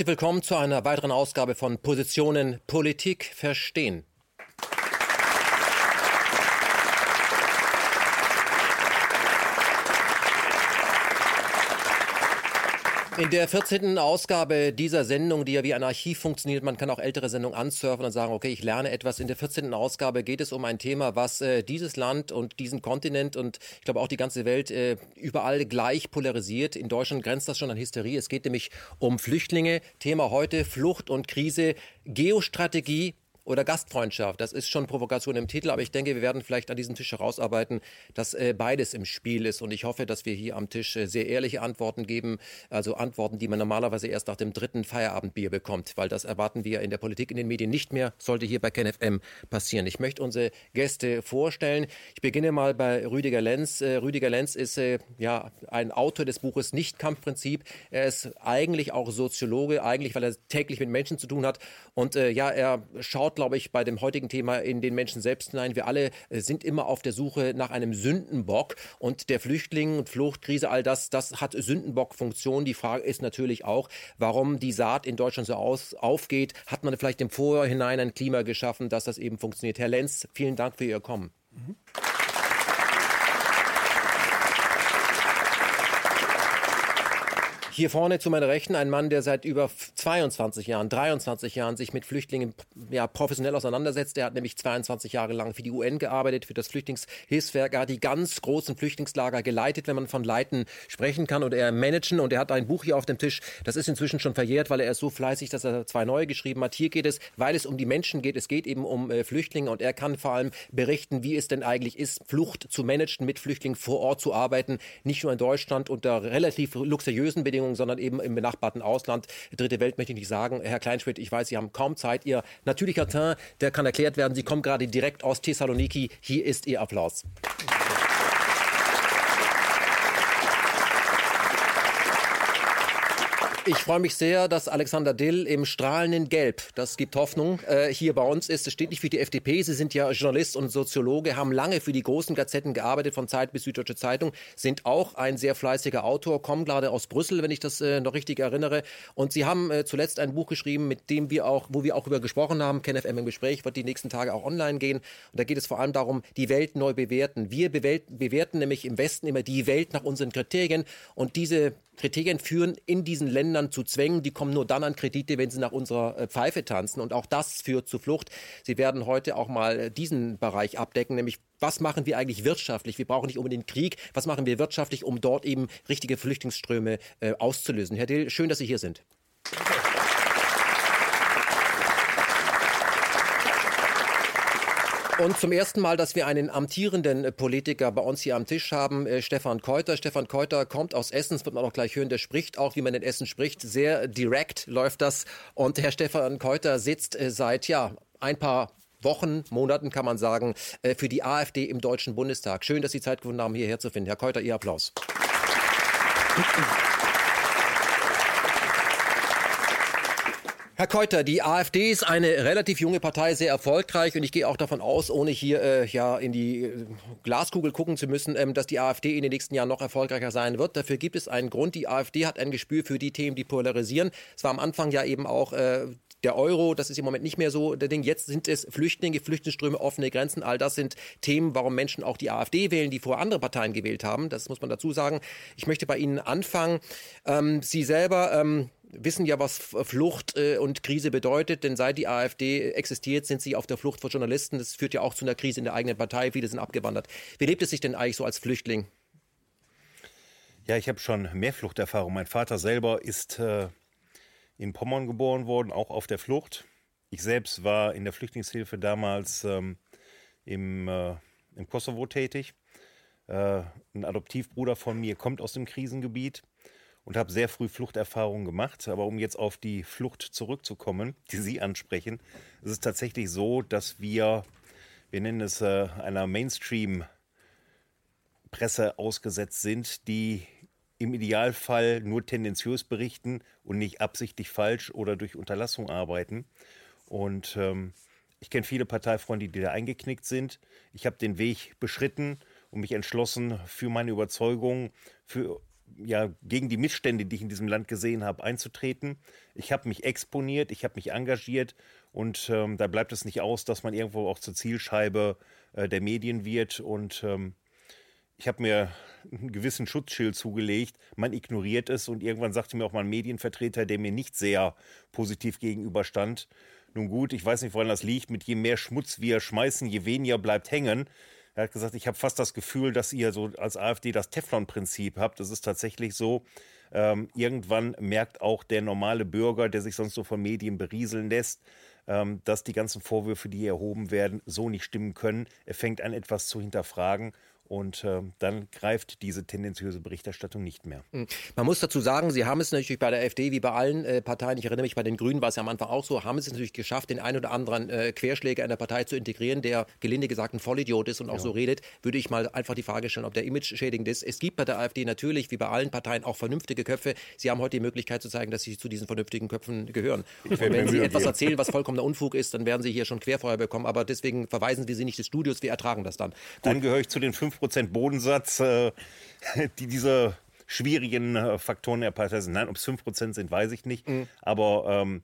Herzlich willkommen zu einer weiteren Ausgabe von Positionen Politik verstehen. In der 14. Ausgabe dieser Sendung, die ja wie ein Archiv funktioniert, man kann auch ältere Sendungen ansurfen und sagen, okay, ich lerne etwas. In der 14. Ausgabe geht es um ein Thema, was äh, dieses Land und diesen Kontinent und ich glaube auch die ganze Welt äh, überall gleich polarisiert. In Deutschland grenzt das schon an Hysterie. Es geht nämlich um Flüchtlinge. Thema heute Flucht und Krise, Geostrategie oder Gastfreundschaft. Das ist schon Provokation im Titel, aber ich denke, wir werden vielleicht an diesem Tisch herausarbeiten, dass äh, beides im Spiel ist. Und ich hoffe, dass wir hier am Tisch äh, sehr ehrliche Antworten geben, also Antworten, die man normalerweise erst nach dem dritten Feierabendbier bekommt, weil das erwarten wir in der Politik, in den Medien nicht mehr, sollte hier bei KenFM passieren. Ich möchte unsere Gäste vorstellen. Ich beginne mal bei Rüdiger Lenz. Äh, Rüdiger Lenz ist äh, ja ein Autor des Buches Nicht-Kampfprinzip. Er ist eigentlich auch Soziologe, eigentlich, weil er täglich mit Menschen zu tun hat. Und äh, ja, er schaut glaube ich, bei dem heutigen Thema in den Menschen selbst hinein. Wir alle äh, sind immer auf der Suche nach einem Sündenbock und der Flüchtling und Fluchtkrise, all das, das hat Sündenbock-Funktion. Die Frage ist natürlich auch, warum die Saat in Deutschland so aus, aufgeht. Hat man vielleicht im Vorhinein ein Klima geschaffen, dass das eben funktioniert? Herr Lenz, vielen Dank für Ihr Kommen. Mhm. Hier vorne zu meiner Rechten ein Mann, der seit über 22 Jahren, 23 Jahren sich mit Flüchtlingen ja, professionell auseinandersetzt. Er hat nämlich 22 Jahre lang für die UN gearbeitet, für das Flüchtlingshilfswerk. Er hat die ganz großen Flüchtlingslager geleitet, wenn man von Leiten sprechen kann und er managen. Und er hat ein Buch hier auf dem Tisch. Das ist inzwischen schon verjährt, weil er ist so fleißig, dass er zwei neue geschrieben hat. Hier geht es, weil es um die Menschen geht. Es geht eben um äh, Flüchtlinge und er kann vor allem berichten, wie es denn eigentlich ist, Flucht zu managen, mit Flüchtlingen vor Ort zu arbeiten. Nicht nur in Deutschland unter relativ luxuriösen Bedingungen, Bedingungen, sondern eben im benachbarten Ausland. Dritte Welt möchte ich nicht sagen. Herr Kleinschmidt, ich weiß, Sie haben kaum Zeit. Ihr natürlicher Teint, der kann erklärt werden. Sie kommen gerade direkt aus Thessaloniki. Hier ist Ihr Applaus. Ich freue mich sehr, dass Alexander Dill im strahlenden Gelb, das gibt Hoffnung, äh, hier bei uns ist. Es steht nicht für die FDP. Sie sind ja Journalist und Soziologe, haben lange für die großen Gazetten gearbeitet, von Zeit bis Süddeutsche Zeitung, sind auch ein sehr fleißiger Autor, kommen gerade aus Brüssel, wenn ich das äh, noch richtig erinnere. Und Sie haben äh, zuletzt ein Buch geschrieben, mit dem wir auch, wo wir auch über gesprochen haben, KenFM im Gespräch, wird die nächsten Tage auch online gehen. Und da geht es vor allem darum, die Welt neu bewerten. Wir bewerten nämlich im Westen immer die Welt nach unseren Kriterien und diese Kriterien führen in diesen Ländern zu Zwängen. Die kommen nur dann an Kredite, wenn sie nach unserer äh, Pfeife tanzen. Und auch das führt zu Flucht. Sie werden heute auch mal äh, diesen Bereich abdecken, nämlich was machen wir eigentlich wirtschaftlich? Wir brauchen nicht unbedingt Krieg. Was machen wir wirtschaftlich, um dort eben richtige Flüchtlingsströme äh, auszulösen? Herr Dill, schön, dass Sie hier sind. Und zum ersten Mal, dass wir einen amtierenden äh, Politiker bei uns hier am Tisch haben, äh, Stefan Keuter. Stefan Keuter kommt aus Essen, das wird man auch gleich hören, der spricht auch, wie man in Essen spricht. Sehr direkt läuft das. Und Herr Stefan Keuter sitzt äh, seit, ja, ein paar Wochen, Monaten kann man sagen, für die AfD im Deutschen Bundestag. Schön, dass Sie Zeit gefunden haben, hierher zu finden. Herr Keuter, Ihr Applaus. Herr Keuter, die AfD ist eine relativ junge Partei, sehr erfolgreich und ich gehe auch davon aus, ohne hier äh, ja in die äh, Glaskugel gucken zu müssen, ähm, dass die AfD in den nächsten Jahren noch erfolgreicher sein wird. Dafür gibt es einen Grund. Die AfD hat ein Gespür für die Themen, die polarisieren. Es war am Anfang ja eben auch äh, der Euro, das ist im Moment nicht mehr so der Ding. Jetzt sind es Flüchtlinge, Flüchtlingsströme, offene Grenzen. All das sind Themen, warum Menschen auch die AfD wählen, die vor andere Parteien gewählt haben. Das muss man dazu sagen. Ich möchte bei Ihnen anfangen. Ähm, Sie selber ähm, wissen ja, was Flucht äh, und Krise bedeutet, denn seit die AfD existiert, sind sie auf der Flucht vor Journalisten. Das führt ja auch zu einer Krise in der eigenen Partei. Viele sind abgewandert. Wie lebt es sich denn eigentlich so als Flüchtling? Ja, ich habe schon mehr Fluchterfahrung. Mein Vater selber ist äh, in Pommern geboren worden, auch auf der Flucht. Ich selbst war in der Flüchtlingshilfe damals ähm, im, äh, im Kosovo tätig. Äh, ein Adoptivbruder von mir kommt aus dem Krisengebiet und habe sehr früh Fluchterfahrungen gemacht. Aber um jetzt auf die Flucht zurückzukommen, die Sie ansprechen, ist es tatsächlich so, dass wir, wir nennen es äh, einer Mainstream-Presse ausgesetzt sind, die im Idealfall nur tendenziös berichten und nicht absichtlich falsch oder durch Unterlassung arbeiten. Und ähm, ich kenne viele Parteifreunde, die da eingeknickt sind. Ich habe den Weg beschritten und mich entschlossen, für meine Überzeugung, für ja, gegen die Missstände, die ich in diesem Land gesehen habe, einzutreten. Ich habe mich exponiert, ich habe mich engagiert und ähm, da bleibt es nicht aus, dass man irgendwo auch zur Zielscheibe äh, der Medien wird und ähm, ich habe mir einen gewissen Schutzschild zugelegt. Man ignoriert es und irgendwann sagte mir auch mal ein Medienvertreter, der mir nicht sehr positiv gegenüberstand. Nun gut, ich weiß nicht, woran das liegt. Mit je mehr Schmutz wir schmeißen, je weniger bleibt hängen. Er hat gesagt, ich habe fast das Gefühl, dass ihr so als AfD das Teflon-Prinzip habt. Das ist tatsächlich so. Ähm, irgendwann merkt auch der normale Bürger, der sich sonst so von Medien berieseln lässt, ähm, dass die ganzen Vorwürfe, die erhoben werden, so nicht stimmen können. Er fängt an, etwas zu hinterfragen und äh, dann greift diese tendenziöse Berichterstattung nicht mehr. Hm. Man muss dazu sagen, Sie haben es natürlich bei der AfD wie bei allen äh, Parteien, ich erinnere mich, bei den Grünen war es ja am Anfang auch so, haben es natürlich geschafft, den einen oder anderen äh, Querschläger in der Partei zu integrieren, der gelinde gesagt ein Vollidiot ist und auch ja. so redet, würde ich mal einfach die Frage stellen, ob der Image schädigend ist. Es gibt bei der AfD natürlich, wie bei allen Parteien, auch vernünftige Köpfe. Sie haben heute die Möglichkeit zu zeigen, dass Sie zu diesen vernünftigen Köpfen gehören. Und wenn Sie etwas erzählen, was vollkommener Unfug ist, dann werden Sie hier schon Querfeuer bekommen. Aber deswegen verweisen wir Sie nicht des Studios, wir ertragen das dann. Gut. Dann gehöre ich zu den 5% Bodensatz Ansatz, äh, die diese schwierigen äh, Faktoren der Partei sind. Nein, ob es 5% sind, weiß ich nicht. Mhm. Aber ähm,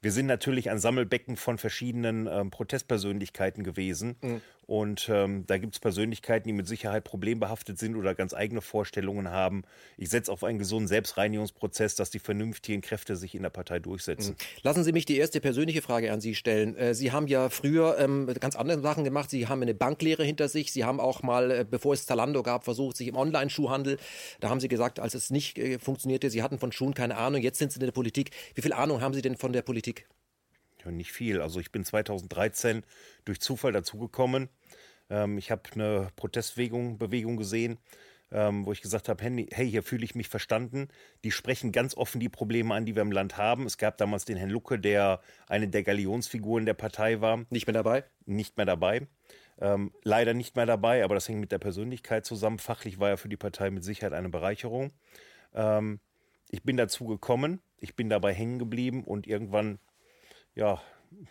wir sind natürlich ein Sammelbecken von verschiedenen ähm, Protestpersönlichkeiten gewesen. Mhm. Und ähm, da gibt es Persönlichkeiten, die mit Sicherheit problembehaftet sind oder ganz eigene Vorstellungen haben. Ich setze auf einen gesunden Selbstreinigungsprozess, dass die vernünftigen Kräfte sich in der Partei durchsetzen. Mhm. Lassen Sie mich die erste persönliche Frage an Sie stellen. Äh, Sie haben ja früher ähm, ganz andere Sachen gemacht. Sie haben eine Banklehre hinter sich. Sie haben auch mal, äh, bevor es Zalando gab, versucht, sich im Online-Schuhhandel. Da haben Sie gesagt, als es nicht äh, funktionierte, Sie hatten von Schuhen keine Ahnung. Jetzt sind Sie in der Politik. Wie viel Ahnung haben Sie denn von der Politik? Nicht viel. Also ich bin 2013 durch Zufall dazugekommen. Ähm, ich habe eine Protestbewegung Bewegung gesehen, ähm, wo ich gesagt habe, hey, hier fühle ich mich verstanden. Die sprechen ganz offen die Probleme an, die wir im Land haben. Es gab damals den Herrn Lucke, der eine der Galionsfiguren der Partei war. Nicht mehr dabei? Nicht mehr dabei. Ähm, leider nicht mehr dabei, aber das hängt mit der Persönlichkeit zusammen. Fachlich war er für die Partei mit Sicherheit eine Bereicherung. Ähm, ich bin dazu gekommen, ich bin dabei hängen geblieben und irgendwann ja,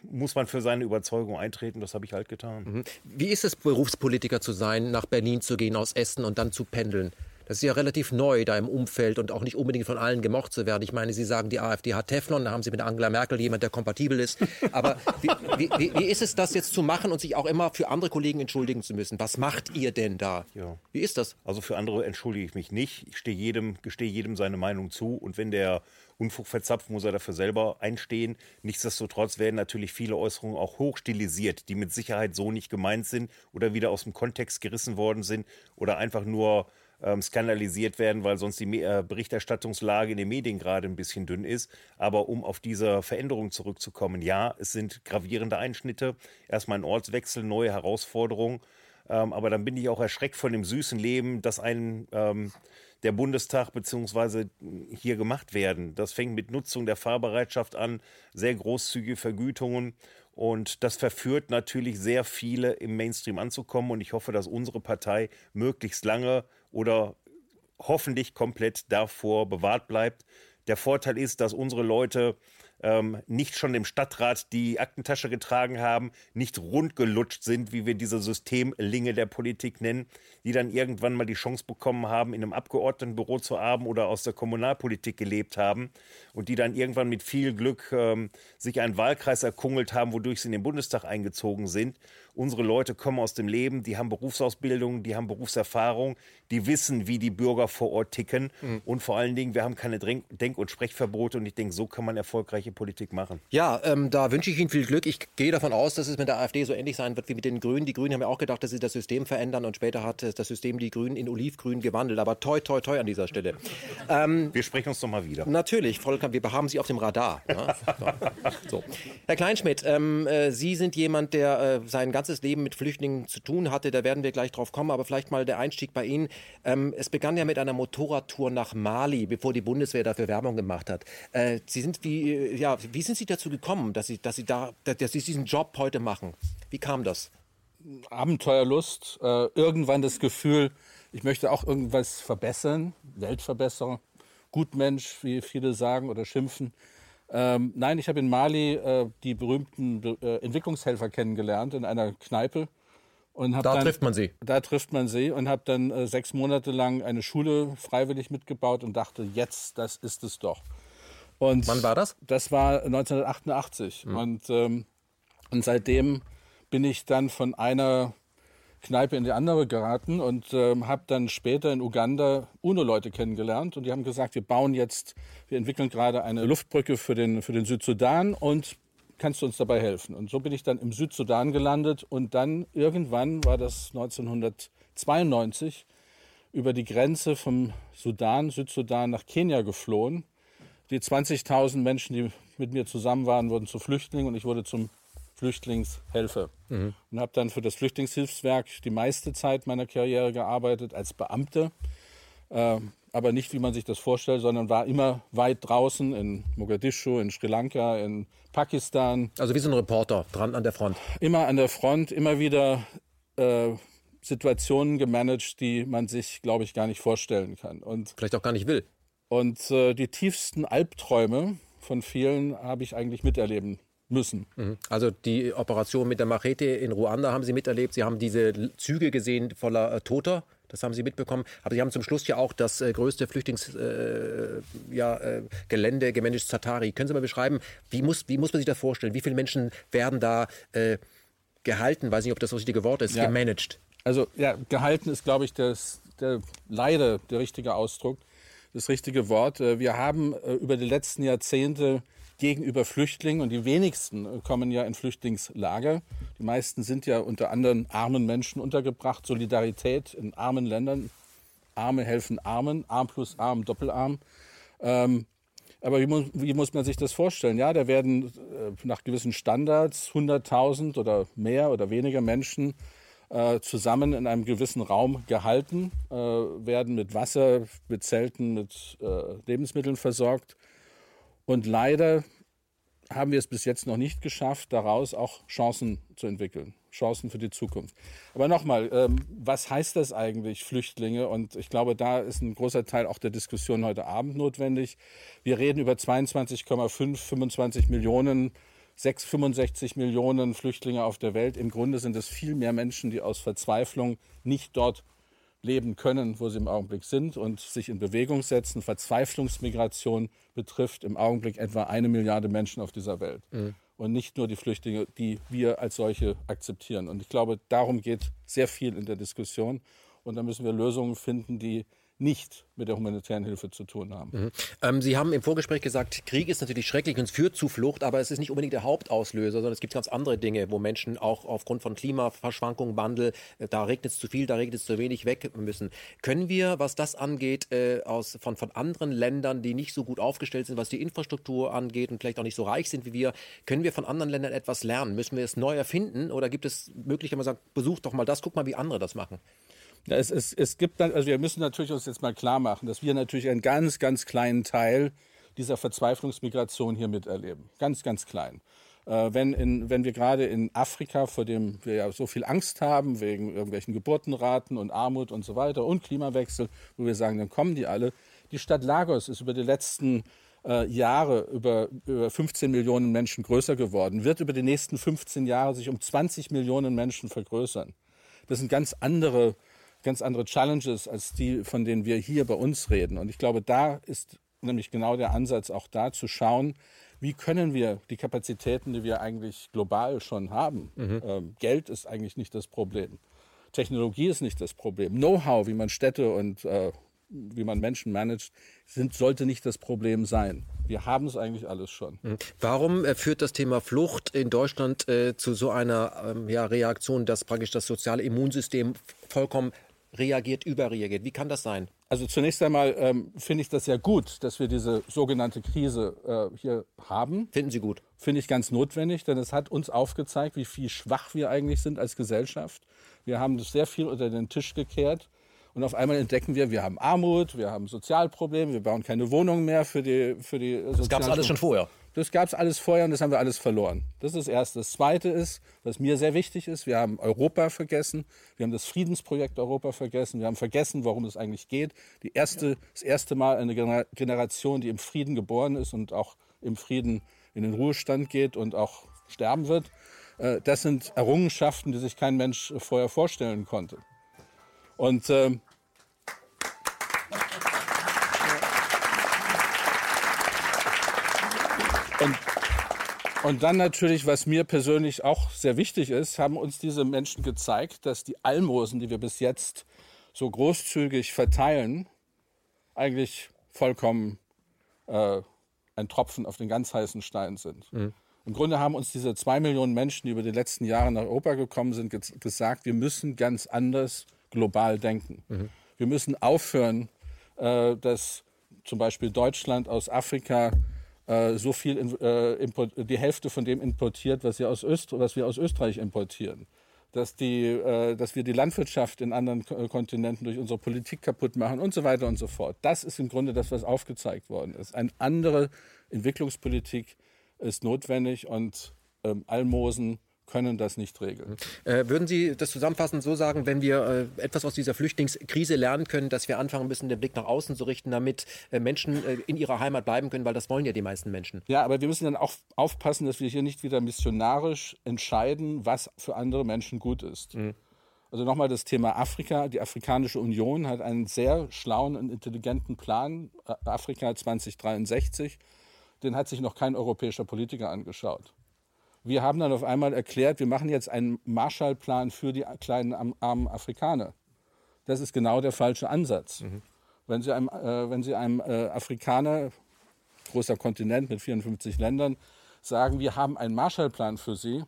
muss man für seine Überzeugung eintreten. Das habe ich halt getan. Mhm. Wie ist es, Berufspolitiker zu sein, nach Berlin zu gehen, aus Essen und dann zu pendeln? Das ist ja relativ neu da im Umfeld und auch nicht unbedingt von allen gemocht zu werden. Ich meine, Sie sagen, die AfD hat Teflon, da haben Sie mit Angela Merkel jemand, der kompatibel ist. Aber wie, wie, wie, wie ist es, das jetzt zu machen und sich auch immer für andere Kollegen entschuldigen zu müssen? Was macht ihr denn da? Ja. Wie ist das? Also für andere entschuldige ich mich nicht. Ich stehe jedem, gestehe jedem seine Meinung zu. Und wenn der Unfug verzapft, muss er dafür selber einstehen. Nichtsdestotrotz werden natürlich viele Äußerungen auch hochstilisiert, die mit Sicherheit so nicht gemeint sind oder wieder aus dem Kontext gerissen worden sind oder einfach nur ähm, skandalisiert werden, weil sonst die äh, Berichterstattungslage in den Medien gerade ein bisschen dünn ist. Aber um auf diese Veränderung zurückzukommen, ja, es sind gravierende Einschnitte. Erstmal ein Ortswechsel, neue Herausforderungen. Ähm, aber dann bin ich auch erschreckt von dem süßen Leben, das einen ähm, der Bundestag beziehungsweise hier gemacht werden. Das fängt mit Nutzung der Fahrbereitschaft an, sehr großzügige Vergütungen und das verführt natürlich sehr viele im Mainstream anzukommen und ich hoffe, dass unsere Partei möglichst lange oder hoffentlich komplett davor bewahrt bleibt. Der Vorteil ist, dass unsere Leute ähm, nicht schon im Stadtrat die Aktentasche getragen haben, nicht rundgelutscht sind, wie wir diese Systemlinge der Politik nennen, die dann irgendwann mal die Chance bekommen haben, in einem Abgeordnetenbüro zu arbeiten oder aus der Kommunalpolitik gelebt haben und die dann irgendwann mit viel Glück ähm, sich einen Wahlkreis erkungelt haben, wodurch sie in den Bundestag eingezogen sind. Unsere Leute kommen aus dem Leben, die haben Berufsausbildung, die haben Berufserfahrung, die wissen, wie die Bürger vor Ort ticken. Mhm. Und vor allen Dingen, wir haben keine Denk- und Sprechverbote. Und ich denke, so kann man erfolgreiche Politik machen. Ja, ähm, da wünsche ich Ihnen viel Glück. Ich gehe davon aus, dass es mit der AfD so ähnlich sein wird wie mit den Grünen. Die Grünen haben ja auch gedacht, dass sie das System verändern. Und später hat das System die Grünen in Olivgrün gewandelt. Aber toi, toi, toi an dieser Stelle. Ähm, wir sprechen uns doch mal wieder. Natürlich, vollkommen. Wir haben Sie auf dem Radar. Ne? so. Herr Kleinschmidt, ähm, äh, Sie sind jemand, der äh, sein ganzes ganzes Leben mit Flüchtlingen zu tun hatte. Da werden wir gleich drauf kommen. Aber vielleicht mal der Einstieg bei Ihnen. Ähm, es begann ja mit einer Motorradtour nach Mali, bevor die Bundeswehr dafür Werbung gemacht hat. Äh, Sie sind wie, äh, ja, wie sind Sie dazu gekommen, dass Sie, dass Sie, da, dass Sie diesen Job heute machen? Wie kam das? Abenteuerlust, äh, irgendwann das Gefühl, ich möchte auch irgendwas verbessern, Weltverbesserer, Gutmensch, wie viele sagen oder schimpfen. Ähm, nein, ich habe in Mali äh, die berühmten äh, Entwicklungshelfer kennengelernt in einer Kneipe. Und da dann, trifft man sie. Da trifft man sie und habe dann äh, sechs Monate lang eine Schule freiwillig mitgebaut und dachte, jetzt, das ist es doch. Und Wann war das? Das war 1988. Mhm. Und, ähm, und seitdem bin ich dann von einer Kneipe in die andere geraten und ähm, habe dann später in Uganda UNO-Leute kennengelernt und die haben gesagt, wir bauen jetzt, wir entwickeln gerade eine Luftbrücke für den, für den Südsudan und kannst du uns dabei helfen? Und so bin ich dann im Südsudan gelandet und dann irgendwann war das 1992 über die Grenze vom Sudan, Südsudan nach Kenia geflohen. Die 20.000 Menschen, die mit mir zusammen waren, wurden zu Flüchtlingen und ich wurde zum Flüchtlingshelfer. Mhm. Und habe dann für das Flüchtlingshilfswerk die meiste Zeit meiner Karriere gearbeitet als Beamte. Äh, aber nicht, wie man sich das vorstellt, sondern war immer weit draußen in Mogadischu, in Sri Lanka, in Pakistan. Also wie so ein Reporter dran an der Front. Immer an der Front, immer wieder äh, Situationen gemanagt, die man sich, glaube ich, gar nicht vorstellen kann. Und vielleicht auch gar nicht will. Und äh, die tiefsten Albträume von vielen habe ich eigentlich miterleben müssen. Mhm. Also die Operation mit der Machete in Ruanda haben Sie miterlebt. Sie haben diese Züge gesehen voller äh, Toter. Das haben Sie mitbekommen. Aber Sie haben zum Schluss ja auch das äh, größte Flüchtlingsgelände äh, ja, äh, gemanagt, Zatari. Können Sie mal beschreiben, wie muss, wie muss man sich das vorstellen? Wie viele Menschen werden da äh, gehalten? Weiß nicht, ob das das richtige Wort ist, ja. gemanagt. Also ja, gehalten ist, glaube ich, das, der, leider der richtige Ausdruck, das richtige Wort. Äh, wir haben über die letzten Jahrzehnte gegenüber Flüchtlingen. Und die wenigsten kommen ja in Flüchtlingslager. Die meisten sind ja unter anderem armen Menschen untergebracht. Solidarität in armen Ländern. Arme helfen Armen, Arm plus Arm, Doppelarm. Ähm, aber wie muss, wie muss, man sich das vorstellen? Ja, da werden äh, nach gewissen Standards 100.000 oder mehr oder weniger Menschen äh, zusammen in einem gewissen Raum gehalten, äh, werden mit Wasser, mit Zelten, mit äh, Lebensmitteln versorgt. Und leider haben wir es bis jetzt noch nicht geschafft, daraus auch Chancen zu entwickeln, Chancen für die Zukunft. Aber nochmal, ähm, was heißt das eigentlich, Flüchtlinge? Und ich glaube, da ist ein großer Teil auch der Diskussion heute Abend notwendig. Wir reden über 22,5, 25 Millionen, 6, 65 Millionen Flüchtlinge auf der Welt. Im Grunde sind es viel mehr Menschen, die aus Verzweiflung nicht dort leben können, wo sie im Augenblick sind und sich in Bewegung setzen. Verzweiflungsmigration betrifft im Augenblick etwa eine Milliarde Menschen auf dieser Welt. Mhm. Und nicht nur die Flüchtlinge, die wir als solche akzeptieren. Und ich glaube, darum geht sehr viel in der Diskussion. Und da müssen wir Lösungen finden, die nicht mit der humanitären Hilfe zu tun haben. Mhm. Ähm, Sie haben im Vorgespräch gesagt, Krieg ist natürlich schrecklich und es führt zu Flucht, aber es ist nicht unbedingt der Hauptauslöser, sondern es gibt ganz andere Dinge, wo Menschen auch aufgrund von Klimaverschwankungen, Wandel, äh, da regnet es zu viel, da regnet es zu wenig, weg müssen. Können wir, was das angeht, äh, aus, von, von anderen Ländern, die nicht so gut aufgestellt sind, was die Infrastruktur angeht und vielleicht auch nicht so reich sind wie wir, können wir von anderen Ländern etwas lernen? Müssen wir es neu erfinden oder gibt es Möglichkeiten, man sagt, besuch doch mal das, guck mal, wie andere das machen? Es, es, es gibt also wir müssen natürlich uns jetzt mal klar machen, dass wir natürlich einen ganz, ganz kleinen Teil dieser Verzweiflungsmigration hier miterleben. Ganz, ganz klein. Äh, wenn, in, wenn wir gerade in Afrika, vor dem wir ja so viel Angst haben, wegen irgendwelchen Geburtenraten und Armut und so weiter und Klimawechsel, wo wir sagen, dann kommen die alle. Die Stadt Lagos ist über die letzten äh, Jahre über, über 15 Millionen Menschen größer geworden, wird über die nächsten 15 Jahre sich um 20 Millionen Menschen vergrößern. Das sind ganz andere ganz andere Challenges als die, von denen wir hier bei uns reden. Und ich glaube, da ist nämlich genau der Ansatz auch da zu schauen, wie können wir die Kapazitäten, die wir eigentlich global schon haben, mhm. ähm, Geld ist eigentlich nicht das Problem. Technologie ist nicht das Problem. Know-how, wie man Städte und äh, wie man Menschen managt, sind, sollte nicht das Problem sein. Wir haben es eigentlich alles schon. Mhm. Warum äh, führt das Thema Flucht in Deutschland äh, zu so einer ähm, ja, Reaktion, dass praktisch das soziale Immunsystem vollkommen reagiert, überreagiert. Wie kann das sein? Also zunächst einmal ähm, finde ich das ja gut, dass wir diese sogenannte Krise äh, hier haben. Finden Sie gut? Finde ich ganz notwendig, denn es hat uns aufgezeigt, wie viel schwach wir eigentlich sind als Gesellschaft. Wir haben sehr viel unter den Tisch gekehrt. Und auf einmal entdecken wir, wir haben Armut, wir haben Sozialprobleme, wir bauen keine Wohnungen mehr für die für die Das gab es alles schon vorher. Das gab es alles vorher und das haben wir alles verloren. Das ist das Erste. Das Zweite ist, was mir sehr wichtig ist, wir haben Europa vergessen, wir haben das Friedensprojekt Europa vergessen, wir haben vergessen, worum es eigentlich geht. Die erste, das erste Mal eine Generation, die im Frieden geboren ist und auch im Frieden in den Ruhestand geht und auch sterben wird. Äh, das sind Errungenschaften, die sich kein Mensch vorher vorstellen konnte. Und äh, und, und dann natürlich, was mir persönlich auch sehr wichtig ist, haben uns diese Menschen gezeigt, dass die Almosen, die wir bis jetzt so großzügig verteilen, eigentlich vollkommen äh, ein Tropfen auf den ganz heißen Stein sind. Mhm. Im Grunde haben uns diese zwei Millionen Menschen, die über die letzten Jahre nach Europa gekommen sind, gesagt, wir müssen ganz anders global denken. Mhm. Wir müssen aufhören, äh, dass zum Beispiel Deutschland aus Afrika äh, so viel äh, die Hälfte von dem importiert, was, aus Öst was wir aus Österreich importieren. Dass, die, äh, dass wir die Landwirtschaft in anderen Kontinenten durch unsere Politik kaputt machen und so weiter und so fort. Das ist im Grunde das, was aufgezeigt worden ist. Eine andere Entwicklungspolitik ist notwendig und ähm, Almosen können das nicht regeln. Äh, würden Sie das zusammenfassend so sagen, wenn wir äh, etwas aus dieser Flüchtlingskrise lernen können, dass wir anfangen müssen, den Blick nach außen zu richten, damit äh, Menschen äh, in ihrer Heimat bleiben können, weil das wollen ja die meisten Menschen. Ja, aber wir müssen dann auch aufpassen, dass wir hier nicht wieder missionarisch entscheiden, was für andere Menschen gut ist. Mhm. Also nochmal das Thema Afrika. Die Afrikanische Union hat einen sehr schlauen und intelligenten Plan, äh, Afrika 2063. Den hat sich noch kein europäischer Politiker angeschaut. Wir haben dann auf einmal erklärt, wir machen jetzt einen Marshallplan für die kleinen armen Afrikaner. Das ist genau der falsche Ansatz. Mhm. Wenn Sie einem, äh, wenn Sie einem äh, Afrikaner, großer Kontinent mit 54 Ländern, sagen, wir haben einen Marshallplan für Sie,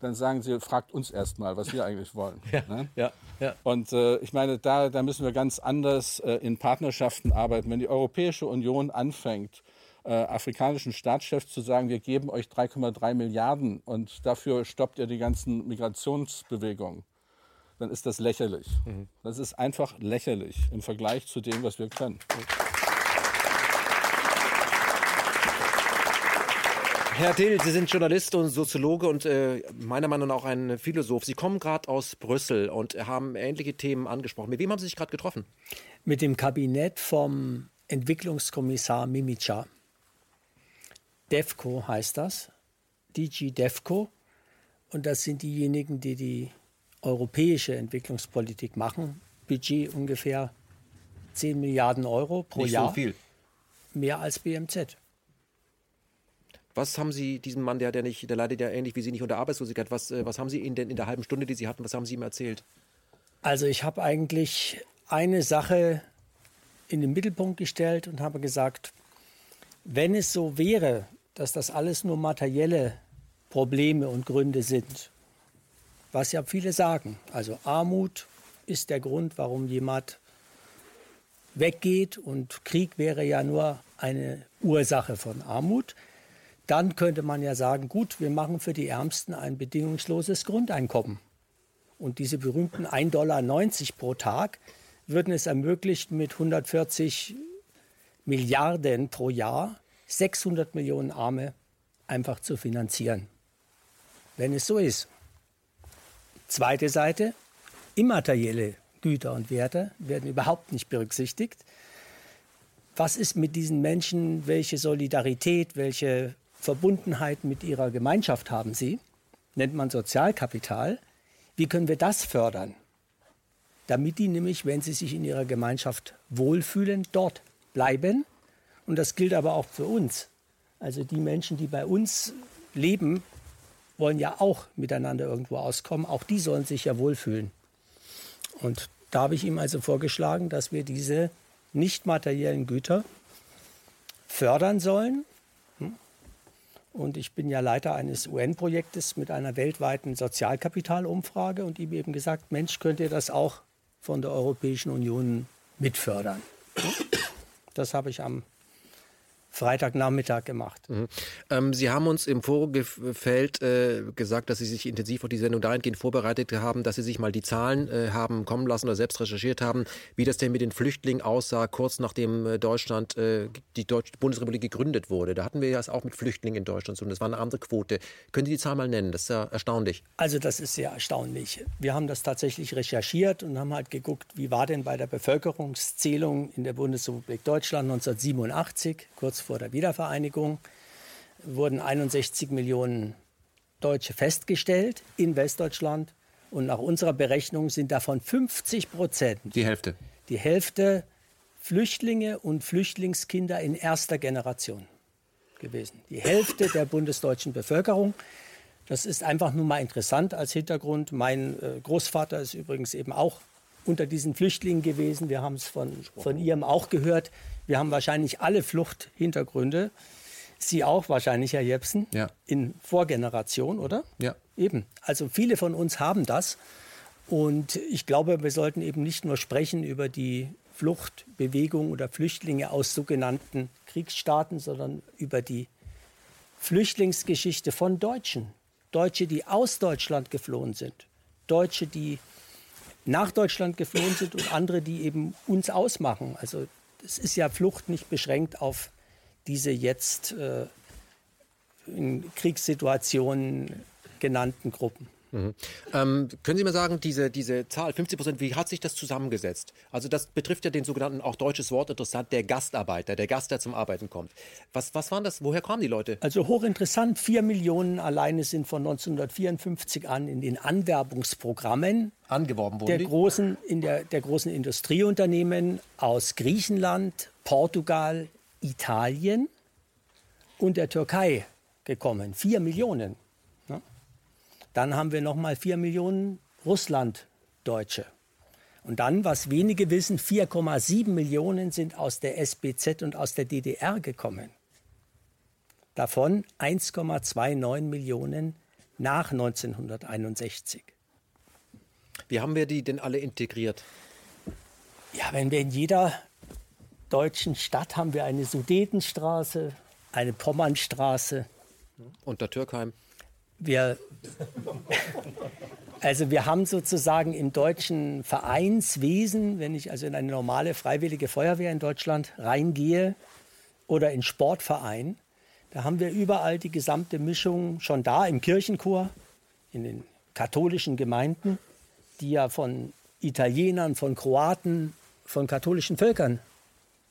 dann sagen Sie, fragt uns erst mal, was wir eigentlich wollen. Ja, ne? ja, ja. Und äh, ich meine, da, da müssen wir ganz anders äh, in Partnerschaften arbeiten. Wenn die Europäische Union anfängt, äh, afrikanischen Staatschefs zu sagen, wir geben euch 3,3 Milliarden und dafür stoppt ihr die ganzen Migrationsbewegungen, dann ist das lächerlich. Mhm. Das ist einfach lächerlich im Vergleich zu dem, was wir können. Herr Dill, Sie sind Journalist und Soziologe und äh, meiner Meinung nach auch ein Philosoph. Sie kommen gerade aus Brüssel und haben ähnliche Themen angesprochen. Mit wem haben Sie sich gerade getroffen? Mit dem Kabinett vom Entwicklungskommissar Mimica. DEFCO heißt das, DG DEFCO. Und das sind diejenigen, die die europäische Entwicklungspolitik machen. Budget ungefähr 10 Milliarden Euro pro Nicht Jahr. So viel. Mehr als BMZ. Was haben Sie diesem Mann, der, der nicht, der leidet ja ähnlich wie Sie nicht unter Arbeitslosigkeit, was, äh, was haben Sie Ihnen denn in der halben Stunde, die Sie hatten, was haben Sie ihm erzählt? Also ich habe eigentlich eine Sache in den Mittelpunkt gestellt und habe gesagt, wenn es so wäre, dass das alles nur materielle Probleme und Gründe sind, was ja viele sagen. Also Armut ist der Grund, warum jemand weggeht und Krieg wäre ja nur eine Ursache von Armut. Dann könnte man ja sagen, gut, wir machen für die Ärmsten ein bedingungsloses Grundeinkommen. Und diese berühmten 1,90 Dollar pro Tag würden es ermöglichen, mit 140 Milliarden pro Jahr 600 Millionen Arme einfach zu finanzieren. Wenn es so ist. Zweite Seite, immaterielle Güter und Werte werden überhaupt nicht berücksichtigt. Was ist mit diesen Menschen? Welche Solidarität, welche Verbundenheit mit ihrer Gemeinschaft haben sie? Nennt man Sozialkapital. Wie können wir das fördern? Damit die nämlich, wenn sie sich in ihrer Gemeinschaft wohlfühlen, dort bleiben und das gilt aber auch für uns. Also die Menschen, die bei uns leben, wollen ja auch miteinander irgendwo auskommen. Auch die sollen sich ja wohlfühlen. Und da habe ich ihm also vorgeschlagen, dass wir diese nicht materiellen Güter fördern sollen. Und ich bin ja Leiter eines UN-Projektes mit einer weltweiten Sozialkapitalumfrage und ihm eben gesagt, Mensch, könnt ihr das auch von der Europäischen Union mitfördern? Das habe ich am Freitagnachmittag gemacht. Mhm. Ähm, Sie haben uns im Vorfeld äh, gesagt, dass Sie sich intensiv auf die Sendung dahingehend vorbereitet haben, dass Sie sich mal die Zahlen äh, haben kommen lassen oder selbst recherchiert haben, wie das denn mit den Flüchtlingen aussah, kurz nachdem äh, Deutschland, äh, die Deutsche Bundesrepublik gegründet wurde. Da hatten wir ja auch mit Flüchtlingen in Deutschland zu tun. Das war eine andere Quote. Können Sie die Zahl mal nennen? Das ist ja erstaunlich. Also das ist sehr erstaunlich. Wir haben das tatsächlich recherchiert und haben halt geguckt, wie war denn bei der Bevölkerungszählung in der Bundesrepublik Deutschland 1987, kurz vor der Wiedervereinigung wurden 61 Millionen Deutsche festgestellt in Westdeutschland. Und nach unserer Berechnung sind davon 50 Prozent. Die Hälfte. Die Hälfte Flüchtlinge und Flüchtlingskinder in erster Generation gewesen. Die Hälfte der bundesdeutschen Bevölkerung. Das ist einfach nur mal interessant als Hintergrund. Mein äh, Großvater ist übrigens eben auch unter diesen Flüchtlingen gewesen. Wir haben es von, von ihrem auch gehört. Wir haben wahrscheinlich alle Fluchthintergründe. Sie auch wahrscheinlich, Herr Jepsen, ja. in Vorgeneration, oder? Ja. Eben. Also viele von uns haben das. Und ich glaube, wir sollten eben nicht nur sprechen über die Fluchtbewegung oder Flüchtlinge aus sogenannten Kriegsstaaten, sondern über die Flüchtlingsgeschichte von Deutschen. Deutsche, die aus Deutschland geflohen sind. Deutsche, die nach Deutschland geflohen sind und andere, die eben uns ausmachen. Also es ist ja Flucht nicht beschränkt auf diese jetzt äh, in Kriegssituationen genannten Gruppen. Mhm. Ähm, können Sie mir sagen, diese, diese Zahl, 50 Prozent, wie hat sich das zusammengesetzt? Also das betrifft ja den sogenannten, auch deutsches Wort interessant, der Gastarbeiter, der Gast, der zum Arbeiten kommt. Was, was waren das, woher kamen die Leute? Also hochinteressant, vier Millionen alleine sind von 1954 an in den Anwerbungsprogrammen angeworben worden. Der großen, in der, der großen Industrieunternehmen aus Griechenland, Portugal, Italien und der Türkei gekommen. Vier Millionen. Dann haben wir noch mal 4 Millionen Russlanddeutsche. Und dann, was wenige wissen, 4,7 Millionen sind aus der SBZ und aus der DDR gekommen. Davon 1,29 Millionen nach 1961. Wie haben wir die denn alle integriert? Ja, wenn wir in jeder deutschen Stadt haben wir eine Sudetenstraße, eine Pommernstraße. Unter Türkheim wir, also wir haben sozusagen im deutschen Vereinswesen, wenn ich also in eine normale freiwillige Feuerwehr in Deutschland reingehe oder in Sportverein, da haben wir überall die gesamte Mischung schon da im Kirchenchor, in den katholischen Gemeinden, die ja von Italienern, von Kroaten, von katholischen Völkern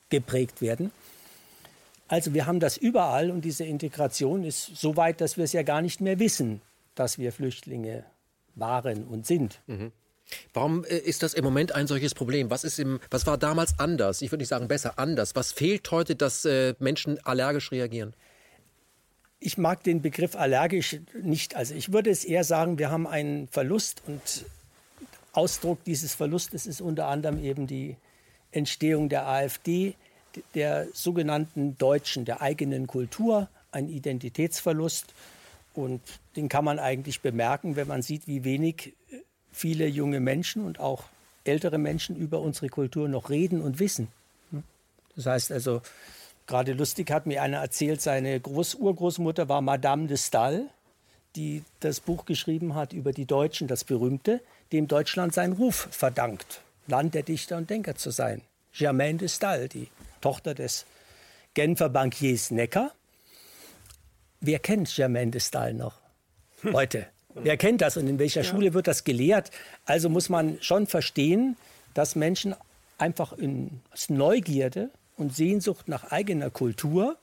geprägt werden. Also wir haben das überall und diese Integration ist so weit, dass wir es ja gar nicht mehr wissen, dass wir Flüchtlinge waren und sind. Mhm. Warum äh, ist das im Moment ein solches Problem? Was, ist im, was war damals anders? Ich würde nicht sagen besser, anders. Was fehlt heute, dass äh, Menschen allergisch reagieren? Ich mag den Begriff allergisch nicht. Also ich würde es eher sagen, wir haben einen Verlust und Ausdruck dieses Verlustes ist unter anderem eben die Entstehung der AfD, der sogenannten Deutschen, der eigenen Kultur, ein Identitätsverlust. Und den kann man eigentlich bemerken, wenn man sieht, wie wenig äh, viele junge Menschen und auch ältere Menschen über unsere Kultur noch reden und wissen. Hm? Das heißt also, gerade lustig hat mir einer erzählt, seine Groß-Urgroßmutter war Madame de Stael, die das Buch geschrieben hat über die Deutschen, das berühmte, dem Deutschland seinen Ruf verdankt, Land der Dichter und Denker zu sein. Germaine de Stael, die Tochter des Genfer Bankiers Necker. Wer kennt Germaine de Stael noch heute? Wer kennt das und in welcher ja. Schule wird das gelehrt? Also muss man schon verstehen, dass Menschen einfach in Neugierde und Sehnsucht nach eigener Kultur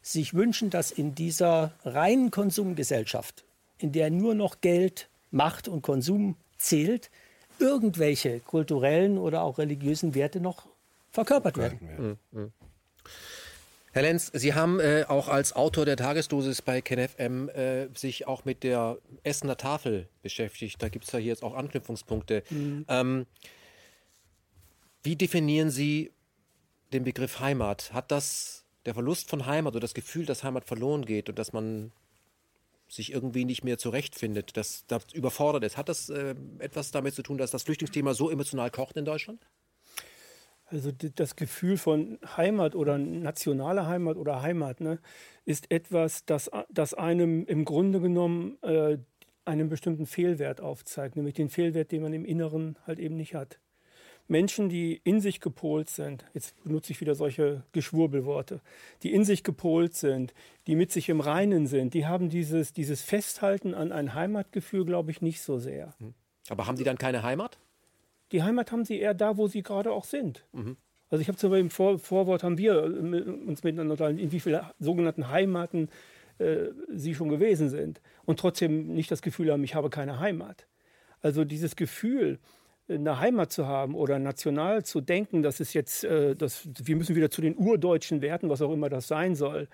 sich wünschen, dass in dieser reinen Konsumgesellschaft, in der nur noch Geld, Macht und Konsum zählt, irgendwelche kulturellen oder auch religiösen Werte noch verkörpert werden. Mhm. Mhm. Herr Lenz, Sie haben äh, auch als Autor der Tagesdosis bei KenFM äh, sich auch mit der Essener Tafel beschäftigt. Da gibt es ja hier jetzt auch Anknüpfungspunkte. Mhm. Ähm, wie definieren Sie den Begriff Heimat? Hat das der Verlust von Heimat oder das Gefühl, dass Heimat verloren geht und dass man sich irgendwie nicht mehr zurechtfindet, dass das überfordert ist, hat das äh, etwas damit zu tun, dass das Flüchtlingsthema so emotional kocht in Deutschland? Also das Gefühl von Heimat oder nationale Heimat oder Heimat ne, ist etwas, das, das einem im Grunde genommen äh, einen bestimmten Fehlwert aufzeigt, nämlich den Fehlwert, den man im Inneren halt eben nicht hat. Menschen, die in sich gepolt sind, jetzt benutze ich wieder solche Geschwurbelworte, die in sich gepolt sind, die mit sich im Reinen sind, die haben dieses, dieses Festhalten an ein Heimatgefühl, glaube ich, nicht so sehr. Hm. Aber haben die dann keine Heimat? Die Heimat haben sie eher da, wo sie gerade auch sind. Mhm. Also ich habe zum Beispiel im Vor Vorwort haben wir äh, uns miteinander unterhalten, in wie viele sogenannten Heimaten äh, sie schon gewesen sind und trotzdem nicht das Gefühl haben, ich habe keine Heimat. Also dieses Gefühl, eine Heimat zu haben oder national zu denken, dass es jetzt, äh, dass wir müssen wieder zu den urdeutschen Werten, was auch immer das sein soll,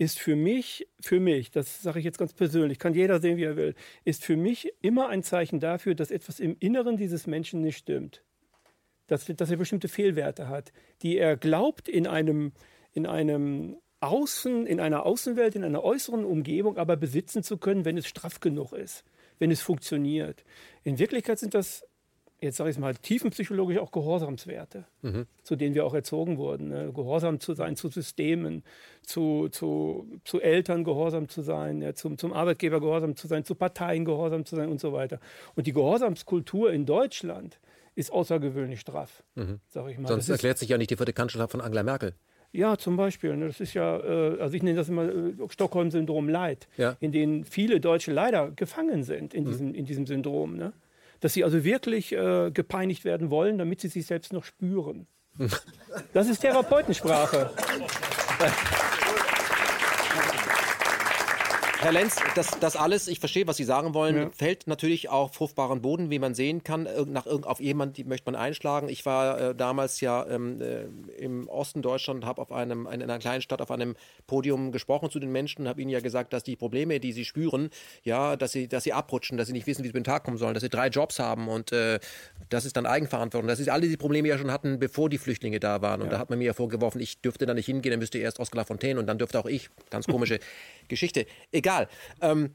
ist für mich, für mich, das sage ich jetzt ganz persönlich, kann jeder sehen, wie er will, ist für mich immer ein Zeichen dafür, dass etwas im Inneren dieses Menschen nicht stimmt. Dass, dass er bestimmte Fehlwerte hat, die er glaubt in einem, in einem Außen, in einer Außenwelt, in einer äußeren Umgebung, aber besitzen zu können, wenn es straff genug ist, wenn es funktioniert. In Wirklichkeit sind das jetzt sage ich es mal, tiefenpsychologisch auch Gehorsamswerte, mhm. zu denen wir auch erzogen wurden. Ne? Gehorsam zu sein zu Systemen, zu, zu, zu Eltern gehorsam zu sein, ja, zum, zum Arbeitgeber gehorsam zu sein, zu Parteien gehorsam zu sein und so weiter. Und die Gehorsamskultur in Deutschland ist außergewöhnlich straff, mhm. sage ich mal. Sonst das erklärt ist, sich ja nicht die vierte Kanzlerschaft von Angela Merkel. Ja, zum Beispiel. Ne? Das ist ja, äh, also ich nenne das immer äh, Stockholm-Syndrom Leid, ja. in dem viele Deutsche leider gefangen sind in, mhm. diesem, in diesem Syndrom. Ne? Dass sie also wirklich äh, gepeinigt werden wollen, damit sie sich selbst noch spüren. Das ist Therapeutensprache. Herr Lenz, das, das alles, ich verstehe, was Sie sagen wollen, ja. fällt natürlich auf fruchtbaren Boden, wie man sehen kann. Nach, auf jemanden die möchte man einschlagen. Ich war äh, damals ja ähm, äh, im Osten Deutschland, habe auf einem, in einer kleinen Stadt auf einem Podium gesprochen zu den Menschen habe ihnen ja gesagt, dass die Probleme, die sie spüren, ja, dass sie, dass sie abrutschen, dass sie nicht wissen, wie sie über den Tag kommen sollen, dass sie drei Jobs haben und äh, das ist dann Eigenverantwortung. Dass sie alle diese Probleme ja schon hatten, bevor die Flüchtlinge da waren. Und ja. da hat man mir ja vorgeworfen, ich dürfte da nicht hingehen, dann müsste erst Oskar Lafontaine und dann dürfte auch ich. Ganz komische Geschichte. Egal. Ähm,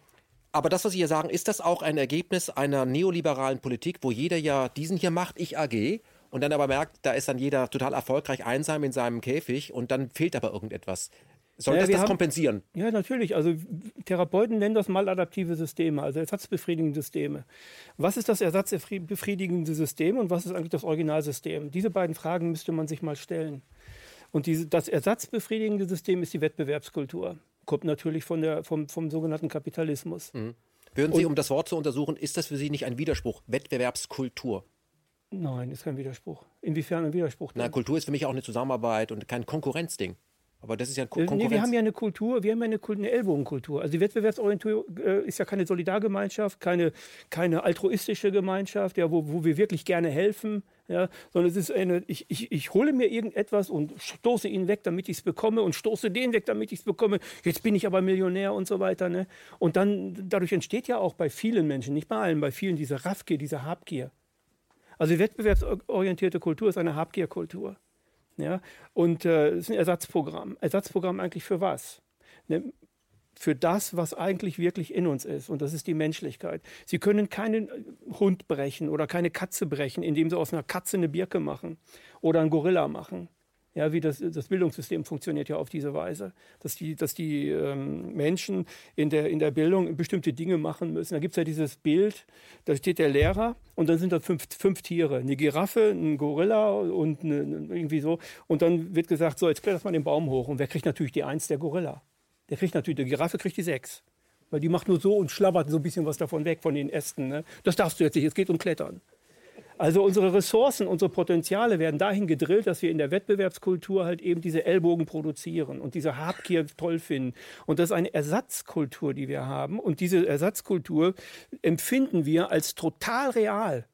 aber das, was Sie hier sagen, ist das auch ein Ergebnis einer neoliberalen Politik, wo jeder ja diesen hier macht, ich AG, und dann aber merkt, da ist dann jeder total erfolgreich einsam in seinem Käfig und dann fehlt aber irgendetwas. Soll ja, das das haben, kompensieren? Ja, natürlich. Also Therapeuten nennen das maladaptive Systeme, also ersatzbefriedigende Systeme. Was ist das ersatzbefriedigende System und was ist eigentlich das Originalsystem? Diese beiden Fragen müsste man sich mal stellen. Und diese, das ersatzbefriedigende System ist die Wettbewerbskultur kommt natürlich von der, vom, vom sogenannten Kapitalismus. Mhm. Würden Sie, Und, um das Wort zu untersuchen, ist das für Sie nicht ein Widerspruch? Wettbewerbskultur? Nein, ist kein Widerspruch. Inwiefern ein Widerspruch? Denn? Na, Kultur ist für mich auch eine Zusammenarbeit und kein Konkurrenzding. Aber das ist ja ein Konkurrenz. Nee, wir haben ja eine Kultur, wir haben ja eine, eine Ellbogenkultur. Also die Wettbewerbsorientierung äh, ist ja keine Solidargemeinschaft, keine, keine altruistische Gemeinschaft, ja, wo, wo wir wirklich gerne helfen, ja, sondern es ist eine, ich, ich, ich hole mir irgendetwas und stoße ihn weg, damit ich es bekomme und stoße den weg, damit ich es bekomme. Jetzt bin ich aber Millionär und so weiter. Ne? Und dann, dadurch entsteht ja auch bei vielen Menschen, nicht bei allen, bei vielen diese Raffgier, diese Habgier. Also die wettbewerbsorientierte Kultur ist eine Habgierkultur. Ja? Und äh, es ist ein Ersatzprogramm. Ersatzprogramm eigentlich für was? Ne? Für das, was eigentlich wirklich in uns ist. Und das ist die Menschlichkeit. Sie können keinen Hund brechen oder keine Katze brechen, indem sie aus einer Katze eine Birke machen oder einen Gorilla machen. Ja, wie das, das Bildungssystem funktioniert ja auf diese Weise, dass die, dass die ähm, Menschen in der, in der Bildung bestimmte Dinge machen müssen. Da gibt es ja dieses Bild, da steht der Lehrer und dann sind da fünf, fünf Tiere, eine Giraffe, ein Gorilla und eine, irgendwie so. Und dann wird gesagt, so, jetzt kletterst mal den Baum hoch. Und wer kriegt natürlich die Eins? Der Gorilla. Der kriegt natürlich, die Giraffe kriegt die Sechs. Weil die macht nur so und schlabbert so ein bisschen was davon weg, von den Ästen. Ne? Das darfst du jetzt nicht, es geht um Klettern. Also unsere Ressourcen, unsere Potenziale werden dahin gedrillt, dass wir in der Wettbewerbskultur halt eben diese Ellbogen produzieren und diese Habgier toll finden. Und das ist eine Ersatzkultur, die wir haben. Und diese Ersatzkultur empfinden wir als total real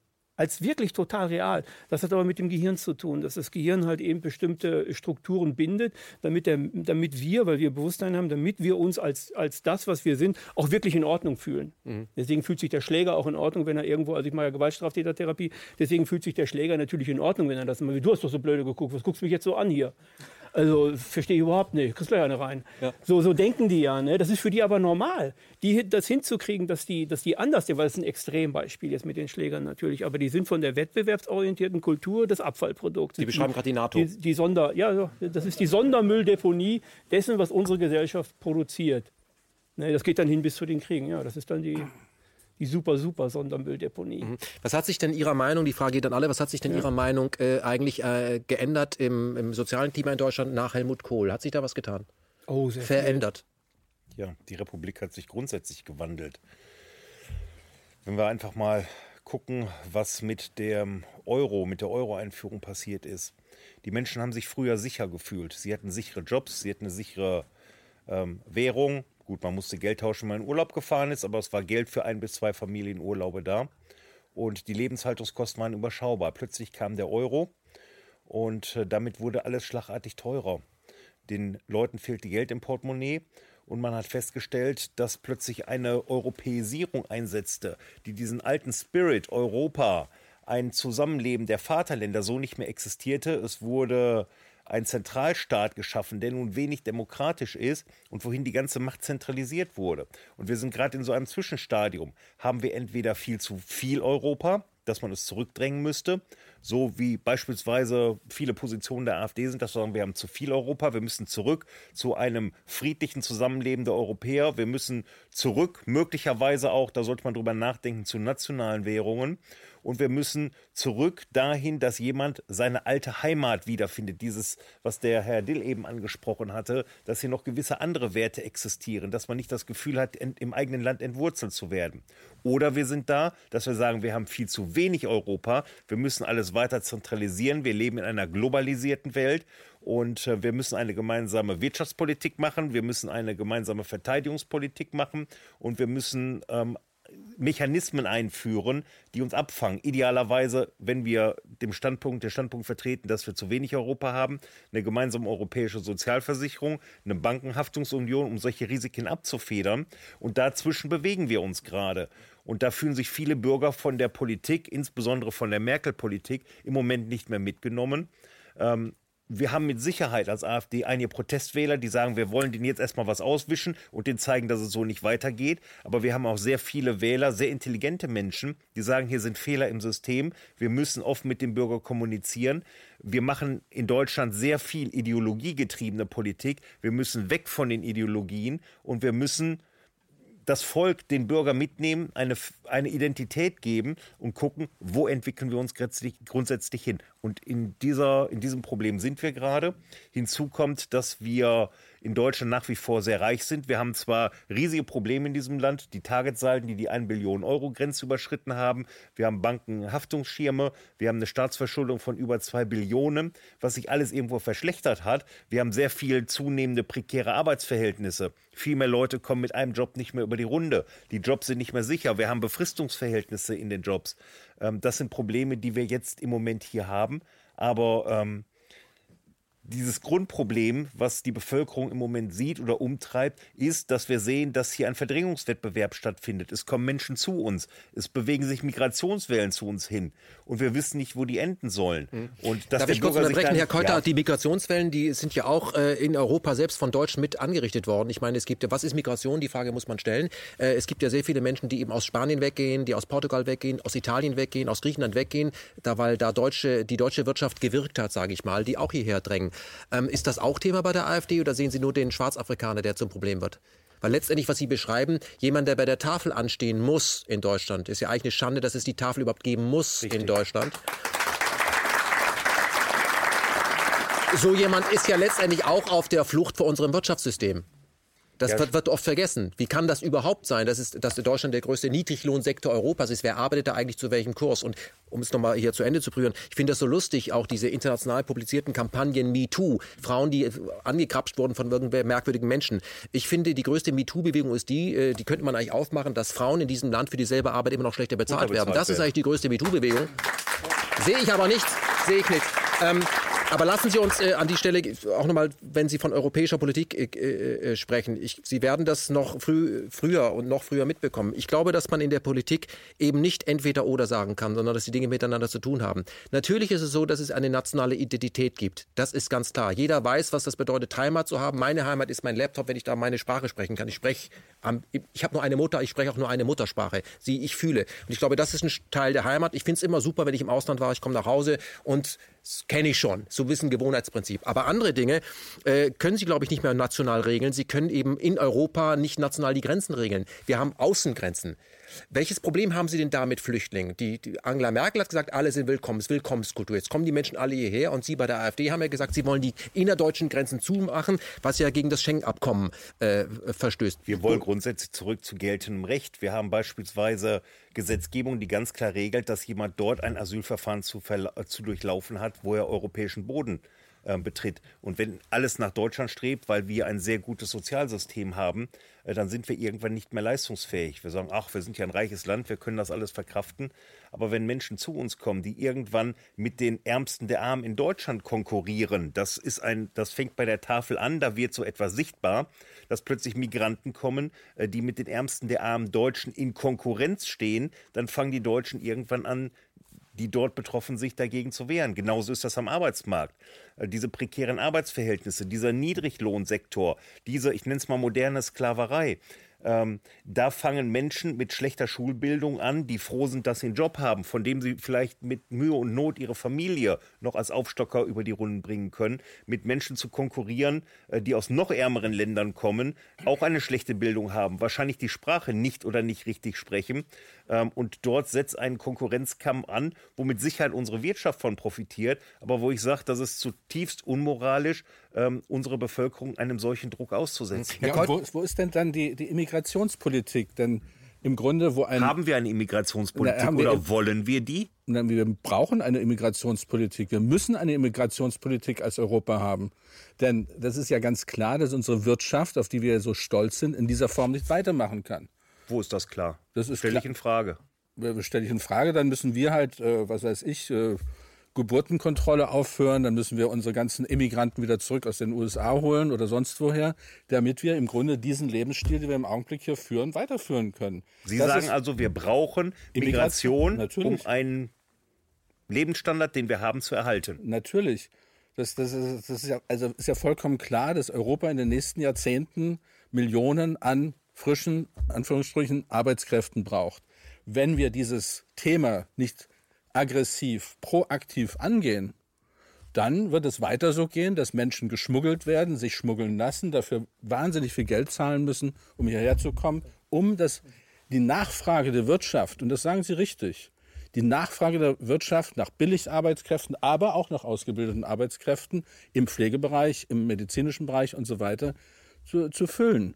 als wirklich total real. Das hat aber mit dem Gehirn zu tun, dass das Gehirn halt eben bestimmte Strukturen bindet, damit, der, damit wir, weil wir Bewusstsein haben, damit wir uns als, als das, was wir sind, auch wirklich in Ordnung fühlen. Mhm. Deswegen fühlt sich der Schläger auch in Ordnung, wenn er irgendwo, also ich mache ja Gewaltstraftätertherapie, deswegen fühlt sich der Schläger natürlich in Ordnung, wenn er das macht. Du hast doch so blöde geguckt, was guckst du mich jetzt so an hier? Also verstehe ich überhaupt nicht. Kriegst gleich eine rein. Ja. So, so denken die ja. Ne? Das ist für die aber normal. Die, das hinzukriegen, dass die, dass die anders sind, weil es ein Extrembeispiel jetzt mit den Schlägern natürlich, aber die sind von der wettbewerbsorientierten Kultur des Abfallprodukts. Die beschreiben gerade die NATO. Die, die Sonder, ja, das ist die Sondermülldeponie dessen, was unsere Gesellschaft produziert. Ne, das geht dann hin bis zu den Kriegen. Ja, das ist dann die die super, super Sondermülldeponie. Mhm. Was hat sich denn Ihrer Meinung, die Frage geht an alle, was hat sich denn ja. Ihrer Meinung äh, eigentlich äh, geändert im, im, sozialen Klima in Deutschland nach Helmut Kohl? Hat sich da was getan? Oh, sehr Verändert? Viel. Ja, die Republik hat sich grundsätzlich gewandelt. Wenn wir einfach mal gucken, was mit dem Euro, mit der Euro-Einführung passiert ist. Die Menschen haben sich früher sicher gefühlt. Sie hatten sichere Jobs, sie hatten eine sichere ähm, Währung, Gut, man musste Geld tauschen, wenn man in Urlaub gefahren ist, aber es war Geld für ein bis zwei Familienurlaube da. Und die Lebenshaltungskosten waren überschaubar. Plötzlich kam der Euro und äh, damit wurde alles schlagartig teurer. Den Leuten fehlte Geld im Portemonnaie und man hat festgestellt, dass plötzlich eine Europäisierung einsetzte, die diesen alten Spirit Europa, ein Zusammenleben der Vaterländer so nicht mehr existierte. Es wurde ein Zentralstaat geschaffen, der nun wenig demokratisch ist und wohin die ganze Macht zentralisiert wurde. Und wir sind gerade in so einem Zwischenstadium. Haben wir entweder viel zu viel Europa, dass man es zurückdrängen müsste, so wie beispielsweise viele Positionen der AfD sind, dass wir sagen, wir haben zu viel Europa, wir müssen zurück zu einem friedlichen Zusammenleben der Europäer, wir müssen zurück, möglicherweise auch, da sollte man drüber nachdenken, zu nationalen Währungen und wir müssen zurück dahin, dass jemand seine alte Heimat wiederfindet. Dieses, was der Herr Dill eben angesprochen hatte, dass hier noch gewisse andere Werte existieren, dass man nicht das Gefühl hat, im eigenen Land entwurzelt zu werden. Oder wir sind da, dass wir sagen, wir haben viel zu wenig Europa, wir müssen alles weiter zentralisieren, wir leben in einer globalisierten Welt. Und äh, wir müssen eine gemeinsame Wirtschaftspolitik machen, wir müssen eine gemeinsame Verteidigungspolitik machen. Und wir müssen ähm, Mechanismen einführen, die uns abfangen. Idealerweise, wenn wir dem Standpunkt, der Standpunkt vertreten, dass wir zu wenig Europa haben, eine gemeinsame europäische Sozialversicherung, eine Bankenhaftungsunion, um solche Risiken abzufedern. Und dazwischen bewegen wir uns gerade. Und da fühlen sich viele Bürger von der Politik, insbesondere von der Merkel-Politik, im Moment nicht mehr mitgenommen. Ähm, wir haben mit Sicherheit als AfD einige Protestwähler, die sagen, wir wollen denen jetzt erstmal was auswischen und denen zeigen, dass es so nicht weitergeht. Aber wir haben auch sehr viele Wähler, sehr intelligente Menschen, die sagen, hier sind Fehler im System. Wir müssen offen mit dem Bürger kommunizieren. Wir machen in Deutschland sehr viel ideologiegetriebene Politik. Wir müssen weg von den Ideologien und wir müssen das Volk, den Bürger mitnehmen, eine, eine Identität geben und gucken, wo entwickeln wir uns grundsätzlich hin. Und in, dieser, in diesem Problem sind wir gerade. Hinzu kommt, dass wir in Deutschland nach wie vor sehr reich sind. Wir haben zwar riesige Probleme in diesem Land, die Targetsalden, die die 1 Billion Euro Grenze überschritten haben. Wir haben Bankenhaftungsschirme. Wir haben eine Staatsverschuldung von über 2 Billionen, was sich alles irgendwo verschlechtert hat. Wir haben sehr viel zunehmende prekäre Arbeitsverhältnisse. Viel mehr Leute kommen mit einem Job nicht mehr über die Runde. Die Jobs sind nicht mehr sicher. Wir haben Befristungsverhältnisse in den Jobs. Ähm, das sind Probleme, die wir jetzt im Moment hier haben. Aber ähm, dieses Grundproblem, was die Bevölkerung im Moment sieht oder umtreibt, ist, dass wir sehen, dass hier ein Verdrängungswettbewerb stattfindet. Es kommen Menschen zu uns, es bewegen sich Migrationswellen zu uns hin und wir wissen nicht, wo die enden sollen. Hm. Und dass Darf ich kurz unterbrechen, Herr Keuter? Ja. Die Migrationswellen, die sind ja auch äh, in Europa selbst von Deutschen mit angerichtet worden. Ich meine, es gibt ja, was ist Migration? Die Frage muss man stellen. Äh, es gibt ja sehr viele Menschen, die eben aus Spanien weggehen, die aus Portugal weggehen, aus Italien weggehen, aus Griechenland weggehen, da weil da deutsche, die deutsche Wirtschaft gewirkt hat, sage ich mal, die auch hierher drängen. Ähm, ist das auch Thema bei der AfD oder sehen Sie nur den Schwarzafrikaner, der zum Problem wird? Weil letztendlich, was Sie beschreiben, jemand, der bei der Tafel anstehen muss in Deutschland, ist ja eigentlich eine Schande, dass es die Tafel überhaupt geben muss Richtig. in Deutschland. So jemand ist ja letztendlich auch auf der Flucht vor unserem Wirtschaftssystem. Das ja. wird, wird, oft vergessen. Wie kann das überhaupt sein, dass, es, dass Deutschland der größte Niedriglohnsektor Europas ist? Wer arbeitet da eigentlich zu welchem Kurs? Und um es nochmal hier zu Ende zu prüfen, ich finde das so lustig, auch diese international publizierten Kampagnen MeToo, Frauen, die angekrapscht wurden von irgendwelchen merkwürdigen Menschen. Ich finde, die größte MeToo-Bewegung ist die, äh, die könnte man eigentlich aufmachen, dass Frauen in diesem Land für dieselbe Arbeit immer noch schlechter bezahlt werden. Das ist eigentlich die größte MeToo-Bewegung. Sehe ich aber nichts, sehe ich nichts. Ähm, aber lassen Sie uns äh, an die Stelle auch nochmal, wenn Sie von europäischer Politik äh, äh, sprechen, ich, Sie werden das noch früh, früher und noch früher mitbekommen. Ich glaube, dass man in der Politik eben nicht entweder oder sagen kann, sondern dass die Dinge miteinander zu tun haben. Natürlich ist es so, dass es eine nationale Identität gibt. Das ist ganz klar. Jeder weiß, was das bedeutet, Heimat zu haben. Meine Heimat ist mein Laptop, wenn ich da meine Sprache sprechen kann. Ich spreche, ich habe nur eine Mutter, ich spreche auch nur eine Muttersprache. Sie, ich fühle. Und ich glaube, das ist ein Teil der Heimat. Ich finde es immer super, wenn ich im Ausland war, ich komme nach Hause und kenne ich schon. So wissen Gewohnheitsprinzip. Aber andere Dinge äh, können Sie, glaube ich, nicht mehr national regeln. Sie können eben in Europa nicht national die Grenzen regeln. Wir haben Außengrenzen. Welches Problem haben Sie denn da mit Flüchtlingen? Die, die Angela Merkel hat gesagt, alle sind willkommen, Willkommenskultur. Jetzt kommen die Menschen alle hierher und Sie bei der AfD haben ja gesagt, Sie wollen die innerdeutschen Grenzen zumachen, was ja gegen das Schengen-Abkommen äh, verstößt. Wir wollen grundsätzlich zurück zu geltendem Recht. Wir haben beispielsweise Gesetzgebung, die ganz klar regelt, dass jemand dort ein Asylverfahren zu, zu durchlaufen hat, wo er europäischen Boden äh, betritt. Und wenn alles nach Deutschland strebt, weil wir ein sehr gutes Sozialsystem haben, äh, dann sind wir irgendwann nicht mehr leistungsfähig. Wir sagen, ach, wir sind ja ein reiches Land, wir können das alles verkraften. Aber wenn Menschen zu uns kommen, die irgendwann mit den Ärmsten der Armen in Deutschland konkurrieren, das ist ein, das fängt bei der Tafel an, da wird so etwas sichtbar, dass plötzlich Migranten kommen, äh, die mit den Ärmsten der armen Deutschen in Konkurrenz stehen, dann fangen die Deutschen irgendwann an, die dort betroffen sich dagegen zu wehren. Genauso ist das am Arbeitsmarkt. Äh, diese prekären Arbeitsverhältnisse, dieser Niedriglohnsektor, diese, ich nenne es mal moderne Sklaverei, ähm, da fangen Menschen mit schlechter Schulbildung an, die froh sind, dass sie einen Job haben, von dem sie vielleicht mit Mühe und Not ihre Familie noch als Aufstocker über die Runden bringen können, mit Menschen zu konkurrieren, äh, die aus noch ärmeren Ländern kommen, auch eine schlechte Bildung haben, wahrscheinlich die Sprache nicht oder nicht richtig sprechen. Ähm, und dort setzt ein Konkurrenzkampf an, wo mit Sicherheit unsere Wirtschaft von profitiert, aber wo ich sage, das ist zutiefst unmoralisch, ähm, unsere Bevölkerung einem solchen Druck auszusetzen. Ja, wo, wo, ist denn dann die, die Immigrationspolitik? Denn im Grunde, wo ein. Haben wir eine Immigrationspolitik Na, oder wollen wir die? Na, wir brauchen eine Immigrationspolitik. Wir müssen eine Immigrationspolitik als Europa haben. Denn das ist ja ganz klar, dass unsere Wirtschaft, auf die wir so stolz sind, in dieser Form nicht weitermachen kann. Wo ist das klar? Das ist Stelle ich in Frage. Stelle ich in Frage, dann müssen wir halt, äh, was weiß ich, äh, Geburtenkontrolle aufhören, dann müssen wir unsere ganzen Immigranten wieder zurück aus den USA holen oder sonst woher, damit wir im Grunde diesen Lebensstil, den wir im Augenblick hier führen, weiterführen können. Sie das sagen also, wir brauchen Immigration, Migration, um einen Lebensstandard, den wir haben, zu erhalten. Natürlich. Das, das, ist, das ist, ja, also ist ja vollkommen klar, dass Europa in den nächsten Jahrzehnten Millionen an frischen, Anführungsstrichen, Arbeitskräften braucht. Wenn wir dieses Thema nicht aggressiv, proaktiv angehen, dann wird es weiter so gehen, dass Menschen geschmuggelt werden, sich schmuggeln lassen, dafür wahnsinnig viel Geld zahlen müssen, um hierher zu kommen, um das, die Nachfrage der Wirtschaft, und das sagen Sie richtig, die Nachfrage der Wirtschaft nach Billigarbeitskräften, aber auch nach ausgebildeten Arbeitskräften im Pflegebereich, im medizinischen Bereich und so weiter zu, zu füllen.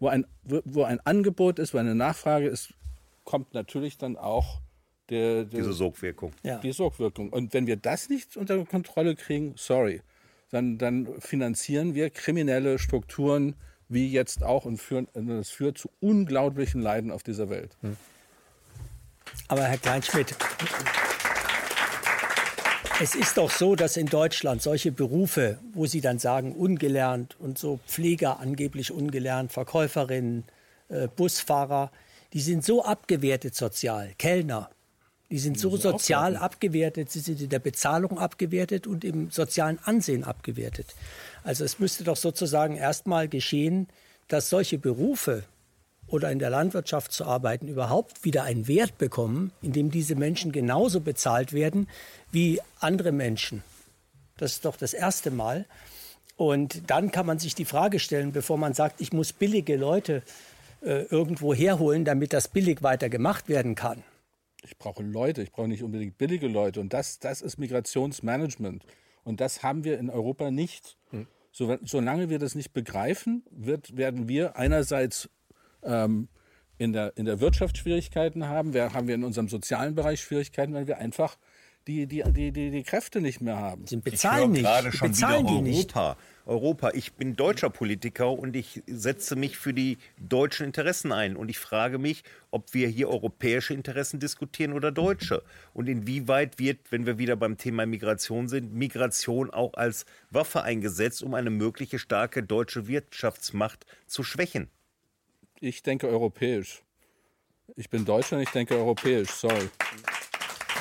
Wo ein, wo ein Angebot ist, wo eine Nachfrage ist, kommt natürlich dann auch der, der, diese Sogwirkung. Ja. Die Sogwirkung. Und wenn wir das nicht unter Kontrolle kriegen, sorry, dann, dann finanzieren wir kriminelle Strukturen wie jetzt auch und führen, das führt zu unglaublichen Leiden auf dieser Welt. Hm. Aber Herr Kleinschmidt, es ist doch so, dass in Deutschland solche Berufe, wo Sie dann sagen, ungelernt und so Pfleger angeblich ungelernt, Verkäuferinnen, äh, Busfahrer, die sind so abgewertet sozial, Kellner, die sind so sozial abgewertet, sie sind in der Bezahlung abgewertet und im sozialen Ansehen abgewertet. Also es müsste doch sozusagen erstmal geschehen, dass solche Berufe oder in der Landwirtschaft zu arbeiten überhaupt wieder einen Wert bekommen, indem diese Menschen genauso bezahlt werden wie andere Menschen. Das ist doch das erste Mal. Und dann kann man sich die Frage stellen, bevor man sagt, ich muss billige Leute äh, irgendwo herholen, damit das billig weiter gemacht werden kann ich brauche Leute, ich brauche nicht unbedingt billige Leute. Und das, das ist Migrationsmanagement. Und das haben wir in Europa nicht. Hm. So, solange wir das nicht begreifen, wird, werden wir einerseits ähm, in, der, in der Wirtschaft Schwierigkeiten haben, wir, haben wir in unserem sozialen Bereich Schwierigkeiten, weil wir einfach die, die, die, die, die Kräfte nicht mehr haben. Sie bezahlen nicht. gerade schon bezahlen wieder Europa. Nicht. Europa. Ich bin deutscher Politiker und ich setze mich für die deutschen Interessen ein. Und ich frage mich, ob wir hier europäische Interessen diskutieren oder deutsche. Und inwieweit wird, wenn wir wieder beim Thema Migration sind, Migration auch als Waffe eingesetzt, um eine mögliche starke deutsche Wirtschaftsmacht zu schwächen? Ich denke europäisch. Ich bin Deutscher und ich denke europäisch. Sorry.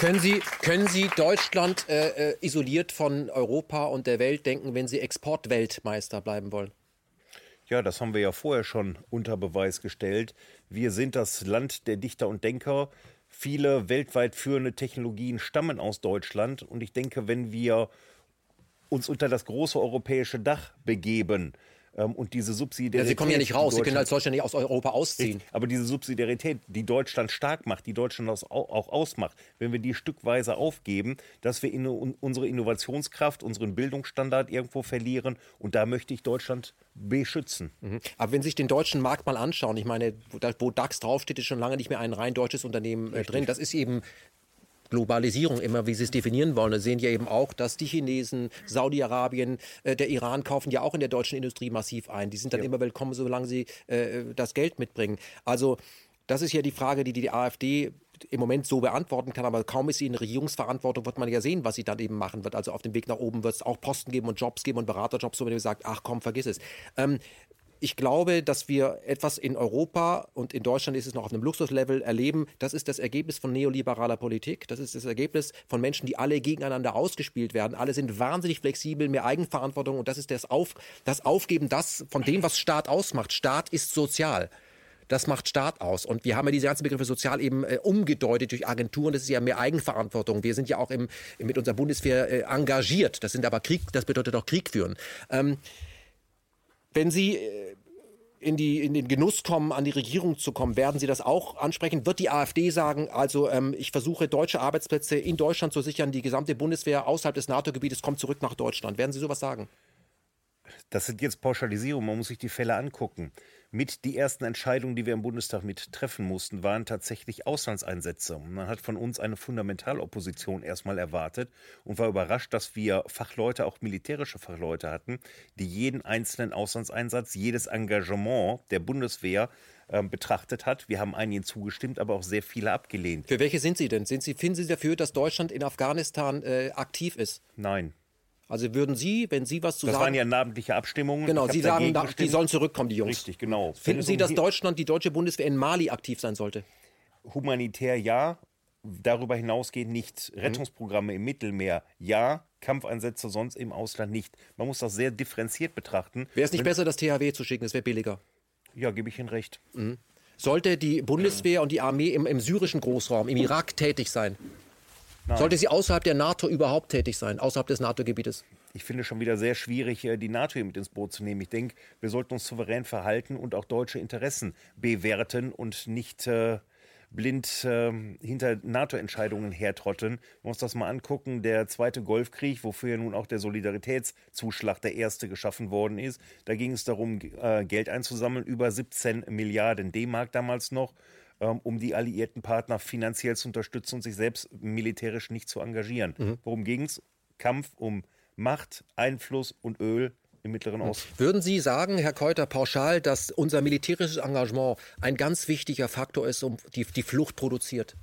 Können Sie, können Sie Deutschland äh, äh, isoliert von Europa und der Welt denken, wenn Sie Exportweltmeister bleiben wollen? Ja, das haben wir ja vorher schon unter Beweis gestellt. Wir sind das Land der Dichter und Denker. Viele weltweit führende Technologien stammen aus Deutschland. Und ich denke, wenn wir uns unter das große europäische Dach begeben, und diese Subsidiarität. Ja, Sie kommen ja nicht raus, Sie können als Deutschland nicht aus Europa ausziehen. Aber diese Subsidiarität, die Deutschland stark macht, die Deutschland auch ausmacht, wenn wir die stückweise aufgeben, dass wir in unsere Innovationskraft, unseren Bildungsstandard irgendwo verlieren. Und da möchte ich Deutschland beschützen. Mhm. Aber wenn Sie sich den deutschen Markt mal anschauen, ich meine, wo DAX draufsteht, ist schon lange nicht mehr ein rein deutsches Unternehmen äh, drin. Das ist eben Globalisierung immer, wie sie es definieren wollen. Da sehen ja eben auch, dass die Chinesen, Saudi-Arabien, äh, der Iran kaufen ja auch in der deutschen Industrie massiv ein. Die sind dann ja. immer willkommen, solange sie äh, das Geld mitbringen. Also das ist ja die Frage, die die AfD im Moment so beantworten kann, aber kaum ist sie in Regierungsverantwortung, wird man ja sehen, was sie dann eben machen wird. Also auf dem Weg nach oben wird es auch Posten geben und Jobs geben und Beraterjobs, wo man sagt, ach komm, vergiss es. Ähm, ich glaube, dass wir etwas in Europa und in Deutschland ist es noch auf einem Luxuslevel erleben. Das ist das Ergebnis von neoliberaler Politik. Das ist das Ergebnis von Menschen, die alle gegeneinander ausgespielt werden. Alle sind wahnsinnig flexibel, mehr Eigenverantwortung und das ist das, Auf, das Aufgeben das von dem, was Staat ausmacht. Staat ist sozial. Das macht Staat aus. Und wir haben ja diese ganzen Begriffe sozial eben äh, umgedeutet durch Agenturen. Das ist ja mehr Eigenverantwortung. Wir sind ja auch im, mit unserer Bundeswehr äh, engagiert. Das sind aber Krieg, das bedeutet auch Krieg führen. Ähm, wenn Sie äh, in, die, in den Genuss kommen, an die Regierung zu kommen, werden Sie das auch ansprechen? Wird die AfD sagen, also ähm, ich versuche deutsche Arbeitsplätze in Deutschland zu sichern, die gesamte Bundeswehr außerhalb des NATO-Gebietes kommt zurück nach Deutschland? Werden Sie sowas sagen? Das sind jetzt Pauschalisierungen, man muss sich die Fälle angucken mit die ersten Entscheidungen, die wir im Bundestag mit treffen mussten, waren tatsächlich Auslandseinsätze. Man hat von uns eine Fundamentalopposition erstmal erwartet und war überrascht, dass wir Fachleute, auch militärische Fachleute hatten, die jeden einzelnen Auslandseinsatz, jedes Engagement der Bundeswehr ähm, betrachtet hat. Wir haben einigen zugestimmt, aber auch sehr viele abgelehnt. Für welche sind Sie denn? Sind Sie, finden Sie dafür, dass Deutschland in Afghanistan äh, aktiv ist? Nein. Also würden Sie, wenn Sie was zu das sagen... Das waren ja namentliche Abstimmungen. Genau, Sie sagen, da, die sollen zurückkommen, die Jungs. Richtig, genau. Finden Sie, dass Deutschland, die deutsche Bundeswehr in Mali aktiv sein sollte? Humanitär ja, darüber hinausgehend nicht. Mhm. Rettungsprogramme im Mittelmeer ja, Kampfeinsätze sonst im Ausland nicht. Man muss das sehr differenziert betrachten. Wäre es nicht Wenn, besser, das THW zu schicken? Es wäre billiger. Ja, gebe ich Ihnen recht. Mhm. Sollte die Bundeswehr und die Armee im, im syrischen Großraum, im Irak tätig sein? Nein. Sollte sie außerhalb der NATO überhaupt tätig sein, außerhalb des NATO-Gebietes? Ich finde schon wieder sehr schwierig, äh, die NATO hier mit ins Boot zu nehmen. Ich denke, wir sollten uns souverän verhalten und auch deutsche Interessen bewerten und nicht äh, blind äh, hinter NATO-Entscheidungen hertrotten. Man muss das mal angucken. Der zweite Golfkrieg, wofür ja nun auch der Solidaritätszuschlag der erste geschaffen worden ist, da ging es darum, äh, Geld einzusammeln, über 17 Milliarden D-Mark damals noch. Ähm, um die alliierten Partner finanziell zu unterstützen und sich selbst militärisch nicht zu engagieren. Mhm. Worum ging es? Kampf um Macht, Einfluss und Öl im Mittleren Osten. Würden Sie sagen, Herr Keuter, pauschal, dass unser militärisches Engagement ein ganz wichtiger Faktor ist, um die, die Flucht produziert?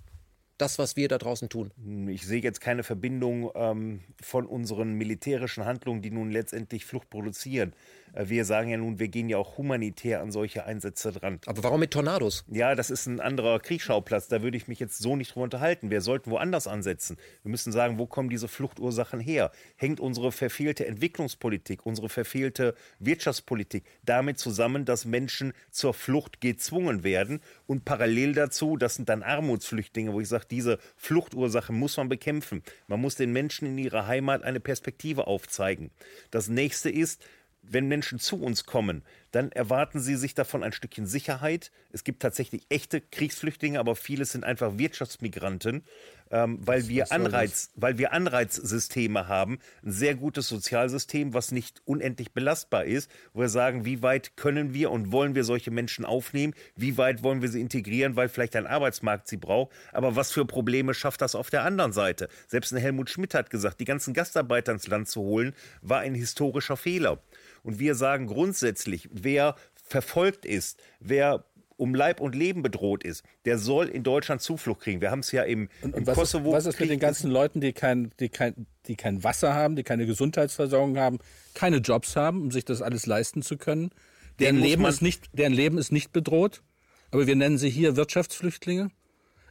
das, was wir da draußen tun? Ich sehe jetzt keine Verbindung ähm, von unseren militärischen Handlungen, die nun letztendlich Flucht produzieren. Äh, wir sagen ja nun, wir gehen ja auch humanitär an solche Einsätze dran. Aber warum mit Tornados? Ja, das ist ein anderer Kriegsschauplatz. Da würde ich mich jetzt so nicht drüber unterhalten. Wir sollten woanders ansetzen. Wir müssen sagen, wo kommen diese Fluchtursachen her? Hängt unsere verfehlte Entwicklungspolitik, unsere verfehlte Wirtschaftspolitik damit zusammen, dass Menschen zur Flucht gezwungen werden? Und parallel dazu, das sind dann Armutsflüchtlinge, wo ich sage, diese Fluchtursache muss man bekämpfen. Man muss den Menschen in ihrer Heimat eine Perspektive aufzeigen. Das nächste ist, wenn Menschen zu uns kommen, dann erwarten sie sich davon ein Stückchen Sicherheit. Es gibt tatsächlich echte Kriegsflüchtlinge, aber viele sind einfach Wirtschaftsmigranten, ähm, weil, wir Anreiz, weil wir Anreizsysteme haben. Ein sehr gutes Sozialsystem, was nicht unendlich belastbar ist, wo wir sagen, wie weit können wir und wollen wir solche Menschen aufnehmen? Wie weit wollen wir sie integrieren, weil vielleicht ein Arbeitsmarkt sie braucht? Aber was für Probleme schafft das auf der anderen Seite? Selbst ein Helmut Schmidt hat gesagt, die ganzen Gastarbeiter ins Land zu holen, war ein historischer Fehler. Und wir sagen grundsätzlich, wer verfolgt ist, wer um Leib und Leben bedroht ist, der soll in Deutschland Zuflucht kriegen. Wir haben es ja im, und, und im was Kosovo. Ist, was ist mit den ganzen Leuten, die kein, die, kein, die kein Wasser haben, die keine Gesundheitsversorgung haben, keine Jobs haben, um sich das alles leisten zu können? Deren Leben, ist nicht, deren Leben ist nicht bedroht, aber wir nennen sie hier Wirtschaftsflüchtlinge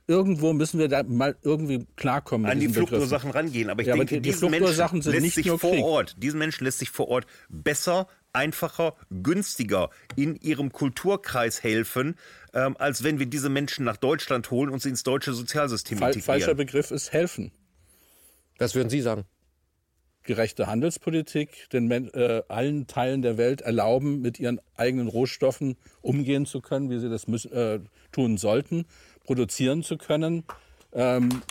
irgendwo müssen wir da mal irgendwie klarkommen. An die Fluchtursachen rangehen. Aber ich ja, denke, aber die, diesen Menschen lässt sich vor Krieg. Ort, diesen Menschen lässt sich vor Ort besser, einfacher, günstiger in ihrem Kulturkreis helfen, ähm, als wenn wir diese Menschen nach Deutschland holen und sie ins deutsche Sozialsystem Fall, integrieren. Falscher Begriff ist helfen. Was würden Sie sagen? Gerechte Handelspolitik, den äh, allen Teilen der Welt erlauben, mit ihren eigenen Rohstoffen umgehen zu können, wie sie das müssen, äh, tun sollten produzieren zu können. Ähm,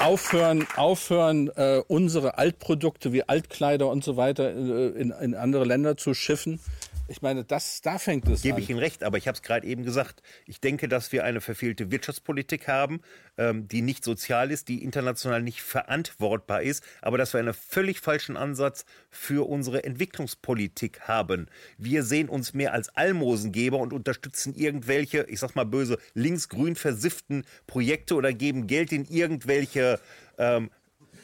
aufhören, aufhören äh, unsere Altprodukte wie Altkleider und so weiter äh, in, in andere Länder zu schiffen. Ich meine, das, da fängt es Gebe an. ich Ihnen recht, aber ich habe es gerade eben gesagt. Ich denke, dass wir eine verfehlte Wirtschaftspolitik haben, ähm, die nicht sozial ist, die international nicht verantwortbar ist, aber dass wir einen völlig falschen Ansatz für unsere Entwicklungspolitik haben. Wir sehen uns mehr als Almosengeber und unterstützen irgendwelche, ich sag mal böse, linksgrün versifften Projekte oder geben Geld in irgendwelche ähm,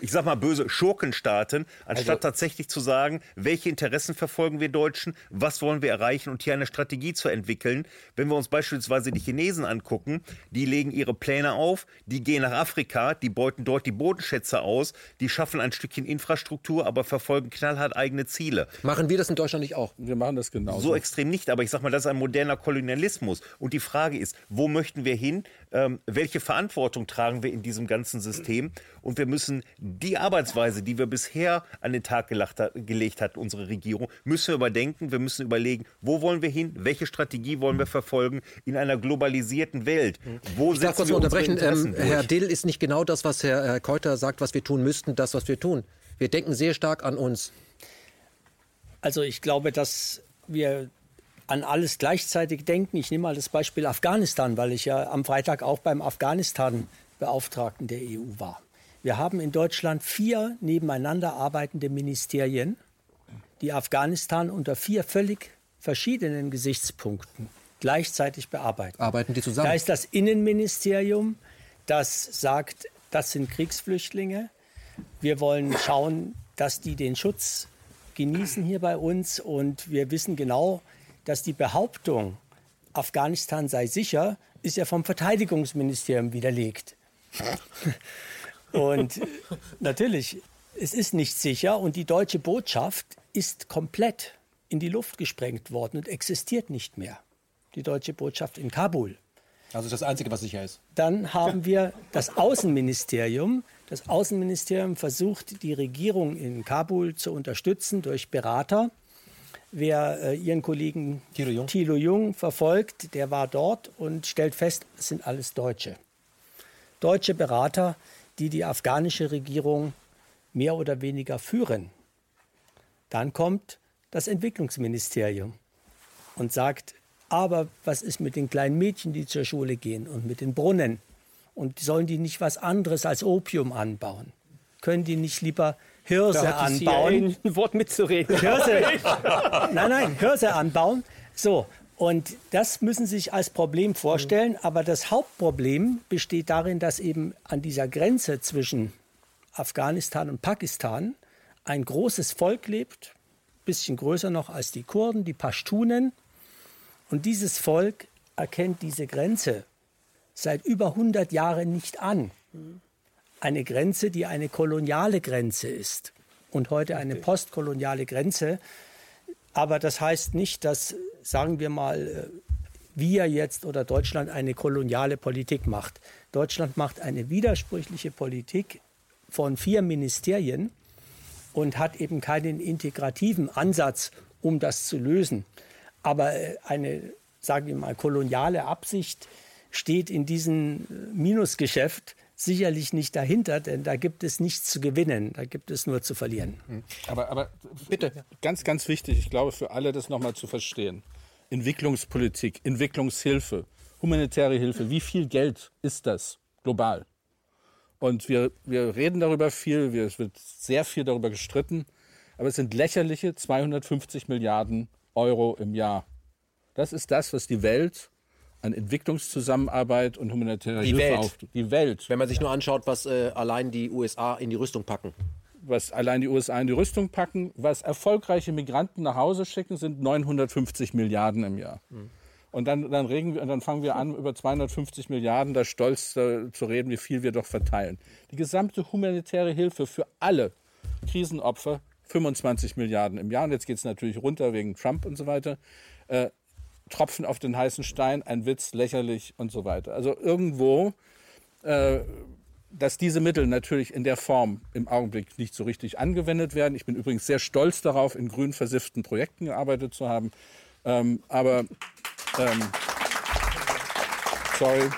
ich sag mal böse Schurkenstaaten, anstatt tatsächlich zu sagen, welche Interessen verfolgen wir Deutschen, was wollen wir erreichen und hier eine Strategie zu entwickeln. Wenn wir uns beispielsweise die Chinesen angucken, die legen ihre Pläne auf, die gehen nach Afrika, die beuten dort die Bodenschätze aus, die schaffen ein Stückchen Infrastruktur, aber verfolgen knallhart eigene Ziele. Machen wir das in Deutschland nicht auch? Wir machen das genauso. So extrem nicht, aber ich sag mal, das ist ein moderner Kolonialismus. Und die Frage ist, wo möchten wir hin? Ähm, welche Verantwortung tragen wir in diesem ganzen System? Und wir müssen die Arbeitsweise, die wir bisher an den Tag gelacht, gelegt hat, unsere Regierung, müssen wir überdenken. Wir müssen überlegen, wo wollen wir hin? Welche Strategie wollen wir verfolgen in einer globalisierten Welt? Wo Ich darf kurz mal unterbrechen. Ähm, Herr? Dill ist nicht genau das, was Herr, Herr Keuter sagt, was wir tun müssten, das, was wir tun. Wir denken sehr stark an uns. Also ich glaube, dass wir an alles gleichzeitig denken. Ich nehme mal das Beispiel Afghanistan, weil ich ja am Freitag auch beim Afghanistan-Beauftragten der EU war. Wir haben in Deutschland vier nebeneinander arbeitende Ministerien, die Afghanistan unter vier völlig verschiedenen Gesichtspunkten gleichzeitig bearbeiten. Arbeiten die Da zusammen? ist das Innenministerium, das sagt, das sind Kriegsflüchtlinge. Wir wollen schauen, dass die den Schutz genießen hier bei uns. Und wir wissen genau, dass die Behauptung, Afghanistan sei sicher, ist ja vom Verteidigungsministerium widerlegt. Und natürlich, es ist nicht sicher und die deutsche Botschaft ist komplett in die Luft gesprengt worden und existiert nicht mehr. Die deutsche Botschaft in Kabul. Also das Einzige, was sicher ist. Dann haben wir das Außenministerium. Das Außenministerium versucht, die Regierung in Kabul zu unterstützen durch Berater. Wer äh, Ihren Kollegen Thilo Jung. Thilo Jung verfolgt, der war dort und stellt fest, es sind alles Deutsche. Deutsche Berater, die die afghanische Regierung mehr oder weniger führen. Dann kommt das Entwicklungsministerium und sagt, aber was ist mit den kleinen Mädchen, die zur Schule gehen und mit den Brunnen? Und sollen die nicht was anderes als Opium anbauen? Können die nicht lieber Hirse Da anbauen? ein Wort mitzureden. Hirse, nein, nein, Hirse anbauen. So, und das müssen Sie sich als Problem vorstellen. Aber das Hauptproblem besteht darin, dass eben an dieser Grenze zwischen Afghanistan und Pakistan ein großes Volk lebt, bisschen größer noch als die Kurden, die Pashtunen. Und dieses Volk erkennt diese Grenze seit über 100 Jahren nicht an. Eine Grenze, die eine koloniale Grenze ist und heute eine postkoloniale Grenze. Aber das heißt nicht, dass, sagen wir mal, äh, wir jetzt oder Deutschland eine koloniale Politik macht. Deutschland macht eine widersprüchliche Politik von vier Ministerien und hat eben keinen integrativen Ansatz, um das zu lösen. Aber äh, eine, sagen wir mal, koloniale Absicht steht in diesem äh, Minusgeschäft sicherlich nicht dahinter, denn da gibt es nichts zu gewinnen, da gibt es nur zu verlieren. Aber, aber bitte. Ganz, ganz wichtig, ich glaube, für alle das nochmal zu verstehen. Entwicklungspolitik, Entwicklungshilfe, humanitäre Hilfe, wie viel Geld ist das global? Und wir, wir reden darüber viel, wir, es wird sehr viel darüber gestritten, aber es sind lächerliche 250 Milliarden Euro im Jahr. Das ist das, was die Welt an Entwicklungszusammenarbeit und humanitärer Die Hilfe Welt. auf die Welt Wenn man sich nur anschaut, was äh, allein die USA in die Rüstung packen. was allein die USA in die Rüstung packen, was erfolgreiche Migranten nach Hause schicken, sind 950 Milliarden im Jahr. Und dann, dann, regen wir, und dann fangen wir an, über 250 Milliarden da stolz äh, zu reden, wie viel wir doch verteilen. Die gesamte humanitäre Hilfe für alle Krisenopfer, 25 Milliarden im Jahr. Und jetzt geht es natürlich runter wegen Trump und so weiter. Äh, Tropfen auf den heißen Stein, ein Witz, lächerlich und so weiter. Also irgendwo äh, dass diese Mittel natürlich in der Form im Augenblick nicht so richtig angewendet werden. Ich bin übrigens sehr stolz darauf, in grün versifften Projekten gearbeitet zu haben. Ähm, aber, ähm, sorry,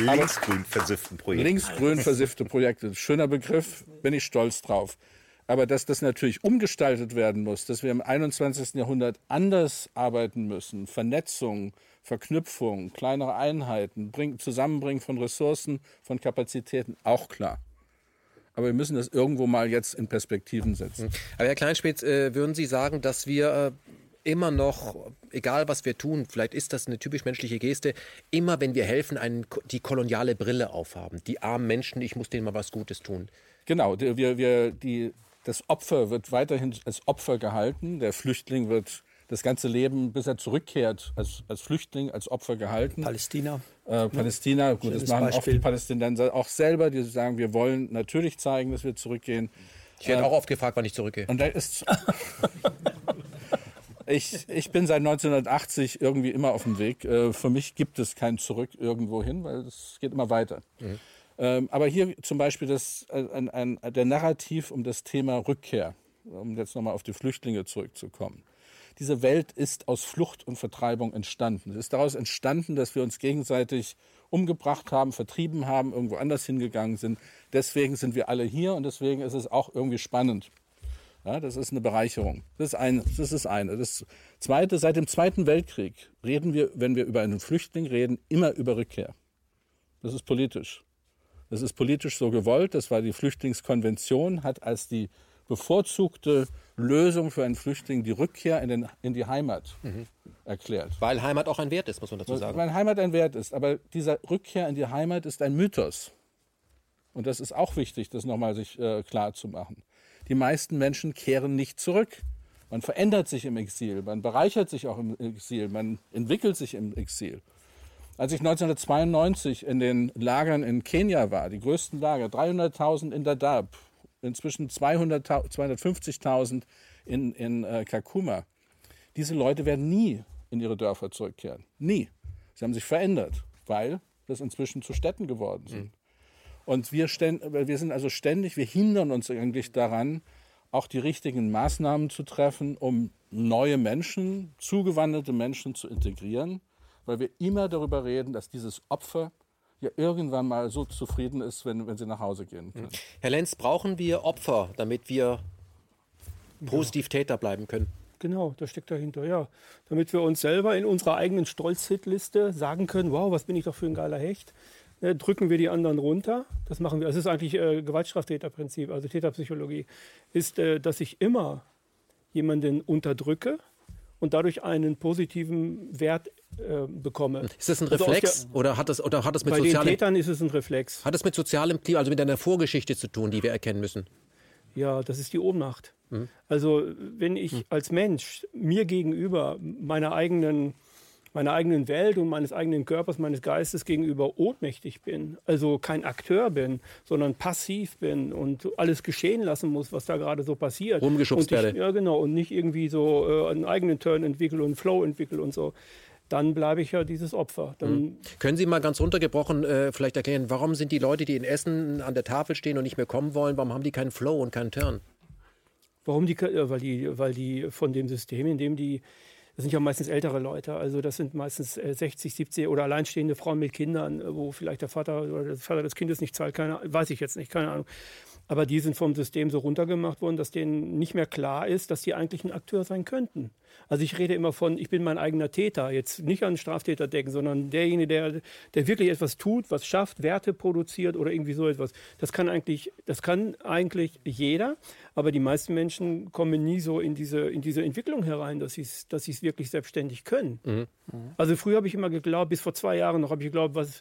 Linksgrün versifften Projekt. linksgrün versiffte Projekte, schöner Begriff, bin ich stolz drauf. Aber dass das natürlich umgestaltet werden muss, dass wir im 21. Jahrhundert anders arbeiten müssen, Vernetzung, Verknüpfung, kleinere Einheiten, bring, Zusammenbringen von Ressourcen, von Kapazitäten, auch klar. Aber wir müssen das irgendwo mal jetzt in Perspektiven setzen. Aber Herr Kleinspitz, äh, würden Sie sagen, dass wir äh, immer noch, egal was wir tun, vielleicht ist das eine typisch menschliche Geste, immer wenn wir helfen, einen, die koloniale Brille aufhaben. Die armen Menschen, ich muss denen mal was Gutes tun. Genau, wir, wir, die, das Opfer wird weiterhin als Opfer gehalten. Der Flüchtling wird das ganze Leben, bis er zurückkehrt, als, als Flüchtling, als Opfer gehalten. Palästina. Äh, Palästina, gut, das machen Beispiel. oft die Palästinenser auch selber, die sagen, wir wollen natürlich zeigen, dass wir zurückgehen. Ich werde äh, auch oft gefragt, wann ich zurückgehe. Und da ist. ich, ich bin seit 1980 irgendwie immer auf dem Weg. Äh, für mich gibt es kein Zurück irgendwo hin, weil es geht immer weiter. Mhm. Ähm, aber hier zum Beispiel das, äh, ein, ein, der Narrativ um das Thema Rückkehr, um jetzt nochmal auf die Flüchtlinge zurückzukommen. Diese Welt ist aus Flucht und Vertreibung entstanden. Es ist daraus entstanden, dass wir uns gegenseitig umgebracht haben, vertrieben haben, irgendwo anders hingegangen sind. Deswegen sind wir alle hier und deswegen ist es auch irgendwie spannend. Ja, das ist eine Bereicherung. Das ist, ein, das ist eine. Das zweite, seit dem Zweiten Weltkrieg reden wir, wenn wir über einen Flüchtling reden, immer über Rückkehr. Das ist politisch. Das ist politisch so gewollt. Das war die Flüchtlingskonvention, hat als die bevorzugte Lösung für einen Flüchtling die Rückkehr in, den, in die Heimat mhm. erklärt. Weil Heimat auch ein Wert ist, muss man dazu sagen. Weil Heimat ein Wert ist. Aber dieser Rückkehr in die Heimat ist ein Mythos. Und das ist auch wichtig, das nochmal sich äh, klar zu machen. Die meisten Menschen kehren nicht zurück. Man verändert sich im Exil, man bereichert sich auch im Exil, man entwickelt sich im Exil. Als ich 1992 in den Lagern in Kenia war, die größten Lager, 300.000 in Dadaab, inzwischen 250.000 in, in äh, Kakuma. Diese Leute werden nie in ihre Dörfer zurückkehren. Nie. Sie haben sich verändert, weil das inzwischen zu Städten geworden sind. Mhm. Und wir, wir sind also ständig, wir hindern uns eigentlich daran, auch die richtigen Maßnahmen zu treffen, um neue Menschen, zugewandelte Menschen zu integrieren, weil wir immer darüber reden, dass dieses Opfer ja irgendwann mal so zufrieden ist, wenn, wenn sie nach Hause gehen können. Herr Lenz, brauchen wir Opfer, damit wir positiv ja. Täter bleiben können? Genau, das steckt dahinter, ja. Damit wir uns selber in unserer eigenen Stolz-Hitliste sagen können, wow, was bin ich doch für ein geiler Hecht. Ne, drücken wir die anderen runter. Das machen wir. Es ist eigentlich äh, Gewaltstraftäterprinzip, also Täterpsychologie, ist, äh, dass ich immer jemanden unterdrücke und dadurch einen positiven Wert äh, bekomme. Ist das ein also Reflex also der, oder hat das oder hat das mit bei sozialem den Tätern ist es ein Reflex. Hat das mit sozialem Klima, also mit einer Vorgeschichte zu tun, die wir erkennen müssen? Ja, das ist die Ohnmacht. Mhm. Also wenn ich mhm. als Mensch mir gegenüber meiner eigenen meiner eigenen Welt und meines eigenen Körpers, meines Geistes gegenüber ohnmächtig bin, also kein Akteur bin, sondern passiv bin und alles geschehen lassen muss, was da gerade so passiert. Rumgeschubst werde. Ja, genau. Und nicht irgendwie so äh, einen eigenen Turn entwickle und Flow entwickle und so dann bleibe ich ja dieses Opfer. Mhm. Können Sie mal ganz runtergebrochen äh, vielleicht erklären, warum sind die Leute, die in Essen an der Tafel stehen und nicht mehr kommen wollen, warum haben die keinen Flow und keinen Turn? Warum die, weil die, weil die von dem System, in dem die das sind ja meistens ältere Leute. Also das sind meistens 60, äh, 70 oder alleinstehende Frauen mit Kindern, äh, wo vielleicht der Vater oder der Vater des Kindes nicht zahlt, keine, weiß ich jetzt nicht, keine Ahnung. Aber die sind vom System so runtergemacht worden, dass denen nicht mehr klar ist, dass die eigentlich ein Akteur sein könnten. Also ich rede immer von, ich bin mein eigener Täter, jetzt nicht an Straftäter denken, sondern derjenige, der, der wirklich etwas tut, was schafft, Werte produziert oder irgendwie so etwas. Das kann eigentlich, das kann eigentlich jeder, aber die meisten Menschen kommen nie so in diese, in diese Entwicklung herein, dass sie es dass wirklich selbstständig können. Mhm. Also früher habe ich immer geglaubt, bis vor zwei Jahren noch habe ich geglaubt, was,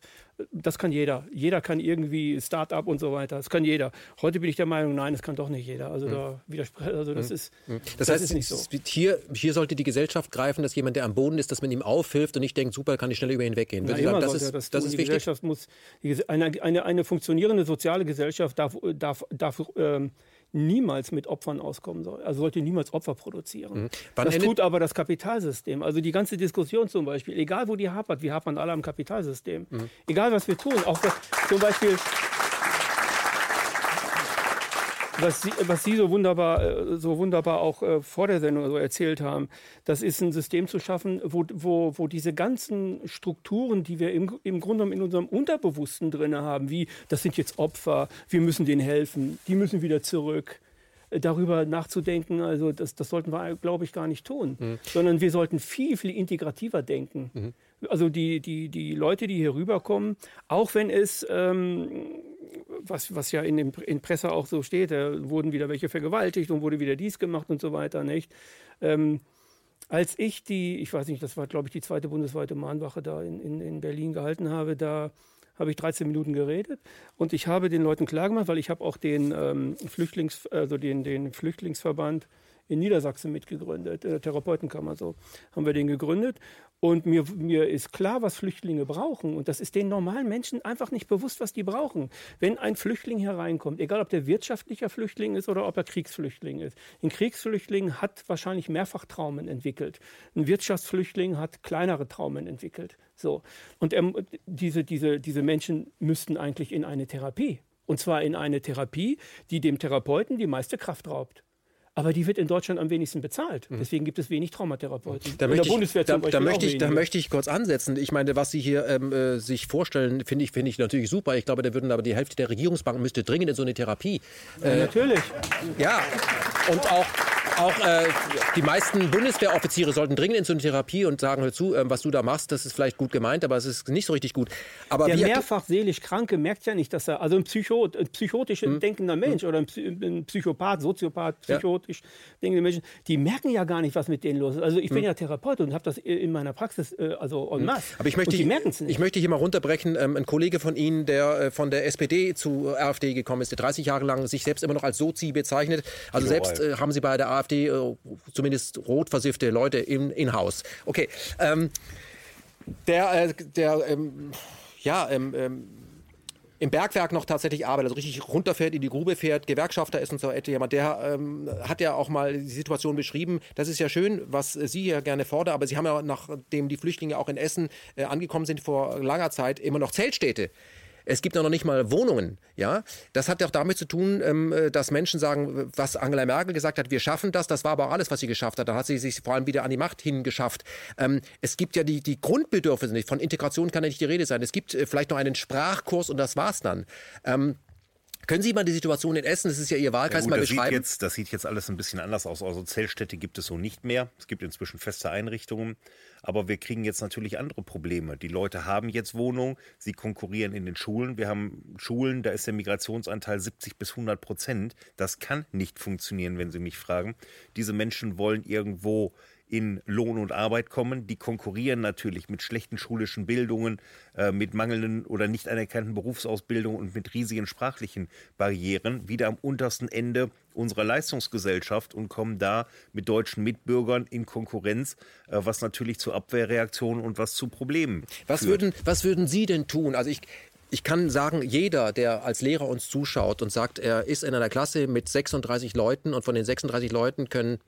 das kann jeder. Jeder kann irgendwie Start-up und so weiter. Das kann jeder. Heute bin ich der Meinung, nein, das kann doch nicht jeder. Also mhm. da widerspreche, also das mhm. ist, das, das heißt, ist nicht so. Hier, hier sollte die Gesellschaft greifen, dass jemand, der am Boden ist, dass man ihm aufhilft und nicht denkt, super, kann ich schnell über ihn weggehen. Na, sagen, das, ist, das, das ist die wichtig. Gesellschaft muss, eine, eine, eine funktionierende soziale Gesellschaft darf, darf, darf ähm, niemals mit Opfern auskommen soll. Also sollte niemals Opfer produzieren. Mhm. das tut aber das Kapitalsystem. Also die ganze Diskussion zum Beispiel, egal wo die hapert, wir hapern alle am Kapitalsystem. Mhm. Egal was wir tun, auch zum Beispiel was Sie, was Sie so wunderbar, äh, so wunderbar auch äh, vor der Sendung so erzählt haben, das ist ein System zu schaffen, wo, wo, wo diese ganzen Strukturen, die wir im, im Grunde genommen in unserem Unterbewussten drin haben, wie das sind jetzt Opfer, wir müssen denen helfen, die müssen wieder zurück. äh, darüber nachzudenken. Also das, das sollten wir, glaube ich, gar nicht tun, mhm. sondern wir sollten viel, viel integrativer denken. Mhm. Also die, die, die Leute, die hier rüberkommen, auch wenn es, ähm, was, was ja in, dem, in Presse auch so steht, da wurden wieder welche vergewaltigt und wurde wieder dies gemacht und so weiter, nicht? Ähm, als ich die, ich weiß nicht, das war glaube ich die zweite bundesweite Mahnwache da in, in, in Berlin gehalten habe, da habe ich 13 Minuten geredet und ich habe den Leuten klargemacht, weil ich habe auch den, ähm, Flüchtlings, also den, den Flüchtlingsverband in Niedersachsen mitgegründet, äh, Therapeutenkammer so, haben wir den gegründet. Und mir, mir ist klar, was Flüchtlinge brauchen. Und das ist den normalen Menschen einfach nicht bewusst, was die brauchen. Wenn ein Flüchtling hereinkommt, egal ob der wirtschaftlicher Flüchtling ist oder ob er Kriegsflüchtling ist. Ein Kriegsflüchtling hat wahrscheinlich mehrfach Traumen entwickelt. Ein Wirtschaftsflüchtling hat kleinere Traumen entwickelt. So. Und er, diese, diese, diese Menschen müssten eigentlich in eine Therapie. Und zwar in eine Therapie, die dem Therapeuten die meiste Kraft raubt. Aber die wird in Deutschland am wenigsten bezahlt. Mhm. Deswegen gibt es wenig Traumatherapeuten. Da, möchte ich, da, da möchte, ich, da möchte ich kurz ansetzen. Ich meine, was Sie hier ähm, äh, sich vorstellen, finde ich, finde ich natürlich super. Ich glaube, da würden aber die Hälfte der Regierungsbanken müsste dringend in so eine Therapie. Äh, ja, natürlich. Ja, und auch auch äh, die meisten Bundeswehroffiziere sollten dringend in so eine Therapie und sagen, hör zu, äh, was du da machst, das ist vielleicht gut gemeint, aber es ist nicht so richtig gut. Aber der mehrfach seelisch Kranke merkt ja nicht, dass er, also ein, Psycho, ein psychotisch hm. denkender Mensch hm. oder ein, ein, Psychopath, Soziopath, psychotisch ja. denkende Menschen, die merken ja gar nicht, was mit denen los ist. Also ich bin hm. ja Therapeut und habe das in meiner Praxis, äh, also en hm. masse. Aber ich möchte, und die merken es nicht. Ich möchte hier mal runterbrechen, ähm, ein Kollege von Ihnen, der äh, von der SPD zu AfD gekommen ist, der 30 Jahre lang sich selbst immer noch als Sozi bezeichnet. Also selbst äh, haben Sie bei der AfD äh, zumindest rot versiffte Leute in, in Haus. Okay. Ähm, der, äh, der ähm, ja, ähm, ähm, im Bergwerk noch tatsächlich arbeitet, also richtig runterfährt, in die Grube fährt, Gewerkschafter ist und so etwas. Der ähm, hat ja auch mal die Situation beschrieben. Das ist ja schön, was Sie ja gerne fordern, aber Sie haben ja, nachdem die Flüchtlinge auch in Essen äh, angekommen sind vor langer Zeit, immer noch Zeltstädte. Es gibt noch nicht mal Wohnungen. Ja, das hat auch damit zu tun, ähm, äh, dass Menschen sagen, was Angela Merkel gesagt hat, wir schaffen das. Das war aber alles, was sie geschafft hat. Da hat sie sich vor allem wieder an die Macht hingeschafft. Ähm, es gibt ja die, die Grundbedürfnisse nicht. Von Integration kann ja nicht die Rede sein. Es gibt äh, vielleicht noch einen Sprachkurs und das war's dann. Können Sie mal die Situation in Essen, das ist ja Ihr Wahlkreis, ja, gut, mal das beschreiben? Sieht jetzt, das sieht jetzt alles ein bisschen anders aus. Also Zellstädte gibt es so nicht mehr. Es gibt inzwischen feste Einrichtungen. Aber wir kriegen jetzt natürlich andere Probleme. Die Leute haben jetzt Wohnungen, sie konkurrieren in den Schulen. Wir haben Schulen, da ist der Migrationsanteil 70 bis 100 Prozent. Das kann nicht funktionieren, wenn Sie mich fragen. Diese Menschen wollen irgendwo in Lohn und Arbeit kommen. Die konkurrieren natürlich mit schlechten schulischen Bildungen, äh, mit mangelnden oder nicht anerkannten Berufsausbildungen und mit riesigen sprachlichen Barrieren wieder am untersten Ende unserer Leistungsgesellschaft und kommen da mit deutschen Mitbürgern in Konkurrenz, äh, was natürlich zu Abwehrreaktionen und was zu Problemen was führt. Würden, was würden Sie denn tun? Also ich, ich kann sagen, jeder, der als Lehrer uns zuschaut und sagt, er ist in einer Klasse mit 36 Leuten und von den 36 Leuten können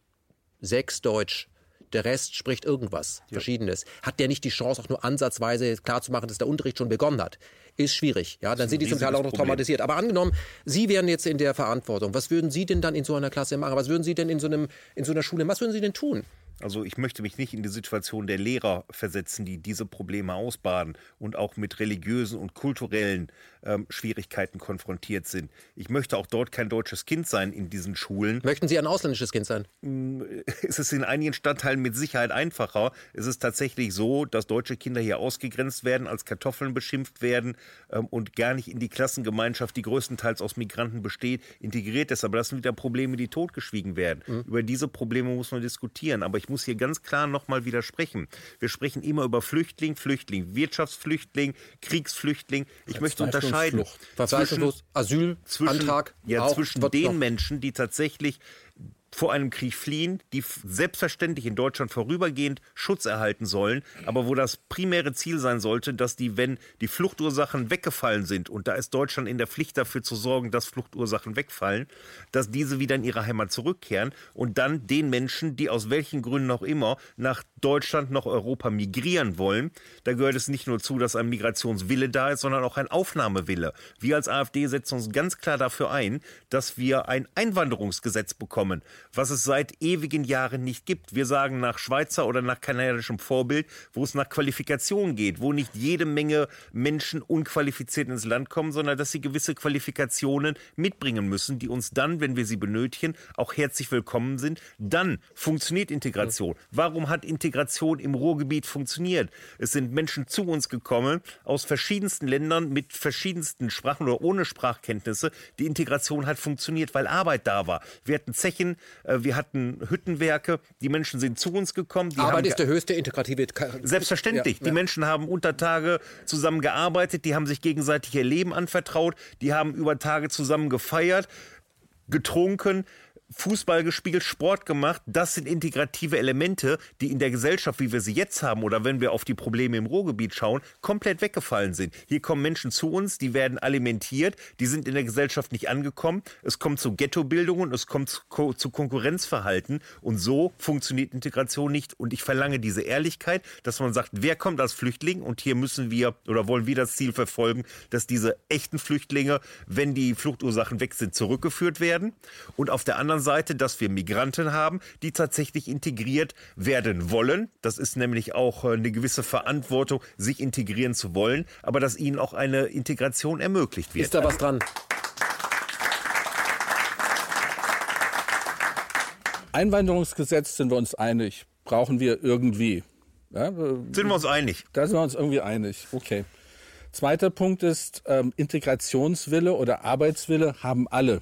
sechs Deutsch der Rest spricht irgendwas, ja. Verschiedenes. Hat der nicht die Chance, auch nur ansatzweise klarzumachen, dass der Unterricht schon begonnen hat? Ist schwierig. Ja, dann sind die zum Teil auch noch traumatisiert. Aber angenommen, Sie wären jetzt in der Verantwortung. Was würden Sie denn dann in so einer Klasse machen? Was würden Sie denn in so, einem, in so einer Schule, was würden Sie denn tun? Also ich möchte mich nicht in die Situation der Lehrer versetzen, die diese Probleme ausbaden und auch mit religiösen und kulturellen ähm, Schwierigkeiten konfrontiert sind. Ich möchte auch dort kein deutsches Kind sein in diesen Schulen. Möchten Sie ein ausländisches Kind sein? Mm, es ist in einigen Stadtteilen mit Sicherheit einfacher. Es ist tatsächlich so, dass deutsche Kinder hier ausgegrenzt werden, als Kartoffeln beschimpft werden ähm, und gar nicht in die Klassengemeinschaft, die größtenteils aus Migranten besteht, integriert ist. Aber das sind wieder Probleme, die totgeschwiegen werden. Mhm. Über diese Probleme muss man diskutieren. Aber ich muss hier ganz klar nochmal widersprechen. Wir sprechen immer über Flüchtling, Flüchtling, Wirtschaftsflüchtling, Kriegsflüchtling. Ich möchte unterscheiden unterscheiden. Zwischen, Asylantrag. Ja, zwischen den Menschen, die tatsächlich vor einem Krieg fliehen, die selbstverständlich in Deutschland vorübergehend Schutz erhalten sollen, aber wo das primäre Ziel sein sollte, dass die, wenn die Fluchtursachen weggefallen sind, und da ist Deutschland in der Pflicht dafür zu sorgen, dass Fluchtursachen wegfallen, dass diese wieder in ihre Heimat zurückkehren und dann den Menschen, die aus welchen Gründen auch immer nach Deutschland, nach Europa migrieren wollen, da gehört es nicht nur zu, dass ein Migrationswille da ist, sondern auch ein Aufnahmewille. Wir als AfD setzen uns ganz klar dafür ein, dass wir ein Einwanderungsgesetz bekommen was es seit ewigen Jahren nicht gibt. Wir sagen nach Schweizer oder nach kanadischem Vorbild, wo es nach Qualifikation geht, wo nicht jede Menge Menschen unqualifiziert ins Land kommen, sondern dass sie gewisse Qualifikationen mitbringen müssen, die uns dann, wenn wir sie benötigen, auch herzlich willkommen sind. Dann funktioniert Integration. Warum hat Integration im Ruhrgebiet funktioniert? Es sind Menschen zu uns gekommen aus verschiedensten Ländern mit verschiedensten Sprachen oder ohne Sprachkenntnisse. Die Integration hat funktioniert, weil Arbeit da war. Wir hatten Zechen, wir hatten Hüttenwerke, die Menschen sind zu uns gekommen. Arbeit ist der höchste integrative. Selbstverständlich. Ja, die ja. Menschen haben unter Tage zusammen gearbeitet, die haben sich gegenseitig ihr Leben anvertraut, die haben über Tage zusammen gefeiert, getrunken, Fußball gespielt, Sport gemacht. Das sind integrative Elemente, die in der Gesellschaft, wie wir sie jetzt haben, oder wenn wir auf die Probleme im Ruhrgebiet schauen, komplett weggefallen sind. Hier kommen Menschen zu uns, die werden alimentiert, die sind in der Gesellschaft nicht angekommen. Es kommt zu Ghettobildungen, es kommt zu, zu Konkurrenzverhalten und so funktioniert Integration nicht. Und ich verlange diese Ehrlichkeit, dass man sagt, wer kommt als Flüchtling und hier müssen wir oder wollen wir das Ziel verfolgen, dass diese echten Flüchtlinge, wenn die Fluchtursachen weg sind, zurückgeführt werden. Und auf der anderen anderen Seite, dass wir Migranten haben, die tatsächlich integriert werden wollen. Das ist nämlich auch äh, eine gewisse Verantwortung, sich integrieren zu wollen, aber dass ihnen auch eine Integration ermöglicht wird. Ist da was dran? Einwanderungsgesetz sind wir uns einig. Brauchen wir irgendwie. Ja, sind wir uns einig? Da sind wir uns irgendwie einig. Okay. Zweiter Punkt ist, ähm, Integrationswille oder Arbeitswille haben alle.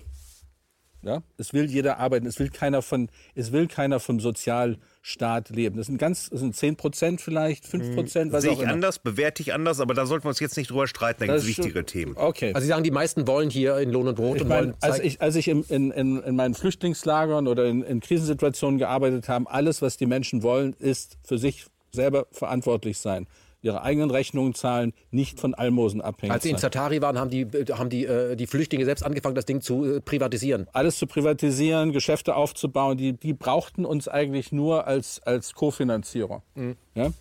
Ja? Es will jeder arbeiten, es will keiner von, es will keiner vom Sozialstaat leben. Das sind ganz, das sind 10 Prozent vielleicht, 5 Prozent, was Sehe ich anders, bewerte ich anders, aber da sollten wir uns jetzt nicht drüber streiten, da gibt es wichtigere Themen. Okay. Also Sie sagen, die meisten wollen hier in Lohn und Brot ich und mein, wollen als ich, als ich in, in, in meinen Flüchtlingslagern oder in, in Krisensituationen gearbeitet habe, alles, was die Menschen wollen, ist für sich selber verantwortlich sein ihre eigenen Rechnungen zahlen, nicht von Almosen abhängen. Als sie in Zatari waren, haben die, haben die, äh, die Flüchtlinge selbst angefangen, das Ding zu äh, privatisieren. Alles zu privatisieren, Geschäfte aufzubauen. Die, die brauchten uns eigentlich nur als, als Kofinanzierer. Mhm. Ja?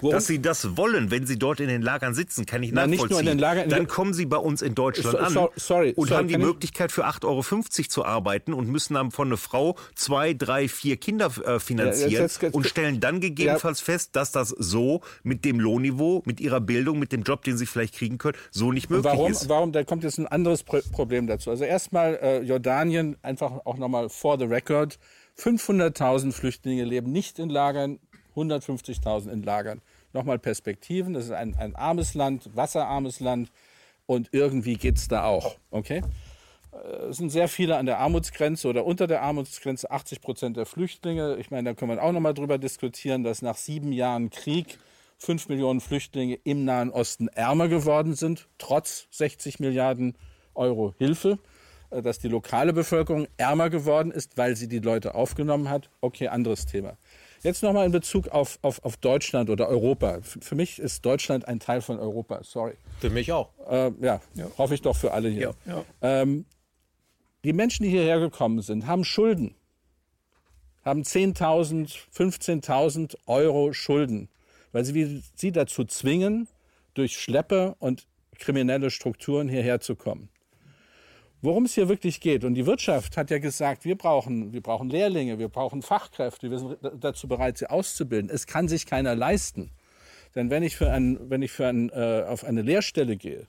Worum? Dass sie das wollen, wenn sie dort in den Lagern sitzen, kann ich Nein, nachvollziehen. Nicht nur in den Lagern, Dann kommen sie bei uns in Deutschland so, an sorry, und sorry, haben die Möglichkeit für 8,50 Euro zu arbeiten und müssen dann von einer Frau zwei, drei, vier Kinder äh, finanzieren ja, jetzt, jetzt, und stellen dann gegebenenfalls ja. fest, dass das so mit dem Lohnniveau, mit ihrer Bildung, mit dem Job, den sie vielleicht kriegen können, so nicht möglich warum, ist. Warum? Da kommt jetzt ein anderes Problem dazu. Also erstmal äh, Jordanien, einfach auch nochmal for the record, 500.000 Flüchtlinge leben nicht in Lagern, 150.000 in Lagern nochmal Perspektiven. Das ist ein, ein armes Land, wasserarmes Land und irgendwie geht es da auch. Okay? Äh, es sind sehr viele an der Armutsgrenze oder unter der Armutsgrenze, 80 Prozent der Flüchtlinge. Ich meine, da können wir auch nochmal drüber diskutieren, dass nach sieben Jahren Krieg fünf Millionen Flüchtlinge im Nahen Osten ärmer geworden sind, trotz 60 Milliarden Euro Hilfe. Äh, dass die lokale Bevölkerung ärmer geworden ist, weil sie die Leute aufgenommen hat. Okay, anderes Thema. Jetzt nochmal in Bezug auf, auf, auf Deutschland oder Europa. Für, für mich ist Deutschland ein Teil von Europa, sorry. Für mich auch. Äh, ja, ja, hoffe ich doch für alle hier. Ja, ja. Ähm, die Menschen, die hierher gekommen sind, haben Schulden. Haben 10.000, 15.000 Euro Schulden, weil sie sie dazu zwingen, durch Schleppe und kriminelle Strukturen hierher zu kommen worum es hier wirklich geht. Und die Wirtschaft hat ja gesagt, wir brauchen, wir brauchen Lehrlinge, wir brauchen Fachkräfte, wir sind dazu bereit, sie auszubilden. Es kann sich keiner leisten. Denn wenn ich, für ein, wenn ich für ein, äh, auf eine Lehrstelle gehe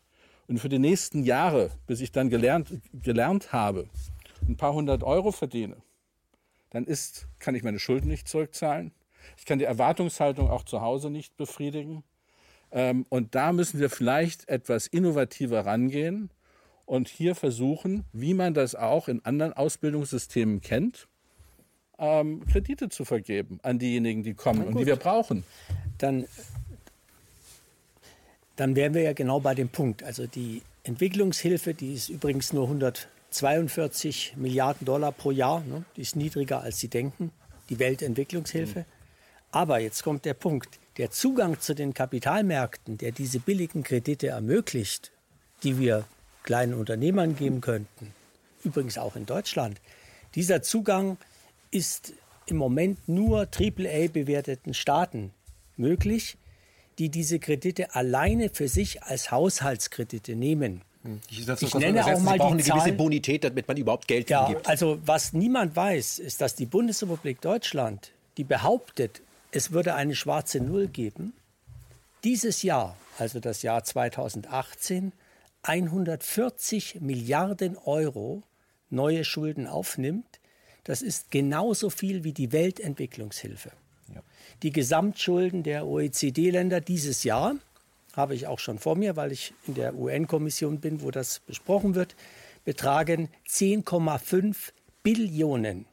und für die nächsten Jahre, bis ich dann gelernt, gelernt habe, ein paar hundert Euro verdiene, dann ist, kann ich meine Schulden nicht zurückzahlen. Ich kann die Erwartungshaltung auch zu Hause nicht befriedigen. Ähm, und da müssen wir vielleicht etwas innovativer rangehen und hier versuchen, wie man das auch in anderen Ausbildungssystemen kennt, ähm, Kredite zu vergeben an diejenigen, die kommen und die wir brauchen. Dann, dann wären wir ja genau bei dem Punkt. Also die Entwicklungshilfe, die ist übrigens nur 142 Milliarden Dollar pro Jahr. Ne? Die ist niedriger, als Sie denken, die Weltentwicklungshilfe. Mhm. Aber jetzt kommt der Punkt. Der Zugang zu den Kapitalmärkten, der diese billigen Kredite ermöglicht, die wir kleinen Unternehmern geben könnten, übrigens auch in Deutschland, dieser Zugang ist im Moment nur AAA bewerteten Staaten möglich, die diese Kredite alleine für sich als Haushaltskredite nehmen. Ich, das, Ich nenne auch mal Sie brauchen die eine gewisse Zahlen. Bonität, damit man überhaupt Geld Ja, gibt. also was niemand weiß, ist, dass die Bundesrepublik Deutschland, die behauptet, es würde eine schwarze Null geben, dieses Jahr, also das Jahr 2018, 140 Milliarden Euro neue Schulden aufnimmt. Das ist genauso viel wie die Weltentwicklungshilfe. Die Gesamtschulden der OECD-Länder dieses Jahr habe ich auch schon vor mir, weil ich in der UN-Kommission bin, wo das besprochen wird, betragen 10,5 Billionen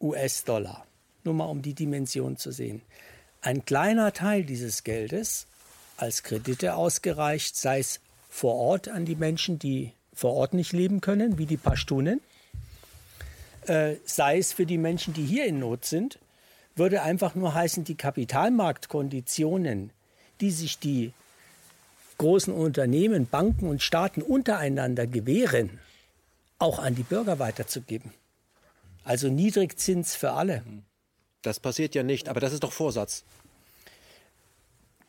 US-Dollar. Nur mal um die Dimension zu sehen. Ein kleiner Teil dieses Geldes als Kredite ausgereicht, sei es vor Ort an die Menschen, die vor Ort nicht leben können, wie die Pashtunen, äh, sei es für die Menschen, die hier in Not sind, würde einfach nur heißen, die Kapitalmarktkonditionen, die sich die großen Unternehmen, Banken und Staaten untereinander gewähren, auch an die Bürger weiterzugeben. Also Niedrigzins für alle. Das passiert ja nicht, aber das ist doch Vorsatz.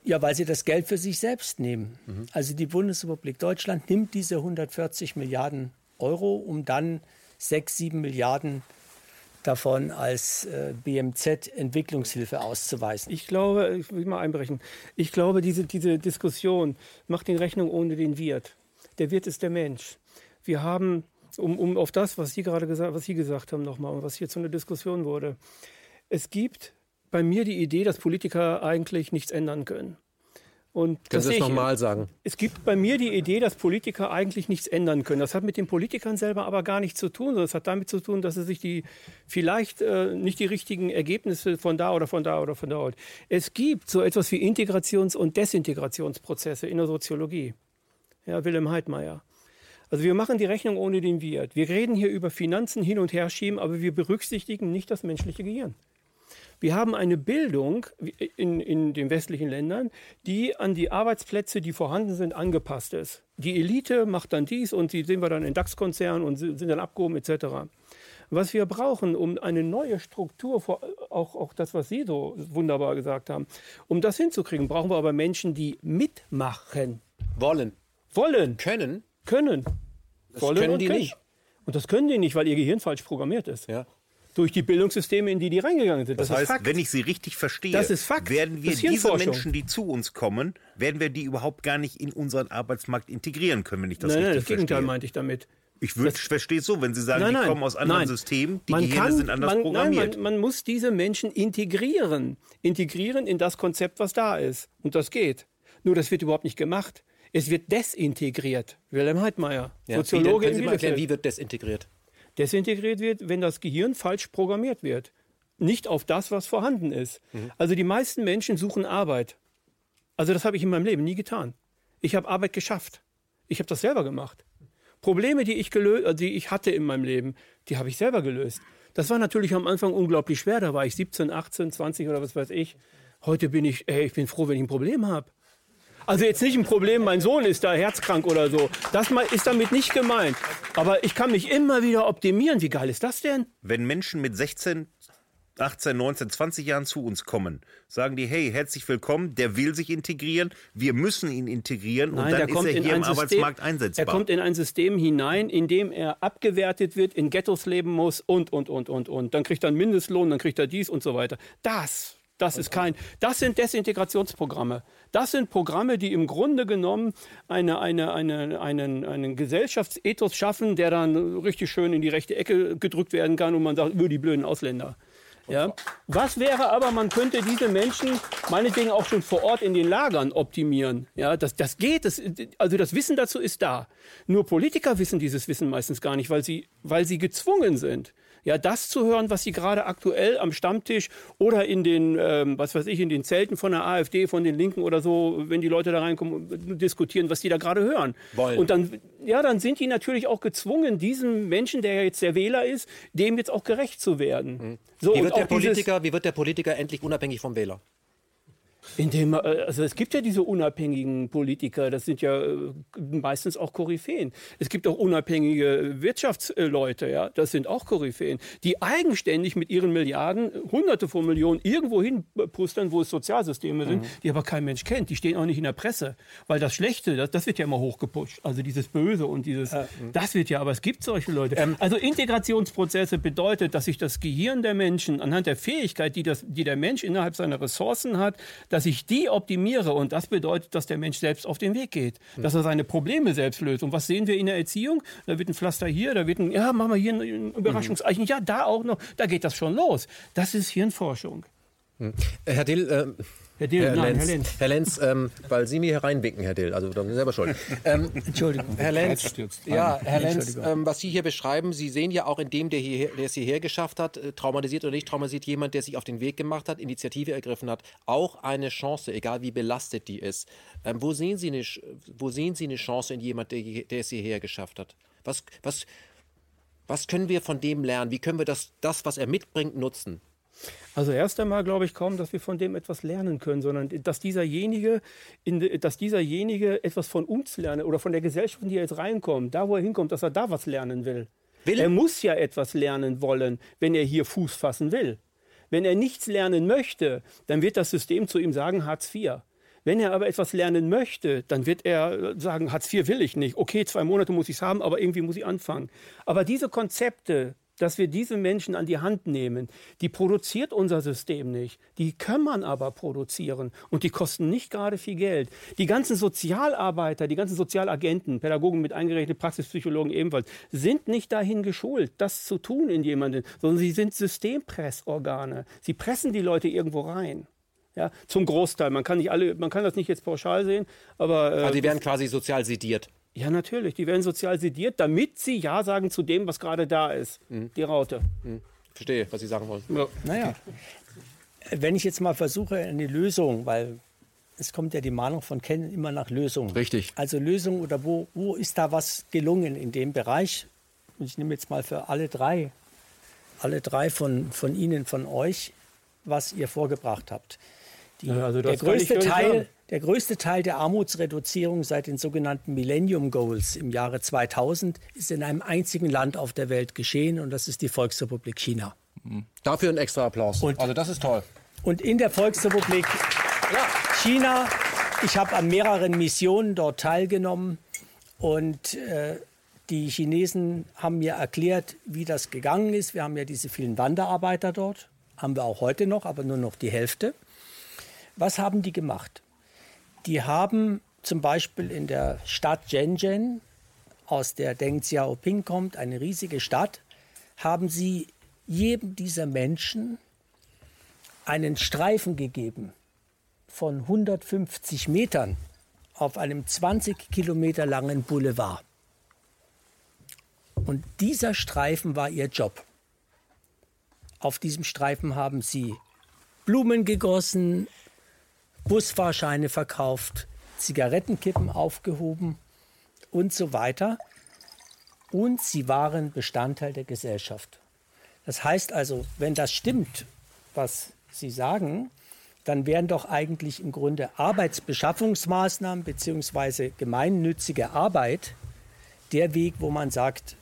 Ja, weil sie das Geld für sich selbst nehmen. Mhm. Also die Bundesrepublik Deutschland nimmt diese 140 Milliarden Euro, um dann 6, 7 Milliarden davon als äh, BMZ-Entwicklungshilfe auszuweisen. Ich glaube, ich will mal einbrechen. Ich glaube, diese, diese Diskussion macht den Rechnung ohne den Wirt. Der Wirt ist der Mensch. Wir haben, um, um auf das, was Sie gerade gesagt, was Sie gesagt haben, nochmal und was hier zu einer Diskussion wurde. Es gibt bei mir die Idee, dass Politiker eigentlich nichts ändern können. Und Können das das nochmal sagen? es gibt bei mir die Idee, dass Politiker eigentlich nichts ändern können. Das hat mit den Politikern selber aber gar nichts zu tun, sondern es hat damit zu tun, dass sie sich die vielleicht äh, nicht die richtigen Ergebnisse von da oder von da oder von dort. Es gibt so etwas wie Integrations- und Desintegrationsprozesse in der Soziologie. Ja, Wilhelm Heidmeier. Also wir machen die Rechnung ohne den Wirt. Wir reden hier über Finanzen hin und her schieben, aber wir berücksichtigen nicht das menschliche Gehirn. Wir haben eine Bildung in, in den westlichen Ländern, die an die Arbeitsplätze, die vorhanden sind, angepasst ist. Die Elite macht dann dies und die sehen wir dann in DAX-Konzernen und sind dann abgehoben etc. Was wir brauchen, um eine neue Struktur, vor- auch, auch das, was Sie so wunderbar gesagt haben, um das hinzukriegen, brauchen wir aber Menschen, die mitmachen Wollen. wollen, Können? können. wollen können und die können. nicht. Und das können die nicht, weil ihr Gehirn falsch programmiert ist. Ja. Durch die Bildungssysteme, in die die reingegangen sind. Das, Das, heißt, ist Fakt. wenn ich Sie richtig verstehe, Das ist Fakt. werden wir Das diese. Menschen, die zu uns kommen, werden wir die überhaupt gar nicht in unseren Arbeitsmarkt integrieren können, wenn ich das nein, nein, richtig das Gegenteil verstehe. meinte ich damit. Ich würd, verstehe es so, wenn Sie sagen, Nein, die nein, kommen aus anderen nein. Systemen, die Man Gehirne kann- sind anders man, programmiert. Nein, man, man muss diese Menschen integrieren. Integrieren in das Konzept, was da ist. Und das geht. Nur das wird überhaupt nicht gemacht. Es wird desintegriert. Wilhelm Heidmeier, Ja. Wie denn? Soziologe Können in Sie mal erklären, wie wird das integriert? Desintegriert wird, wenn das Gehirn falsch programmiert wird. Nicht auf das, was vorhanden ist. Also die meisten Menschen suchen Arbeit. Also das habe ich in meinem Leben nie getan. Ich habe Arbeit geschafft. Ich habe das selber gemacht. Probleme, die ich, gelö- äh, die ich hatte in meinem Leben, die habe ich selber gelöst. Das war natürlich am Anfang unglaublich schwer. Da war ich 17, 18, 20 oder was weiß ich. Heute bin ich, ey, ich bin froh, wenn ich ein Problem habe. Also jetzt nicht ein Problem, mein Sohn ist da herzkrank oder so. Das ist damit nicht gemeint. Aber ich kann mich immer wieder optimieren. Wie geil ist das denn? wenn Menschen mit 16, 18, 19, 20 Jahren zu uns kommen, sagen die, hey, herzlich willkommen, der will sich integrieren, wir müssen ihn integrieren und dann ist er hier im Arbeitsmarkt einsetzbar. Er kommt in ein System hinein, in dem er abgewertet wird, in Ghettos leben muss und, und, und, und, und. Dann kriegt er einen Mindestlohn, dann kriegt er dies und so weiter. Das, das ist kein, das sind Desintegrationsprogramme. Das sind Programme, die im Grunde genommen eine, eine, eine, einen, einen Gesellschaftsethos schaffen, der dann richtig schön in die rechte Ecke gedrückt werden kann und man sagt, über die blöden Ausländer. Ja. Was wäre aber, man könnte diese Menschen meinetwegen auch schon vor Ort in den Lagern optimieren. Ja, das, das geht. Das, also das Wissen dazu ist da. Nur Politiker wissen dieses Wissen meistens gar nicht, weil sie, weil sie gezwungen sind. Ja, das zu hören, was sie gerade aktuell am Stammtisch oder in den, ähm, was weiß ich, in den Zelten von der AfD, von den Linken oder so, wenn die Leute da reinkommen, und diskutieren, was die da gerade hören. Wollen. Und dann, ja, dann sind die natürlich auch gezwungen, diesem Menschen, der ja jetzt der Wähler ist, dem jetzt auch gerecht zu werden. So, Wie wird, der dieses- Politiker, wie wird der Politiker endlich unabhängig vom Wähler? Indem, also es gibt ja diese unabhängigen Politiker, das sind ja meistens auch Koryphäen. Es gibt auch unabhängige Wirtschaftsleute, ja, das sind auch Koryphäen, die eigenständig mit ihren Milliarden, Hunderte von Millionen irgendwo hinpustern, wo es Sozialsysteme sind, mhm. die aber kein Mensch kennt. Die stehen auch nicht in der Presse, weil das Schlechte, das, das wird ja immer hochgepusht. Also dieses Böse und dieses, äh, das wird ja, aber es gibt solche Leute. Ähm, also Integrationsprozesse bedeutet, dass sich das Gehirn der Menschen anhand der Fähigkeit, die, das, die der Mensch innerhalb seiner Ressourcen hat, dass ich die optimiere. Und das bedeutet, dass der Mensch selbst auf den Weg geht, dass er seine Probleme selbst löst. Und was sehen wir in der Erziehung? Da wird ein Pflaster hier, da wird ein, ja, machen wir hier ein Überraschungseichen, ja, da auch noch, da geht das schon los. Das ist Hirnforschung. Hm. Herr Dill, äh Herr Dill, Herr nein, Lenz, Herr Lenz. Herr Lenz ähm, weil Sie mir hereinwinken, Herr Dill, also da sind Sie selber schuld. Ähm, Entschuldigung. Herr Lenz, ja, Herr Lenz, ähm, was Sie hier beschreiben, Sie sehen ja auch in dem, der, hier, der es hierher geschafft hat, äh, traumatisiert oder nicht traumatisiert, jemand, der sich auf den Weg gemacht hat, Initiative ergriffen hat, auch eine Chance, egal wie belastet die ist. Ähm, wo, sehen Sie eine, wo sehen Sie eine Chance in jemand, der, der es hierher geschafft hat? Was, was, was können wir von dem lernen? Wie können wir das, das was er mitbringt, nutzen? Also erst einmal glaube ich kaum, dass wir von dem etwas lernen können, sondern dass dieserjenige, in, dass dieserjenige etwas von uns lernt oder von der Gesellschaft, in die er jetzt reinkommt, da wo er hinkommt, dass er da was lernen will. will. Er muss ja etwas lernen wollen, wenn er hier Fuß fassen will. Wenn er nichts lernen möchte, dann wird das System zu ihm sagen Hartz IV. Wenn er aber etwas lernen möchte, dann wird er sagen, Hartz IV will ich nicht. Okay, zwei Monate muss ich es haben, aber irgendwie muss ich anfangen. Aber diese Konzepte, dass wir diese Menschen an die Hand nehmen. Die produziert unser System nicht. Die kann man aber produzieren und die kosten nicht gerade viel Geld. Die ganzen Sozialarbeiter, die ganzen Sozialagenten, Pädagogen mit eingerechnet, Praxispsychologen ebenfalls, sind nicht dahin geschult, das zu tun in jemanden, sondern sie sind Systempressorgane. Sie pressen die Leute irgendwo rein. Ja, zum Großteil. Man kann nicht alle, man kann das nicht jetzt pauschal sehen, aber. Äh, also die werden quasi sozial sediert. Ja, natürlich. Die werden sozial sediert, damit sie Ja sagen zu dem, was gerade da ist. Mhm. Die Raute. Mhm. Verstehe, was Sie sagen wollen. Ja. Naja, wenn ich jetzt mal versuche, eine Lösung, weil es kommt ja die Mahnung von Ken immer nach Lösung. Richtig. Also Lösung oder wo, wo ist da was gelungen in dem Bereich? Und ich nehme jetzt mal für alle drei, alle drei von, von Ihnen, von euch, was ihr vorgebracht habt. Die, ja, also der größte Teil, der größte Teil der Armutsreduzierung seit den sogenannten Millennium Goals im Jahre 2000 ist in einem einzigen Land auf der Welt geschehen und das ist die Volksrepublik China. Mhm. Dafür ein extra Applaus. Und, also das ist toll. Und in der Volksrepublik ja. China, ich habe an mehreren Missionen dort teilgenommen und äh, die Chinesen haben mir erklärt, wie das gegangen ist. Wir haben ja diese vielen Wanderarbeiter dort, haben wir auch heute noch, aber nur noch die Hälfte. Was haben die gemacht? Die haben zum Beispiel in der Stadt Shenzhen, aus der Deng Xiaoping kommt, eine riesige Stadt, haben sie jedem dieser Menschen einen Streifen gegeben von 150 Metern auf einem 20 Kilometer langen Boulevard. Und dieser Streifen war ihr Job. Auf diesem Streifen haben sie Blumen gegossen, Busfahrscheine verkauft, Zigarettenkippen aufgehoben und so weiter. Und sie waren Bestandteil der Gesellschaft. Das heißt also, wenn das stimmt, was Sie sagen, dann wären doch eigentlich im Grunde Arbeitsbeschaffungsmaßnahmen bzw. gemeinnützige Arbeit der Weg, wo man sagt,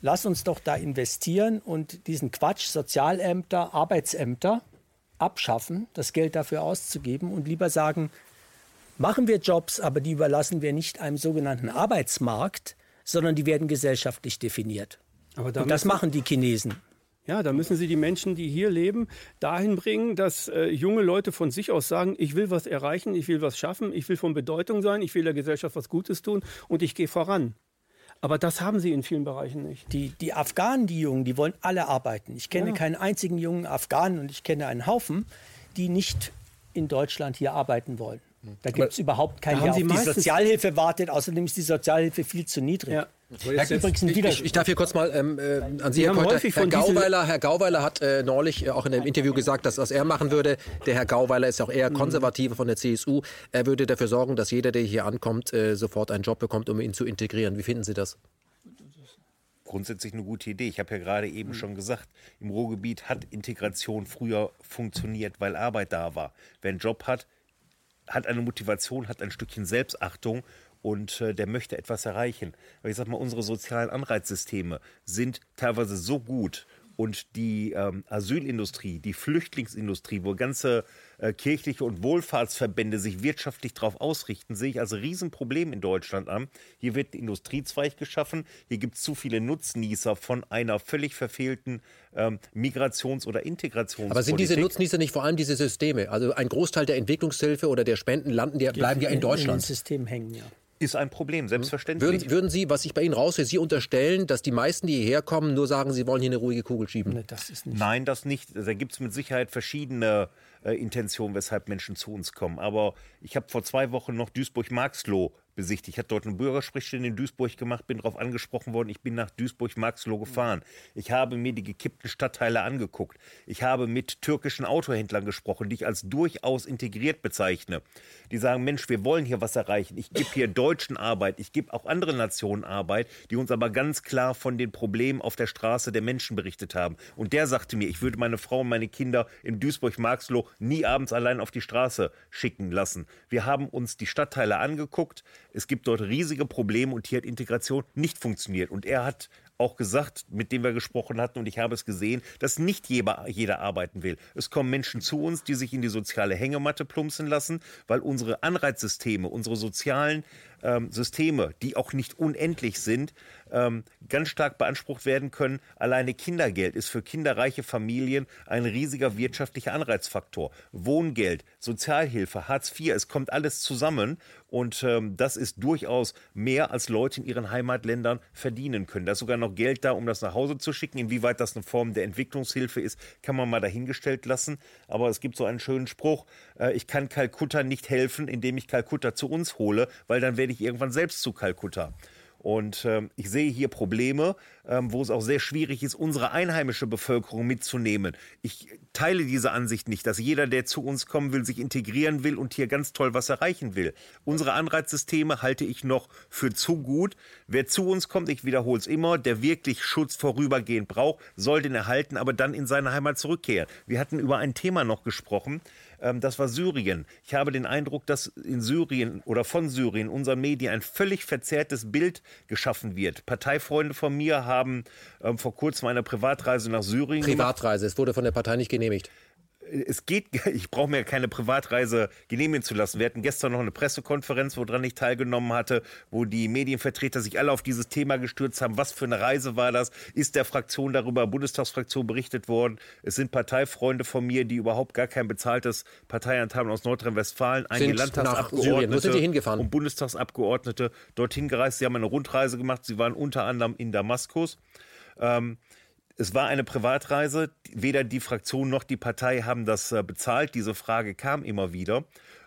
lass uns doch da investieren und diesen Quatsch, Sozialämter, Arbeitsämter, abschaffen, das Geld dafür auszugeben und lieber sagen, machen wir Jobs, aber die überlassen wir nicht einem sogenannten Arbeitsmarkt, sondern die werden gesellschaftlich definiert. und das machen die Chinesen. Ja, da müssen Sie die Menschen, die hier leben, dahin bringen, dass äh, junge Leute von sich aus sagen, ich will was erreichen, ich will was schaffen, ich will von Bedeutung sein, ich will der Gesellschaft was Gutes tun und ich gehe voran. Aber das haben sie in vielen Bereichen nicht. Die, die Afghanen, die Jungen, die wollen alle arbeiten. Ich kenne ja. keinen einzigen jungen Afghanen und ich kenne einen Haufen, die nicht in Deutschland hier arbeiten wollen. Da gibt es überhaupt keinen, der auf die Sozialhilfe wartet. Außerdem ist die Sozialhilfe viel zu niedrig. Ja. Herr, ich, ich, darf hier kurz mal ähm, äh, an Sie, Herr Keuter. Herr Gauweiler, Herr Gauweiler hat äh, neulich äh, auch in einem Interview gesagt, dass was er machen würde. Der Herr Gauweiler ist auch eher mhm. konservative von der CSU. Er würde dafür sorgen, dass jeder, der hier ankommt, äh, sofort einen Job bekommt, um ihn zu integrieren. Wie finden Sie das? Grundsätzlich eine gute Idee. Ich habe ja gerade eben mhm. schon gesagt, im Ruhrgebiet hat Integration früher funktioniert, weil Arbeit da war. Wer einen Job hat, hat eine Motivation, hat ein Stückchen Selbstachtung und äh, der möchte etwas erreichen. Aber ich sag mal, unsere sozialen Anreizsysteme sind teilweise so gut und die ähm, Asylindustrie, die Flüchtlingsindustrie, wo ganze äh, kirchliche und Wohlfahrtsverbände sich wirtschaftlich darauf ausrichten, sehe ich als Riesenproblem in Deutschland an. Hier wird ein Industriezweig geschaffen, hier gibt es zu viele Nutznießer von einer völlig verfehlten ähm, Migrations- oder Integrationspolitik. Aber sind diese Nutznießer nicht vor allem diese Systeme? Also ein Großteil der Entwicklungshilfe oder der Spenden landen, die bleiben ja in Deutschland. In System hängen, ja ist ein Problem, selbstverständlich. Würden, würden, Sie, was ich bei Ihnen raushöre, Sie unterstellen, dass die meisten, die hierher kommen, nur sagen, sie wollen hier eine ruhige Kugel schieben? Nee, das Nein, das nicht. Da gibt es mit Sicherheit verschiedene äh, Intentionen, weshalb Menschen zu uns kommen. Aber ich habe vor zwei Wochen noch Duisburg-Marxloh besichtigt. Ich habe dort eine Bürgersprechstunde in Duisburg gemacht, bin darauf angesprochen worden. Ich bin nach Duisburg-Marxloh gefahren. Ich habe mir die gekippten Stadtteile angeguckt. Ich habe mit türkischen Autohändlern gesprochen, die ich als durchaus integriert bezeichne. Die sagen, Mensch, wir wollen hier was erreichen. Ich gebe hier Deutschen Arbeit, ich gebe auch anderen Nationen Arbeit, die uns aber ganz klar von den Problemen auf der Straße der Menschen berichtet haben. Und der sagte mir, ich würde meine Frau und meine Kinder in Duisburg-Marxloh nie abends allein auf die Straße schicken lassen. Wir haben uns die Stadtteile angeguckt. Es gibt dort riesige Probleme und hier hat Integration nicht funktioniert. Und er hat auch gesagt, mit dem wir gesprochen hatten, und ich habe es gesehen, dass nicht jeder, jeder arbeiten will. Es kommen Menschen zu uns, die sich in die soziale Hängematte plumpsen lassen, weil unsere Anreizsysteme, unsere sozialen ähm, Systeme, die auch nicht unendlich sind, ähm, ganz stark beansprucht werden können. Alleine Kindergeld ist für kinderreiche Familien ein riesiger wirtschaftlicher Anreizfaktor. Wohngeld, Sozialhilfe, Hartz IV, es kommt alles zusammen und ähm, das ist durchaus mehr, als Leute in ihren Heimatländern verdienen können. Da ist sogar noch Geld da, um das nach Hause zu schicken. Inwieweit das eine Form der Entwicklungshilfe ist, kann man mal dahingestellt lassen. Aber es gibt so einen schönen Spruch, äh, ich kann Kalkutta nicht helfen, indem ich Kalkutta zu uns hole, weil dann werde ich irgendwann selbst zu Kalkutta. Und ähm, ich sehe hier Probleme, ähm, wo es auch sehr schwierig ist, unsere einheimische Bevölkerung mitzunehmen. Ich teile diese Ansicht nicht, dass jeder, der zu uns kommen will, sich integrieren will und hier ganz toll was erreichen will. Unsere Anreizsysteme halte ich noch für zu gut. Wer zu uns kommt, ich wiederhole es immer, der wirklich Schutz vorübergehend braucht, soll den erhalten, aber dann in seine Heimat zurückkehren. Wir hatten über ein Thema noch gesprochen, ähm, das war Syrien. Ich habe den Eindruck, dass in Syrien oder von Syrien unseren Medien ein völlig verzerrtes Bild geschaffen wird. Parteifreunde von mir haben ähm, vor kurzem eine Privatreise nach Syrien Privatreise, gemacht. es wurde von der Partei nicht genehmigt es geht, ich brauche mir keine Privatreise genehmigen zu lassen. Wir hatten gestern noch eine Pressekonferenz, woran ich teilgenommen hatte, wo die Medienvertreter sich alle auf dieses Thema gestürzt haben. Was für eine Reise war das? Ist der Fraktion darüber, Bundestagsfraktion berichtet worden? Es sind Parteifreunde von mir, die überhaupt gar kein bezahltes Parteiamt haben aus Nordrhein-Westfalen, einige Landtagsabgeordnete und Bundestagsabgeordnete dorthin gereist. Sie haben eine Rundreise gemacht. Sie waren unter anderem in Damaskus. Ähm, es war eine Privatreise. Weder die Fraktion noch die Partei haben das äh, bezahlt. Diese Frage kam immer wieder.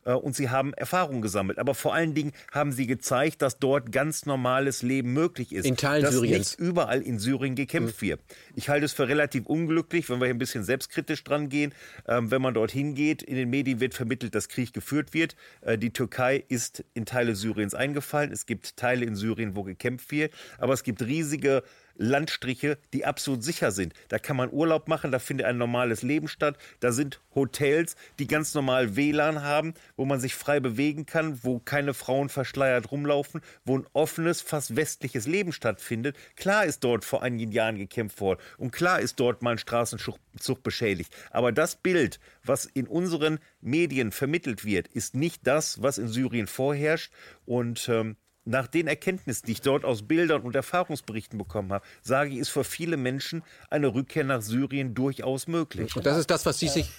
Äh, und sie haben Erfahrung gesammelt. Aber vor allen Dingen haben sie gezeigt, dass dort ganz normales Leben möglich ist. In Teilen dass Syriens. nicht überall in Syrien gekämpft mhm. wird. Ich halte es für relativ unglücklich, wenn wir hier ein bisschen selbstkritisch dran gehen. Ähm, wenn man dorthin geht, in den Medien wird vermittelt, dass Krieg geführt wird. Äh, die Türkei ist in Teile Syriens eingefallen. Es gibt Teile in Syrien, wo gekämpft wird. Aber es gibt riesige Landstriche, die absolut sicher sind. Da kann man Urlaub machen, da findet ein normales Leben statt. Da sind Hotels, die ganz normal WLAN haben, wo man sich frei bewegen kann, wo keine Frauen verschleiert rumlaufen, wo ein offenes, fast westliches Leben stattfindet. Klar ist dort vor einigen Jahren gekämpft worden und klar ist dort mal ein Straßenzug beschädigt. Aber das Bild, was in unseren Medien vermittelt wird, ist nicht das, was in Syrien vorherrscht. Und ähm, nach den Erkenntnissen, die ich dort aus Bildern und Erfahrungsberichten bekommen habe, sage ich, ist für viele Menschen eine Rückkehr nach Syrien durchaus möglich. Und das ist das, was Sie sich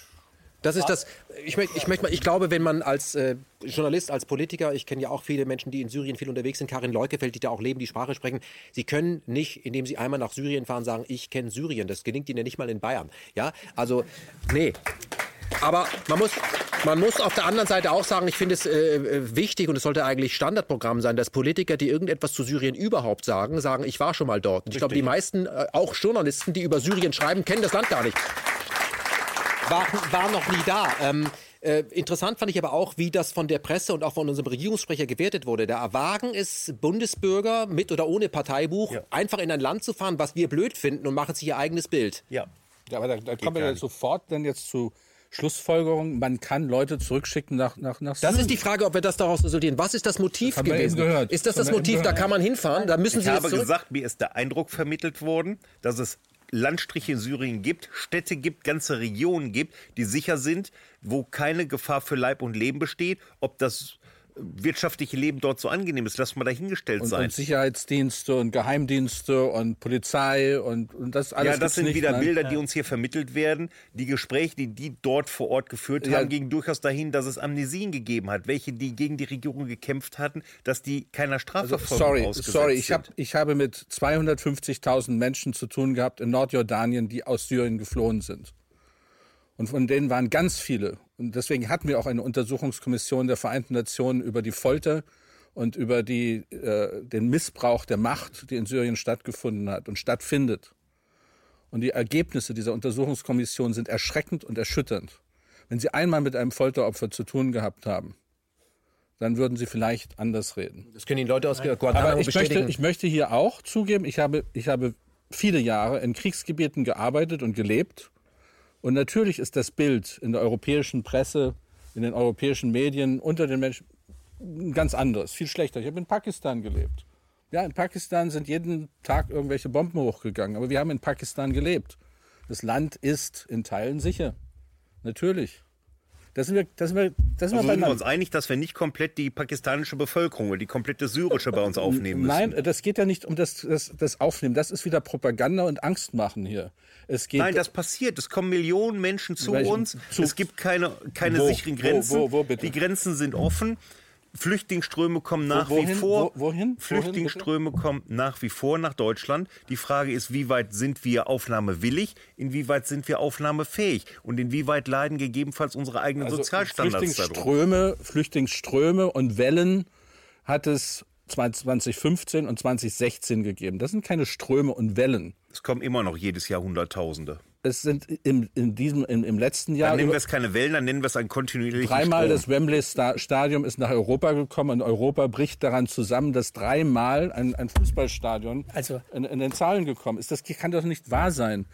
das ist das. Ich, möchte, ich, möchte, ich glaube, wenn man als äh, Journalist, als Politiker, ich kenne ja auch viele Menschen, die in Syrien viel unterwegs sind, Karin Leukefeld, die da auch leben, die Sprache sprechen, sie können nicht, indem sie einmal nach Syrien fahren, sagen, ich kenne Syrien. Das gelingt ihnen ja nicht mal in Bayern. Ja, also, nee. Aber man muss, man muss auf der anderen Seite auch sagen, ich finde es äh, wichtig und es sollte eigentlich Standardprogramm sein, dass Politiker, die irgendetwas zu Syrien überhaupt sagen, sagen, ich war schon mal dort. Und ich glaube, die meisten, äh, auch Journalisten, die über Syrien schreiben, kennen das Land gar nicht. War, war noch nie da. Ähm, äh, interessant fand ich aber auch, wie das von der Presse und auch von unserem Regierungssprecher gewertet wurde. Da erwagen es Bundesbürger mit oder ohne Parteibuch, ja. einfach in ein Land zu fahren, was wir blöd finden und machen sich ihr eigenes Bild. Ja. Ja, aber da, da kommen wir sofort dann jetzt zu Schlussfolgerung, man kann Leute zurückschicken nach, nach, nach Das ist die Frage, ob wir das daraus resultieren. Was ist das Motiv haben wir gewesen? eben gehört. Ist das Das das, Motiv? Da kann man hinfahren, da müssen Ich Sie jetzt habe gesagt, mir ist der Eindruck vermittelt worden, dass es Landstriche in Syrien gibt, Städte gibt, ganze Regionen gibt, die sicher sind, wo keine Gefahr für Leib und Leben besteht. Ob das wirtschaftliche Leben dort so angenehm ist, lass mal dahingestellt und, sein. und Sicherheitsdienste und Geheimdienste und Polizei und, und das alles. ja, das sind nicht, wieder nein. Bilder, die uns hier vermittelt werden. Die Gespräche, die die dort vor Ort geführt Ja. haben, gingen durchaus dahin, dass es Amnesien gegeben hat, welche die gegen die Regierung gekämpft hatten, dass die keiner Strafverfolgung Sorry, ausgesetzt sorry, ich, hab, ich habe mit 250.000 Menschen zu tun gehabt in Nordjordanien, die aus Syrien geflohen sind. Und von denen waren ganz viele. Und deswegen hatten wir auch eine Untersuchungskommission der Vereinten Nationen über die Folter und über die, äh, den Missbrauch der Macht, die in Syrien stattgefunden hat und stattfindet. Und die Ergebnisse dieser Untersuchungskommission sind erschreckend und erschütternd. Wenn Sie einmal mit einem Folteropfer zu tun gehabt haben, dann würden Sie vielleicht anders reden. Das können die Leute aus Guantanamo Aber ich möchte, bestätigen. ich möchte hier auch zugeben, ich habe, ich habe viele Jahre in Kriegsgebieten gearbeitet und gelebt. Und natürlich ist das Bild in der europäischen Presse, in den europäischen Medien unter den Menschen ganz anderes, viel schlechter. Ich habe in Pakistan gelebt. Ja, in Pakistan sind jeden Tag irgendwelche Bomben hochgegangen, aber wir haben in Pakistan gelebt. Das Land ist in Teilen sicher. Natürlich. Da sind wir, da sind wir, da sind Also wir sind wir uns einig, dass wir nicht komplett die pakistanische Bevölkerung oder die komplette syrische bei uns aufnehmen müssen. Nein, das geht ja nicht um das, das, das Aufnehmen. Das ist wieder Propaganda und Angstmachen hier. Es geht Nein, das passiert. Es kommen Millionen Menschen zu Welchen? uns. Zu- es gibt keine, keine Wo? sicheren Grenzen. wo, wo bitte? Die Grenzen sind offen. Flüchtlingsströme kommen nach wie wohin? vor. Wo- wohin? Flüchtlingsströme kommen nach wie vor nach Deutschland. Die Frage ist, wie weit sind wir aufnahmewillig? Inwieweit sind wir aufnahmefähig? Und inwieweit leiden gegebenenfalls unsere eigenen Also Sozialstandards darunter? Flüchtlingsströme, Flüchtlingsströme und Wellen hat es 2015 und 2016 gegeben. Das sind keine Ströme und Wellen. Es kommen immer noch jedes Jahr Hunderttausende. Es sind im, in diesem, im, im letzten Jahr Dann nennen wir es keine Wellen, dann nennen wir es einen kontinuierlichen Dreimal Strom. das Wembley Sta- Stadion ist nach Europa gekommen und Europa bricht daran zusammen, dass dreimal ein, ein Fußballstadion Also- in, in den Zahlen gekommen ist. Das kann doch nicht wahr sein.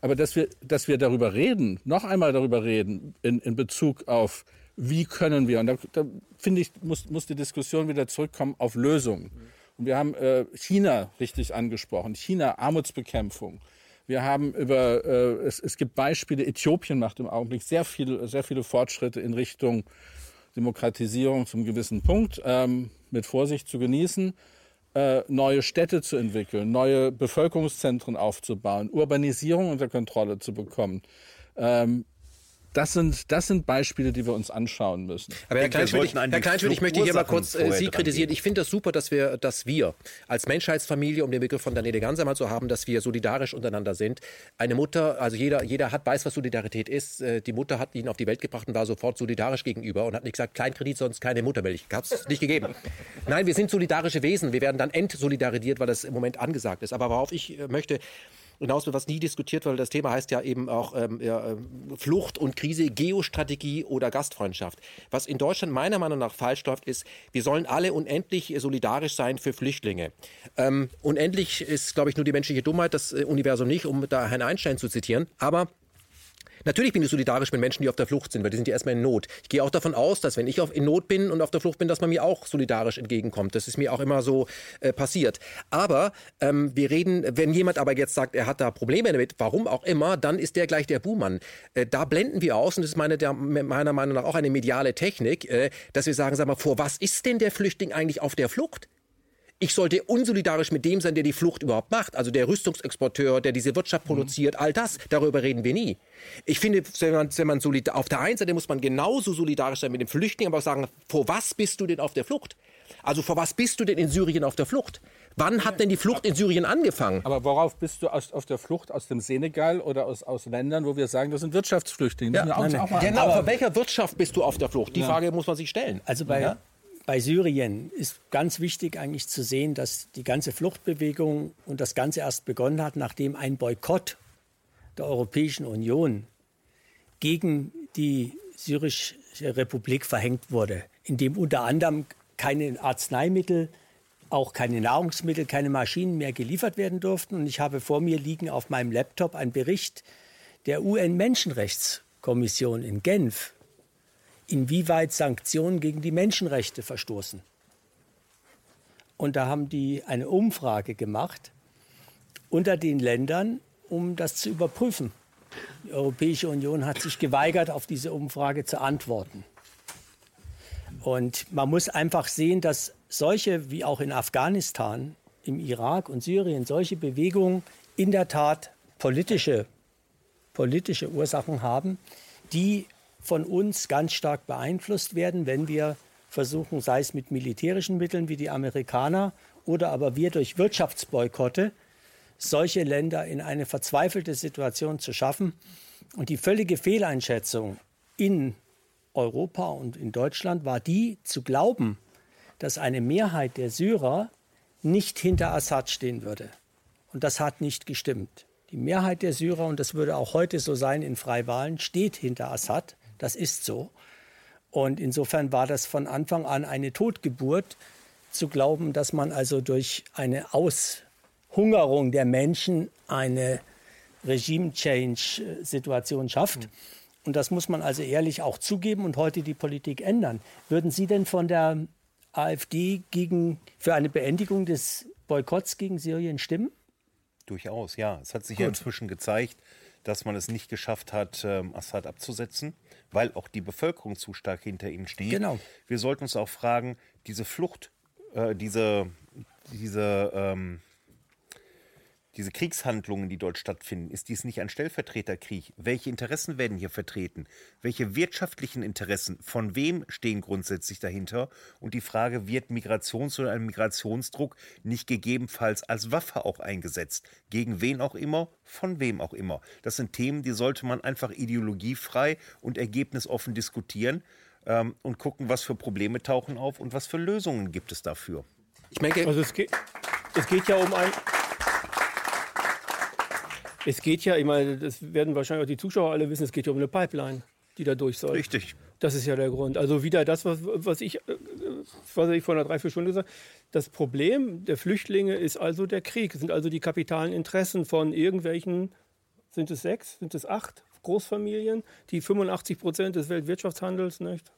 Aber dass wir, dass wir darüber reden, noch einmal darüber reden, in, in Bezug auf, wie können wir, und da, da finde ich, muss, muss die Diskussion wieder zurückkommen auf Lösungen. Und wir haben äh, China richtig angesprochen, China, Armutsbekämpfung. Wir haben über, äh, es, es gibt Beispiele, Äthiopien macht im Augenblick sehr viele, sehr viele Fortschritte in Richtung Demokratisierung zum gewissen Punkt, ähm, mit Vorsicht zu genießen, äh, neue Städte zu entwickeln, neue Bevölkerungszentren aufzubauen, Urbanisierung unter Kontrolle zu bekommen. Ähm, das sind, das sind Beispiele, die wir uns anschauen müssen. Aber Herr Kleinschmidt, ich, Herr Kleinschmidt, ich möchte hier mal kurz äh, Sie kritisieren. gehen. Ich finde das super, dass wir, dass wir als Menschheitsfamilie, um den Begriff von Daniele Ganser mal zu haben, dass wir solidarisch untereinander sind. Eine Mutter, also jeder, jeder hat, weiß, was Solidarität ist. Äh, Die Mutter hat ihn auf die Welt gebracht und war sofort solidarisch gegenüber und hat nicht gesagt, Kleinkredit, sonst keine Muttermilch. Hat es nicht gegeben. Nein, wir sind solidarische Wesen. Wir werden dann entsolidarisiert, weil das im Moment angesagt ist. Aber worauf ich äh, möchte, hinaus will, was nie diskutiert wird, weil das Thema heißt ja eben auch ähm, ja, ähm, Flucht und Krise, Geostrategie oder Gastfreundschaft. Was in Deutschland meiner Meinung nach falsch läuft, ist, wir sollen alle unendlich solidarisch sein für Flüchtlinge. Ähm, unendlich ist, glaube ich, nur die menschliche Dummheit, das äh, Universum nicht, um da Herrn Einstein zu zitieren. Aber Natürlich bin ich solidarisch mit Menschen, die auf der Flucht sind, weil die sind ja erstmal in Not. Ich gehe auch davon aus, dass wenn ich in Not bin und auf der Flucht bin, dass man mir auch solidarisch entgegenkommt. Das ist mir auch immer so äh, passiert. Aber ähm, wir reden, wenn jemand aber jetzt sagt, er hat da Probleme damit, warum auch immer, dann ist der gleich der Buhmann. Äh, da blenden wir aus und das ist meine, der, meiner Meinung nach auch eine mediale Technik, äh, dass wir sagen, sag mal, vor was ist denn der Flüchtling eigentlich auf der Flucht? Ich sollte unsolidarisch mit dem sein, der die Flucht überhaupt macht. Also der Rüstungsexporteur, der diese Wirtschaft produziert, all das. Darüber reden wir nie. Ich finde, wenn man, wenn man solidar, auf der einen Seite muss man genauso solidarisch sein mit dem Flüchtling, aber auch sagen, vor was bist du denn auf der Flucht? Also vor was bist du denn in Syrien auf der Flucht? Wann hat denn die Flucht in Syrien angefangen? Aber worauf bist du aus, auf der Flucht aus dem Senegal oder aus, aus Ländern, wo wir sagen, das sind Wirtschaftsflüchtlinge? Mal Genau, vor welcher Wirtschaft bist du auf der Flucht? Die Frage muss man sich stellen. Also bei, bei Syrien ist ganz wichtig eigentlich zu sehen, dass die ganze Fluchtbewegung und das Ganze erst begonnen hat, nachdem ein Boykott der Europäischen Union gegen die syrische Republik verhängt wurde, in dem unter anderem keine Arzneimittel, auch keine Nahrungsmittel, keine Maschinen mehr geliefert werden durften. Und ich habe vor mir liegen auf meinem Laptop einen Bericht der UN-Menschenrechtskommission Kommission in Genf, inwieweit Sanktionen gegen die Menschenrechte verstoßen. Und da haben die eine Umfrage gemacht unter den Ländern, um das zu überprüfen. Die Europäische Union hat sich geweigert, auf diese Umfrage zu antworten. Und man muss einfach sehen, dass solche wie auch in Afghanistan, im Irak und Syrien, solche Bewegungen in der Tat politische, politische Ursachen haben, die von uns ganz stark beeinflusst werden, wenn wir versuchen, sei es mit militärischen Mitteln wie die Amerikaner oder aber wir durch Wirtschaftsboykotte, solche Länder in eine verzweifelte Situation zu schaffen. Und die völlige Fehleinschätzung in Europa und in Deutschland war die, zu glauben, dass eine Mehrheit der Syrer nicht hinter Assad stehen würde. Und das hat nicht gestimmt. Die Mehrheit der Syrer, und das würde auch heute so sein in Freiwahlen, steht hinter Assad. Das ist so. Und insofern war das von Anfang an eine Totgeburt, zu glauben, dass man also durch eine Aushungerung der Menschen eine Regime-Change-Situation schafft. Mhm. Und das muss man also ehrlich auch zugeben und heute die Politik ändern. Würden Sie denn von der AfD gegen, für eine Beendigung des Boykotts gegen Syrien stimmen? Durchaus, ja. Es hat sich Gut. ja inzwischen gezeigt, dass man es nicht geschafft hat, ähm, Assad abzusetzen, weil auch die Bevölkerung zu stark hinter ihm steht. Genau. Wir sollten uns auch fragen, diese Flucht, äh, diese, diese ähm, diese Kriegshandlungen, die dort stattfinden, ist dies nicht ein Stellvertreterkrieg? Welche Interessen werden hier vertreten? Welche wirtschaftlichen Interessen? Von wem stehen grundsätzlich dahinter? Und die Frage, wird Migrations- oder ein Migrationsdruck nicht gegebenenfalls als Waffe auch eingesetzt? Gegen wen auch immer? Von wem auch immer? Das sind Themen, die sollte man einfach ideologiefrei und ergebnisoffen diskutieren ähm, und gucken, was für Probleme tauchen auf und was für Lösungen gibt es dafür. Ich denke, also es geht, es geht ja um ein es geht ja, ich meine, das werden wahrscheinlich auch die Zuschauer alle wissen, es geht ja um eine Pipeline, die da durch soll. Richtig. Das ist ja der Grund. Also wieder das, was, was, ich, äh, was ich vor einer drei, vier Stunden gesagt habe. Das Problem der Flüchtlinge ist also der Krieg, sind also die kapitalen Interessen von irgendwelchen, sind es sechs, sind es acht Großfamilien, die 85 Prozent des Weltwirtschaftshandels, nicht?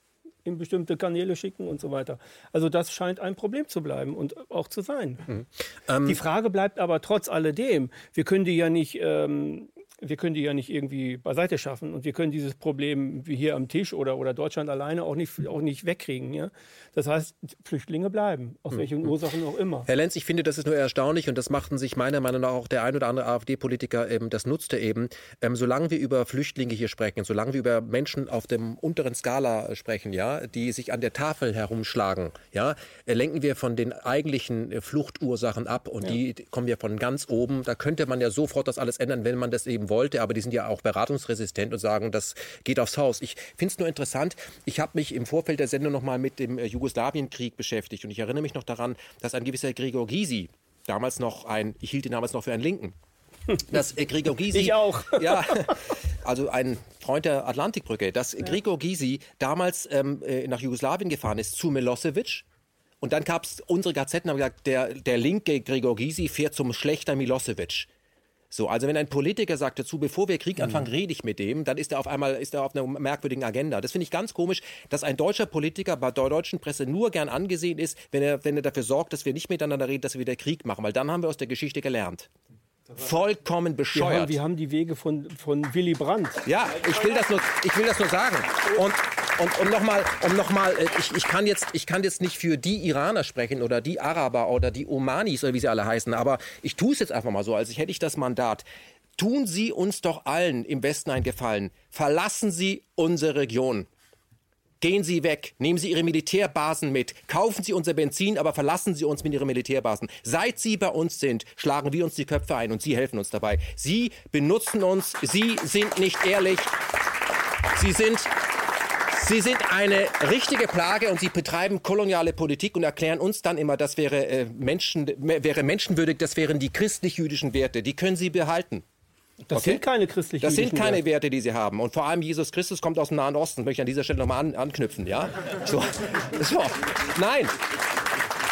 In bestimmte Kanäle schicken und so weiter. Also das scheint ein Problem zu bleiben und auch zu sein. Mhm. Ähm, die Frage bleibt aber trotz alledem, wir können die ja nicht ähm, wir können die ja nicht irgendwie beiseite schaffen und wir können dieses Problem wie hier am Tisch oder, oder Deutschland alleine auch nicht, auch nicht wegkriegen. Ja? Das heißt, Flüchtlinge bleiben, aus welchen mhm. Ursachen auch immer. Herr Lenz, ich finde, das ist nur erstaunlich und das machten sich meiner Meinung nach auch der ein oder andere AfD-Politiker eben, das nutzte eben. Ähm, solange wir über Flüchtlinge hier sprechen, solange wir über Menschen auf dem unteren Skala sprechen, ja, die sich an der Tafel herumschlagen, ja, äh, lenken wir von den eigentlichen äh, Fluchtursachen ab und ja. die kommen ja von ganz oben. Da könnte man ja sofort das alles ändern, wenn man das eben wollte, aber die sind ja auch beratungsresistent und sagen, das geht aufs Haus. Ich finde es nur interessant, ich habe mich im Vorfeld der Sendung noch mal mit dem äh, Jugoslawienkrieg beschäftigt und ich erinnere mich noch daran, dass ein gewisser Gregor Gysi, damals noch ein, ich hielt ihn damals noch für einen Linken, dass äh, Gregor Gysi. Ich auch. Ja, also ein Freund der Atlantikbrücke, dass ja. Gregor Gysi damals ähm, äh, nach Jugoslawien gefahren ist zu Milosevic. Und dann gab es unsere Gazetten, haben gesagt, der, der linke Gregor Gysi fährt zum schlechter Milosevic. So, also wenn ein Politiker sagt dazu, bevor wir Krieg anfangen, mhm. rede ich mit dem, dann ist er auf einmal ist er auf einer merkwürdigen Agenda. Das finde ich ganz komisch, dass ein deutscher Politiker bei der deutschen Presse nur gern angesehen ist, wenn er, wenn er dafür sorgt, dass wir nicht miteinander reden, dass wir wieder Krieg machen, weil dann haben wir aus der Geschichte gelernt. Vollkommen bescheuert. Wir haben, wir haben die Wege von, von Willy Brandt. Ja, ich will das nur, ich will das nur sagen. Und und um nochmal, um noch äh, ich, ich, kann jetzt, ich kann jetzt nicht für die Iraner sprechen oder die Araber oder die Omanis oder wie sie alle heißen, aber ich tue es jetzt einfach mal so, als hätte ich das Mandat. Tun Sie uns doch allen im Westen einen Gefallen. Verlassen Sie unsere Region. Gehen Sie weg, nehmen Sie Ihre Militärbasen mit, kaufen Sie unser Benzin, aber verlassen Sie uns mit Ihren Militärbasen. Seit Sie bei uns sind, schlagen wir uns die Köpfe ein und Sie helfen uns dabei. Sie benutzen uns, Sie sind nicht ehrlich, Sie sind Sie sind eine richtige Plage und Sie betreiben koloniale Politik und erklären uns dann immer, das wäre, äh, Menschen, wäre menschenwürdig, das wären die christlich-jüdischen Werte. Die können Sie behalten. Das okay? sind keine christlichen Das sind keine Werte. Werte, die sie haben. Und vor allem Jesus Christus kommt aus dem Nahen Osten. Das möchte ich an dieser Stelle nochmal an, anknüpfen. Ja? So. so. Nein.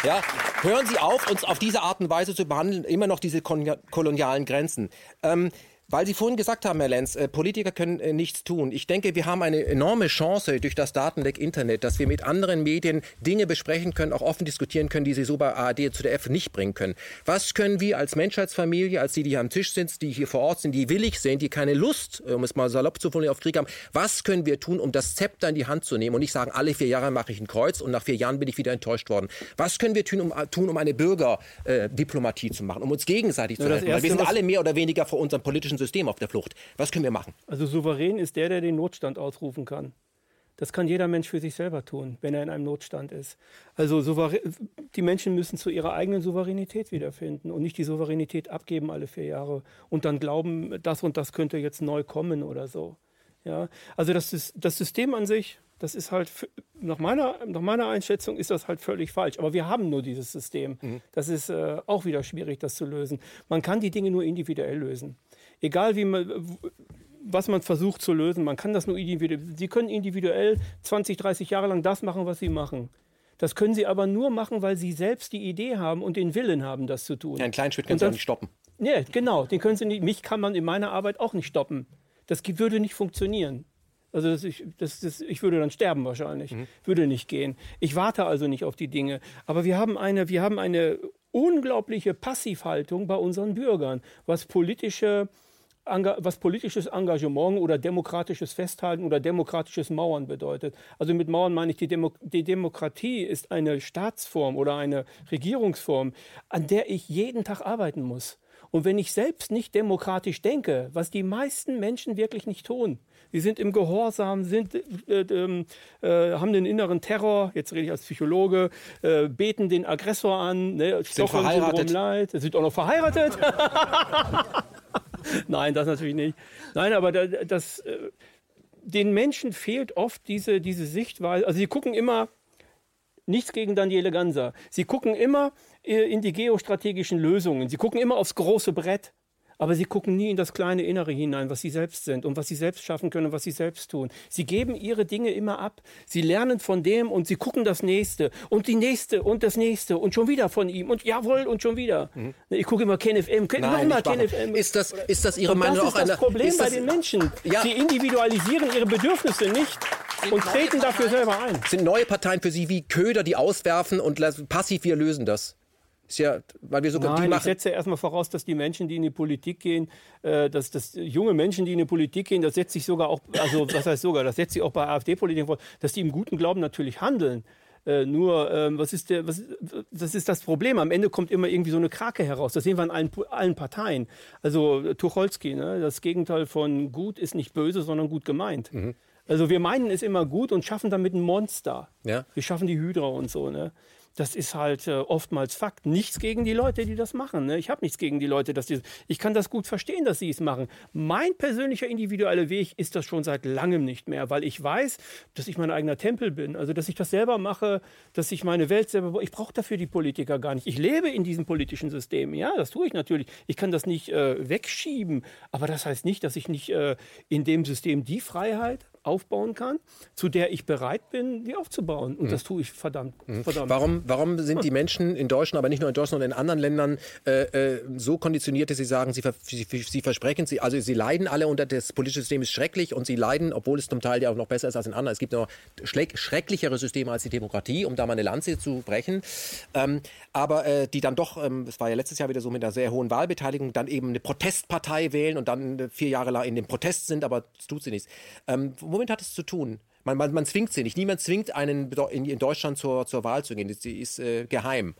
Ja, hören Sie auf, uns auf diese Art und Weise zu behandeln, immer noch diese kolonialen Grenzen. Ähm, Weil Sie vorhin gesagt haben, Herr Lenz, äh, Politiker können äh, nichts tun. Ich denke, wir haben eine enorme Chance durch das Datenleck Internet, dass wir mit anderen Medien Dinge besprechen können, auch offen diskutieren können, die Sie so bei ARD und ZDF nicht bringen können. Was können wir als Menschheitsfamilie, als die, die hier am Tisch sind, die hier vor Ort sind, die willig sind, die keine Lust, äh, um es mal salopp zu formulieren, auf Krieg haben, was können wir tun, um das Zepter in die Hand zu nehmen und nicht sagen, alle vier Jahre mache ich ein Kreuz und nach vier Jahren bin ich wieder enttäuscht worden. Was können wir tun, um, tun, um eine Bürgerdiplomatie zu machen, um uns gegenseitig zu helfen? Wir sind alle mehr oder weniger vor unserem politischen System auf der Flucht. Was können wir machen? Also souverän ist der, der den Notstand ausrufen kann. Das kann jeder Mensch für sich selber tun, wenn er in einem Notstand ist. Also die Menschen müssen zu ihrer eigenen Souveränität wiederfinden und nicht die Souveränität abgeben alle vier Jahre und dann glauben, das und das könnte jetzt neu kommen oder so. Ja, also das, das System an sich, das ist halt, nach meiner, nach meiner Einschätzung ist das halt völlig falsch. Aber wir haben nur dieses System. Mhm. Das ist äh, auch wieder schwierig, das zu lösen. Man kann die Dinge nur individuell lösen egal wie man, was man versucht zu lösen, man kann das nur individuell. Sie können individuell 20, 30 Jahre lang das machen, was sie machen. Das können sie aber nur machen, weil sie selbst die Idee haben und den Willen haben, das zu tun. Ja, einen kleinen Schritt können sie auch nicht stoppen. Nee, genau, den können sie nicht. Mich kann man in meiner Arbeit auch nicht stoppen. Das würde nicht funktionieren. Also das, ich, das, das, ich würde dann sterben wahrscheinlich. Mhm. Würde nicht gehen. Ich warte also nicht auf die Dinge. Aber wir haben eine, wir haben eine unglaubliche Passivhaltung bei unseren Bürgern, was politische was politisches Engagement oder demokratisches Festhalten oder demokratisches Mauern bedeutet. Also mit Mauern meine ich, die, Demo die Demokratie ist eine Staatsform oder eine Regierungsform, an der ich jeden Tag arbeiten muss. Und wenn ich selbst nicht demokratisch denke, was die meisten Menschen wirklich nicht tun, sie sind im Gehorsam, sind, äh, äh, äh, haben den inneren Terror, jetzt rede ich als Psychologe, äh, beten den Aggressor an, ne, sind verheiratet. Leid, sind auch noch verheiratet. Nein, das natürlich nicht. Nein, aber das, äh, den Menschen fehlt oft diese, diese Sichtweise. Also sie gucken immer, nichts gegen Daniele Ganser, sie gucken immer äh, in die geostrategischen Lösungen, sie gucken immer aufs große Brett aber sie gucken nie in das kleine Innere hinein, was sie selbst sind und was sie selbst schaffen können und was sie selbst tun. Sie geben ihre Dinge immer ab. Sie lernen von dem und sie gucken das nächste und die nächste und das nächste und schon wieder von ihm und jawohl und schon wieder. Mhm. Ich gucke immer KenFM, Nein, immer KenFM. Ist das, ist das Ihre und Meinung auch? Das ist das Problem bei den Menschen. Ja. Sie individualisieren ihre Bedürfnisse nicht und treten dafür selber ein. Sind neue Parteien für Sie wie Köder, die auswerfen und passiv wir lösen das? Ist ja, weil wir sogar Nein, ich setze erstmal voraus, dass die Menschen, die in die Politik gehen, äh, dass, dass junge Menschen, die in die Politik gehen, das setzt sich sogar auch, also was heißt sogar, das setzt sich auch bei AfD-Politikern vor, dass die im guten Glauben natürlich handeln. Äh, nur, ähm, was ist der, was, das ist das Problem. Am Ende kommt immer irgendwie so eine Krake heraus. Das sehen wir an allen, allen Parteien. Also Tucholsky, ne? das Gegenteil von gut ist nicht böse, sondern gut gemeint. Mhm. Also wir meinen es immer gut und schaffen damit ein Monster. Ja. Wir schaffen die Hydra und so. Ne? Das ist halt äh, oftmals Fakt. Nichts gegen die Leute, die das machen. Ne? Ich habe nichts gegen die Leute, dass die. Ich kann das gut verstehen, dass sie es machen. Mein persönlicher individueller Weg ist das schon seit langem nicht mehr, weil ich weiß, dass ich mein eigener Tempel bin. Also dass ich das selber mache, dass ich meine Welt selber. Ich brauche dafür die Politiker gar nicht. Ich lebe in diesem politischen System. Ja, das tue ich natürlich. Ich kann das nicht äh, wegschieben, aber das heißt nicht, dass ich nicht äh, in dem System die Freiheit aufbauen kann, zu der ich bereit bin, die aufzubauen. Und mhm. das tue ich verdammt, mhm. verdammt. Warum, warum sind die Menschen in Deutschland, aber nicht nur in Deutschland, sondern in anderen Ländern äh, äh, so konditioniert, dass sie sagen, sie, sie, sie, versprechen, sie, also sie leiden alle unter das politische System ist schrecklich und sie leiden, obwohl es zum Teil ja auch noch besser ist als in anderen. Es gibt noch schrecklichere Systeme als die Demokratie, um da mal eine Lanze zu brechen. Ähm, aber äh, die dann doch, ähm, es war ja letztes Jahr wieder so mit einer sehr hohen Wahlbeteiligung, dann eben eine Protestpartei wählen und dann äh, vier Jahre lang in dem Protest sind, aber es tut sie nichts. Ähm, womit hat es zu tun? Man, man, man zwingt sie nicht. Niemand zwingt einen in, in Deutschland zur, zur Wahl zu gehen. Sie ist äh, geheim.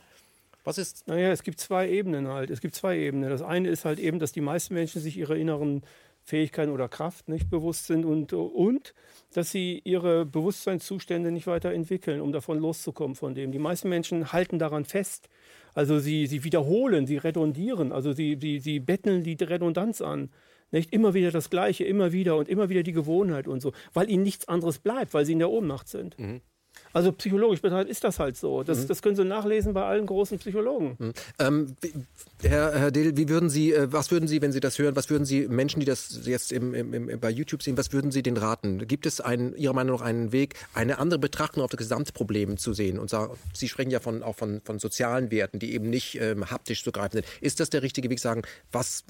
Was ist? Naja, es gibt zwei Ebenen halt. Es gibt zwei Ebenen. Das eine ist halt eben, dass die meisten Menschen sich ihrer inneren Fähigkeiten oder Kraft nicht bewusst sind und, und dass sie ihre Bewusstseinszustände nicht weiterentwickeln, um davon loszukommen von dem. Die meisten Menschen halten daran fest. Also sie, sie wiederholen, sie redundieren, also sie, sie, sie betteln die Redundanz an. Nicht immer wieder das Gleiche, immer wieder und immer wieder die Gewohnheit und so, weil ihnen nichts anderes bleibt, weil sie in der Ohnmacht sind. Mhm. Also psychologisch betrachtet ist das halt so. Das, mhm. das können Sie nachlesen bei allen großen Psychologen. Mhm. Ähm, Herr, Herr Dill, wie würden Sie, äh, was würden Sie, wenn Sie das hören, was würden Sie Menschen, die das jetzt im, im, im, bei YouTube sehen, was würden Sie denen raten? Gibt es einen, Ihrer Meinung nach einen Weg, eine andere Betrachtung auf das Gesamtproblem zu sehen? Und sagen, Sie sprechen ja von, auch von, von sozialen Werten, die eben nicht ähm, haptisch zu greifen sind. Ist das der richtige Weg, sagen, was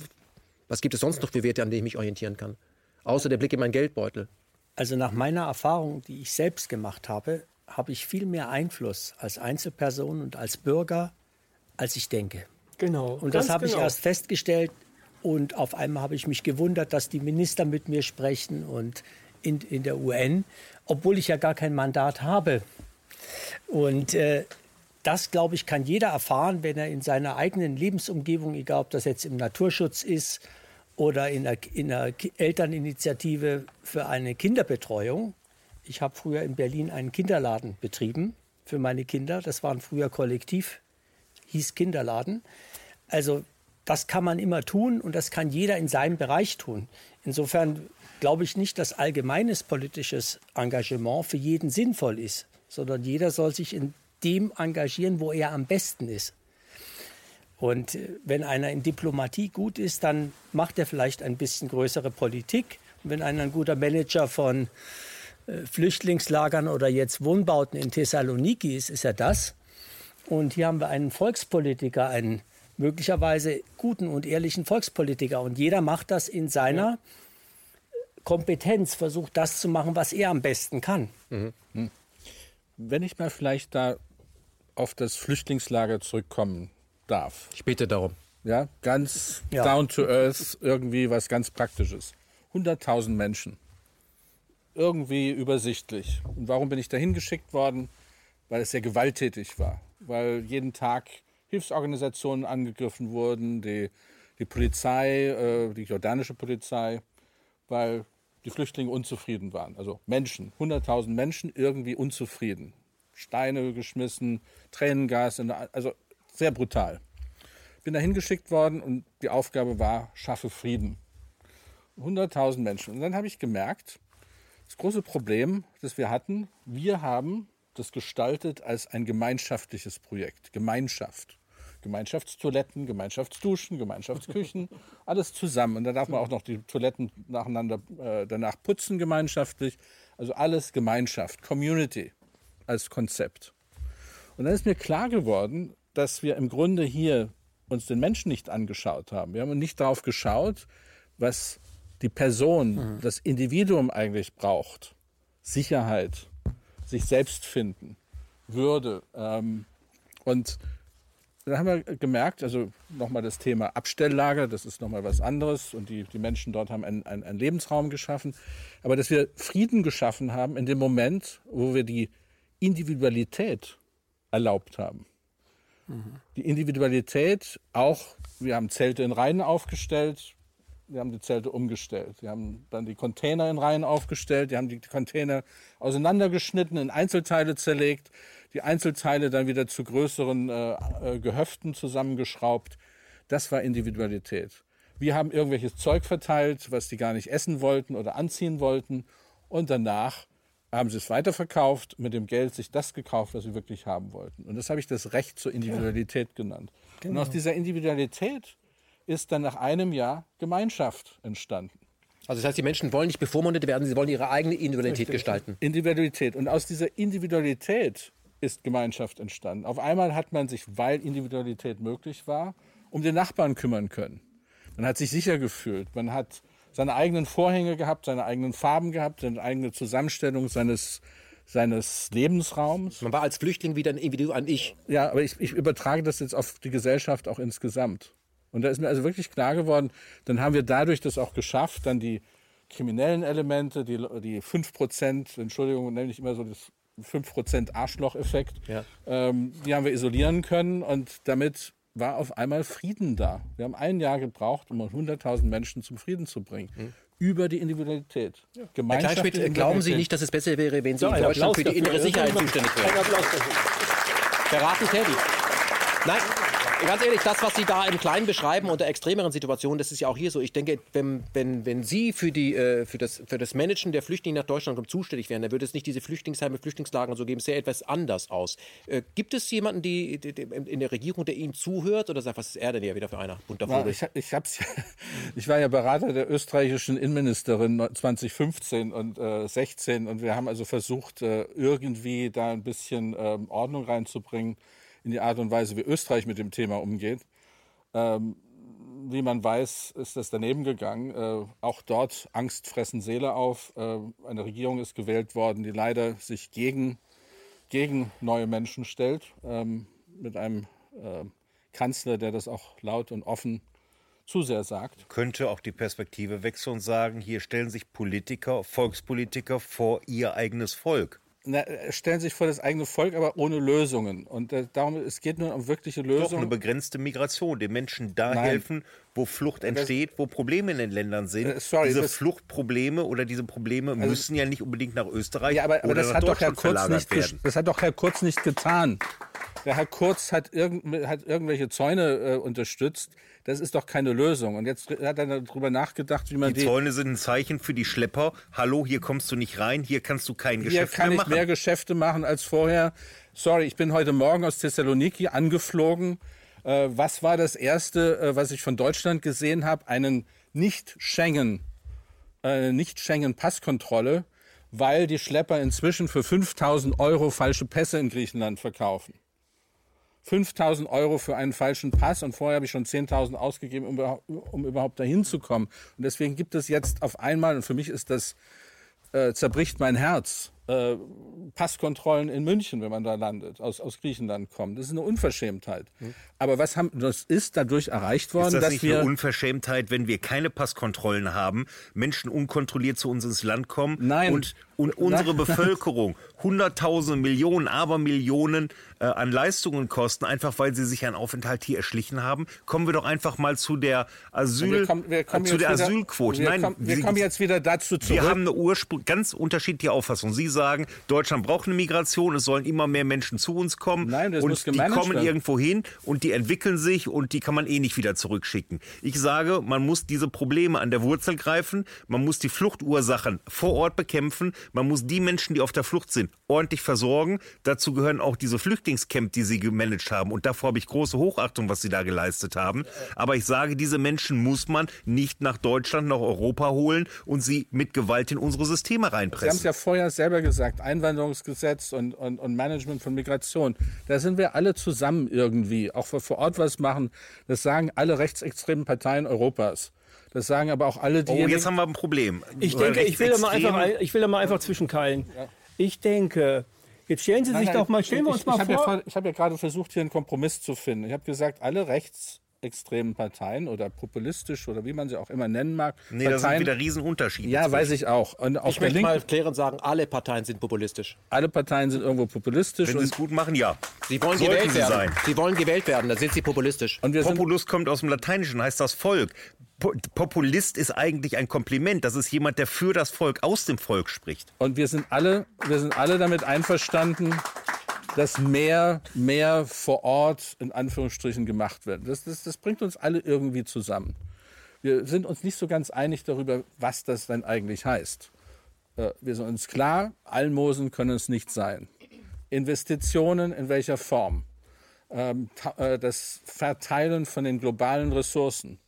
Was gibt es sonst noch für Werte, an denen ich mich orientieren kann? Außer der Blick in meinen Geldbeutel. Also nach meiner Erfahrung, die ich selbst gemacht habe, habe ich viel mehr Einfluss als Einzelperson und als Bürger, als ich denke. Genau. Und das habe genau. ich erst festgestellt und auf einmal habe ich mich gewundert, dass die Minister mit mir sprechen und in, in der UN, obwohl ich ja gar kein Mandat habe. Und äh, das, glaube ich, kann jeder erfahren, wenn er in seiner eigenen Lebensumgebung, egal ob das jetzt im Naturschutz ist oder in einer, in einer Elterninitiative für eine Kinderbetreuung. Ich habe früher in Berlin einen Kinderladen betrieben für meine Kinder. Das waren früher Kollektiv, hieß Kinderladen. Also das kann man immer tun und das kann jeder in seinem Bereich tun. Insofern glaube ich nicht, dass allgemeines politisches Engagement für jeden sinnvoll ist, sondern jeder soll sich in dem engagieren, wo er am besten ist. Und äh, wenn einer in Diplomatie gut ist, dann macht er vielleicht ein bisschen größere Politik. Und wenn einer ein guter Manager von äh, Flüchtlingslagern oder jetzt Wohnbauten in Thessaloniki ist, ist er das. Und hier haben wir einen Volkspolitiker, einen möglicherweise guten und ehrlichen Volkspolitiker. Und jeder macht das in seiner Kompetenz, versucht das zu machen, was er am besten kann. Wenn ich mal vielleicht da auf das Flüchtlingslager zurückkommen darf. Ich bitte darum. Ja, ganz Ja. down to earth, irgendwie was ganz Praktisches. 100.000 Menschen. Irgendwie übersichtlich. Und warum bin ich dahin geschickt worden? Weil es sehr gewalttätig war. Weil jeden Tag Hilfsorganisationen angegriffen wurden, die, die Polizei, äh, die jordanische Polizei, weil die Flüchtlinge unzufrieden waren. Also Menschen, 100.000 Menschen irgendwie unzufrieden. Steine geschmissen, Tränengas, also sehr brutal. Bin dahin geschickt worden und die Aufgabe war, schaffe Frieden. 100.000 Menschen. Und dann habe ich gemerkt, das große Problem, das wir hatten, wir haben das gestaltet als ein gemeinschaftliches Projekt. Gemeinschaft. Gemeinschaftstoiletten, Gemeinschaftsduschen, Gemeinschaftsküchen, alles zusammen. Und da darf man auch noch die Toiletten nacheinander äh, danach putzen, gemeinschaftlich. Also alles Gemeinschaft, Community als Konzept. Und dann ist mir klar geworden, dass wir im Grunde hier uns den Menschen nicht angeschaut haben. Wir haben nicht darauf geschaut, was die Person, das Individuum eigentlich braucht. Sicherheit, sich selbst finden, Würde. Ähm, und dann haben wir gemerkt, also nochmal das Thema Abstelllager, das ist nochmal was anderes und die, die Menschen dort haben einen, einen, einen Lebensraum geschaffen, aber dass wir Frieden geschaffen haben in dem Moment, wo wir die Individualität erlaubt haben. Die Individualität auch, wir haben Zelte in Reihen aufgestellt, wir haben die Zelte umgestellt. Wir haben dann die Container in Reihen aufgestellt, wir haben die Container auseinandergeschnitten, in Einzelteile zerlegt, die Einzelteile dann wieder zu größeren äh, äh, Gehöften zusammengeschraubt. Das war Individualität. Wir haben irgendwelches Zeug verteilt, was die gar nicht essen wollten oder anziehen wollten. Und danach haben sie es weiterverkauft, mit dem Geld sich das gekauft, was sie wirklich haben wollten. Und das habe ich das Recht zur Individualität genannt. Und aus dieser Individualität ist dann nach einem Jahr Gemeinschaft entstanden. Also das heißt, die Menschen wollen nicht bevormundet werden, sie wollen ihre eigene Individualität gestalten. Individualität. Und aus dieser Individualität ist Gemeinschaft entstanden. Auf einmal hat man sich, weil Individualität möglich war, um den Nachbarn kümmern können. Man hat sich sicher gefühlt. Man hat seine eigenen Vorhänge gehabt, seine eigenen Farben gehabt, seine eigene Zusammenstellung seines, seines Lebensraums. Man war als Flüchtling wieder ein Individuum, ein Ich. Ja, aber ich, ich übertrage das jetzt auf die Gesellschaft auch insgesamt. Und da ist mir also wirklich klar geworden, dann haben wir dadurch das auch geschafft, dann die kriminellen Elemente, die, die 5%, Entschuldigung, nenne ich immer so das 5% Arschloch-Effekt, Ja. ähm, die haben wir isolieren können und damit war auf einmal Frieden da. Wir haben ein Jahr gebraucht, um 100.000 Menschen zum Frieden zu bringen. Über die Individualität. Herr Gemeinschaft Kleinschmidt, in glauben Sie Individualität. nicht, dass es besser wäre, wenn Sie in ein Deutschland Applaus für die innere Sicherheit zuständig wären? Applaus dafür. Verraten tätig. Nein, ganz ehrlich, das, was Sie da im Kleinen beschreiben unter extremeren Situationen, das ist ja auch hier so. Ich denke, wenn, wenn, wenn Sie für, die, äh, für, das, für das Managen der Flüchtlinge nach Deutschland kommen, zuständig wären, dann würde es nicht diese Flüchtlingsheime, Flüchtlingslager und so geben. Es sähe etwas anders aus. Äh, gibt es jemanden die, die, die, in der Regierung, der Ihnen zuhört oder sagt, was ist er denn hier wieder für einer? Bunter Ja, Vogel. ich, ich, hab's ich war ja Berater der österreichischen Innenministerin 2015 und äh, 16 und wir haben also versucht, äh, irgendwie da ein bisschen ähm, Ordnung reinzubringen in die Art und Weise, wie Österreich mit dem Thema umgeht. Ähm, wie man weiß, ist das daneben gegangen. Äh, auch dort Angst fressen Seele auf. Äh, eine Regierung ist gewählt worden, die leider sich gegen, gegen neue Menschen stellt, ähm, mit einem äh, Kanzler, der das auch laut und offen zu sehr sagt. Könnte auch die Perspektive wechseln und sagen, hier stellen sich Politiker, Volkspolitiker vor ihr eigenes Volk na, stellen sich vor das eigene Volk, aber ohne Lösungen. Und äh, darum, es geht nur um wirkliche Lösungen. Doch eine begrenzte Migration, den Menschen da Nein. helfen, wo Flucht entsteht, wo Probleme in den Ländern sind. Äh, sorry, diese Fluchtprobleme oder diese Probleme also, müssen ja nicht unbedingt nach Österreich ja, aber, aber oder das hat doch Herr Kurz nicht Das hat doch Herr Kurz nicht getan. Der Herr Kurz hat, irgend, hat irgendwelche Zäune äh, unterstützt. Das ist doch keine Lösung. Und jetzt hat er darüber nachgedacht, wie man die... Die Zäune sind ein Zeichen für die Schlepper. Hallo, hier kommst du nicht rein, hier kannst du kein Geschäft mehr machen. Hier kann ich mehr Geschäfte machen als vorher. Sorry, ich bin heute Morgen aus Thessaloniki angeflogen. Äh, was war das Erste, äh, was ich von Deutschland gesehen habe? Einen Nicht-Schengen, äh, Nicht-Schengen-Passkontrolle, weil die Schlepper inzwischen für 5000 Euro falsche Pässe in Griechenland verkaufen. 5000 Euro für einen falschen Pass und vorher habe ich schon 10.000 ausgegeben, um, um, überhaupt dahin zu kommen. Und deswegen gibt es jetzt auf einmal, und für mich ist das, äh, zerbricht mein Herz, äh, Passkontrollen in München, wenn man da landet, aus, aus Griechenland kommt. Das ist eine Unverschämtheit. Hm. Aber was haben, das ist dadurch erreicht worden, ist das dass nicht wir eine Unverschämtheit, wenn wir keine Passkontrollen haben, Menschen unkontrolliert zu uns ins Land kommen Nein. und und unsere Bevölkerung hunderttausende Millionen, aber Millionen äh, an Leistungen kosten, einfach weil sie sich einen Aufenthalt hier erschlichen haben, kommen wir doch einfach mal zu der Asyl, wir kommen, wir kommen zu der wieder, Asylquote. Wir Nein, kommen, wir Sie, kommen jetzt wieder dazu zurück. Wir haben eine Ursprung, ganz unterschiedliche Auffassung. Sie sagen, Deutschland braucht eine Migration, es sollen immer mehr Menschen zu uns kommen Nein, das und muss die kommen werden. irgendwo hin und die entwickeln sich und die kann man eh nicht wieder zurückschicken. Ich sage, man muss diese Probleme an der Wurzel greifen, man muss die Fluchtursachen vor Ort bekämpfen, man muss die Menschen, die auf der Flucht sind, ordentlich versorgen. Dazu gehören auch diese Flüchtlingscamp, die sie gemanagt haben. Und davor habe ich große Hochachtung, was sie da geleistet haben. Aber ich sage, diese Menschen muss man nicht nach Deutschland, nach Europa holen und sie mit Gewalt in unsere Systeme reinpressen. Sie haben es ja vorher selber gesagt, Einwanderungsgesetz und, und, und Management von Migration. Da sind wir alle zusammen irgendwie, auch für vor Ort was machen. Das sagen alle rechtsextremen Parteien Europas. Das sagen aber auch alle die. Oh, jetzt haben wir ein Problem. Ich denke, ich will, da mal einfach, ich will da mal einfach zwischenkeilen. Ich denke, jetzt stellen Sie sich nein, doch mal, stellen wir uns mal ich vor. Ja, ich habe ja gerade versucht, hier einen Kompromiss zu finden. Ich habe gesagt, alle rechtsextremen Parteien oder populistisch oder wie man sie auch immer nennen mag. Nee, Parteien, da sind wieder Riesenunterschiede. Ja, zwischen. weiß ich auch. Und auf ich möchte Link mal klären sagen, alle Parteien sind populistisch. Alle Parteien sind irgendwo populistisch. Wenn sie es gut machen, ja. Sie wollen Sollten gewählt werden. Sein. Sie wollen gewählt werden, dann sind sie populistisch. Und Populus kommt aus dem Lateinischen, heißt das Volk. Populist ist eigentlich ein Kompliment. Das ist jemand, der für das Volk, aus dem Volk spricht. Und wir sind alle, wir sind alle damit einverstanden, dass mehr, mehr vor Ort in Anführungsstrichen gemacht wird. Das, das, das bringt uns alle irgendwie zusammen. Wir sind uns nicht so ganz einig darüber, was das denn eigentlich heißt. Äh, wir sind uns klar, Almosen können es nicht sein. Investitionen in welcher Form? Ähm, äh, das Verteilen von den globalen Ressourcen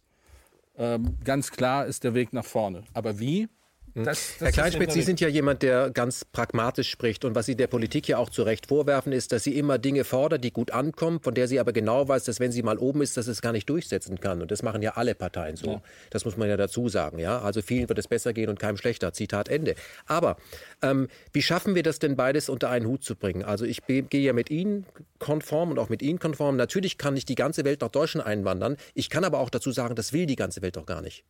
ähm, ganz klar ist der Weg nach vorne. Aber wie? Hm. Das, das Herr Kleinspitz, Sie sind ja jemand, der ganz pragmatisch spricht. Und was Sie der Politik ja auch zu Recht vorwerfen, ist, dass sie immer Dinge fordert, die gut ankommen, von der sie aber genau weiß, dass wenn sie mal oben ist, dass es gar nicht durchsetzen kann. Und das machen ja alle Parteien so. Ja. Das muss man ja dazu sagen. Ja? Also vielen wird es besser gehen und keinem schlechter. Zitat Ende. Aber ähm, wie schaffen wir das denn beides unter einen Hut zu bringen? Also ich gehe ja mit Ihnen konform und auch mit Ihnen konform. Natürlich kann nicht die ganze Welt nach Deutschland einwandern. Ich kann aber auch dazu sagen, das will die ganze Welt doch gar nicht.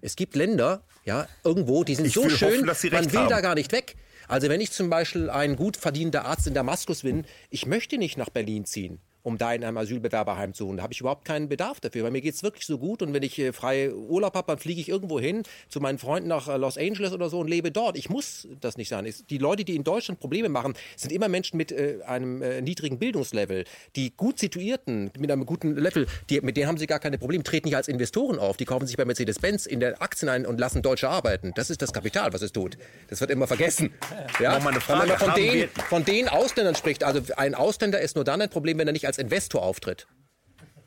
Es gibt Länder, ja, irgendwo, die sind ich so schön, hoffen, man will haben. da gar nicht weg. Also wenn ich zum Beispiel ein gut verdienter Arzt in Damaskus bin, ich möchte nicht nach Berlin ziehen um da in einem Asylbewerberheim zu wohnen. Da habe ich überhaupt keinen Bedarf dafür, weil mir geht es wirklich so gut und wenn ich äh, frei Urlaub habe, dann fliege ich irgendwo hin zu meinen Freunden nach äh, Los Angeles oder so und lebe dort. Ich muss das nicht sein. Die Leute, die in Deutschland Probleme machen, sind immer Menschen mit äh, einem äh, niedrigen Bildungslevel. Die gut situierten, mit einem guten Level, die, mit denen haben sie gar keine Probleme, treten nicht als Investoren auf. Die kaufen sich bei Mercedes-Benz in der Aktien ein und lassen Deutsche arbeiten. Das ist das Kapital, was es tut. Das wird immer vergessen. Ja? Wenn man von den, von den Ausländern spricht, also ein Ausländer ist nur dann ein Problem, wenn er nicht als Investor auftritt.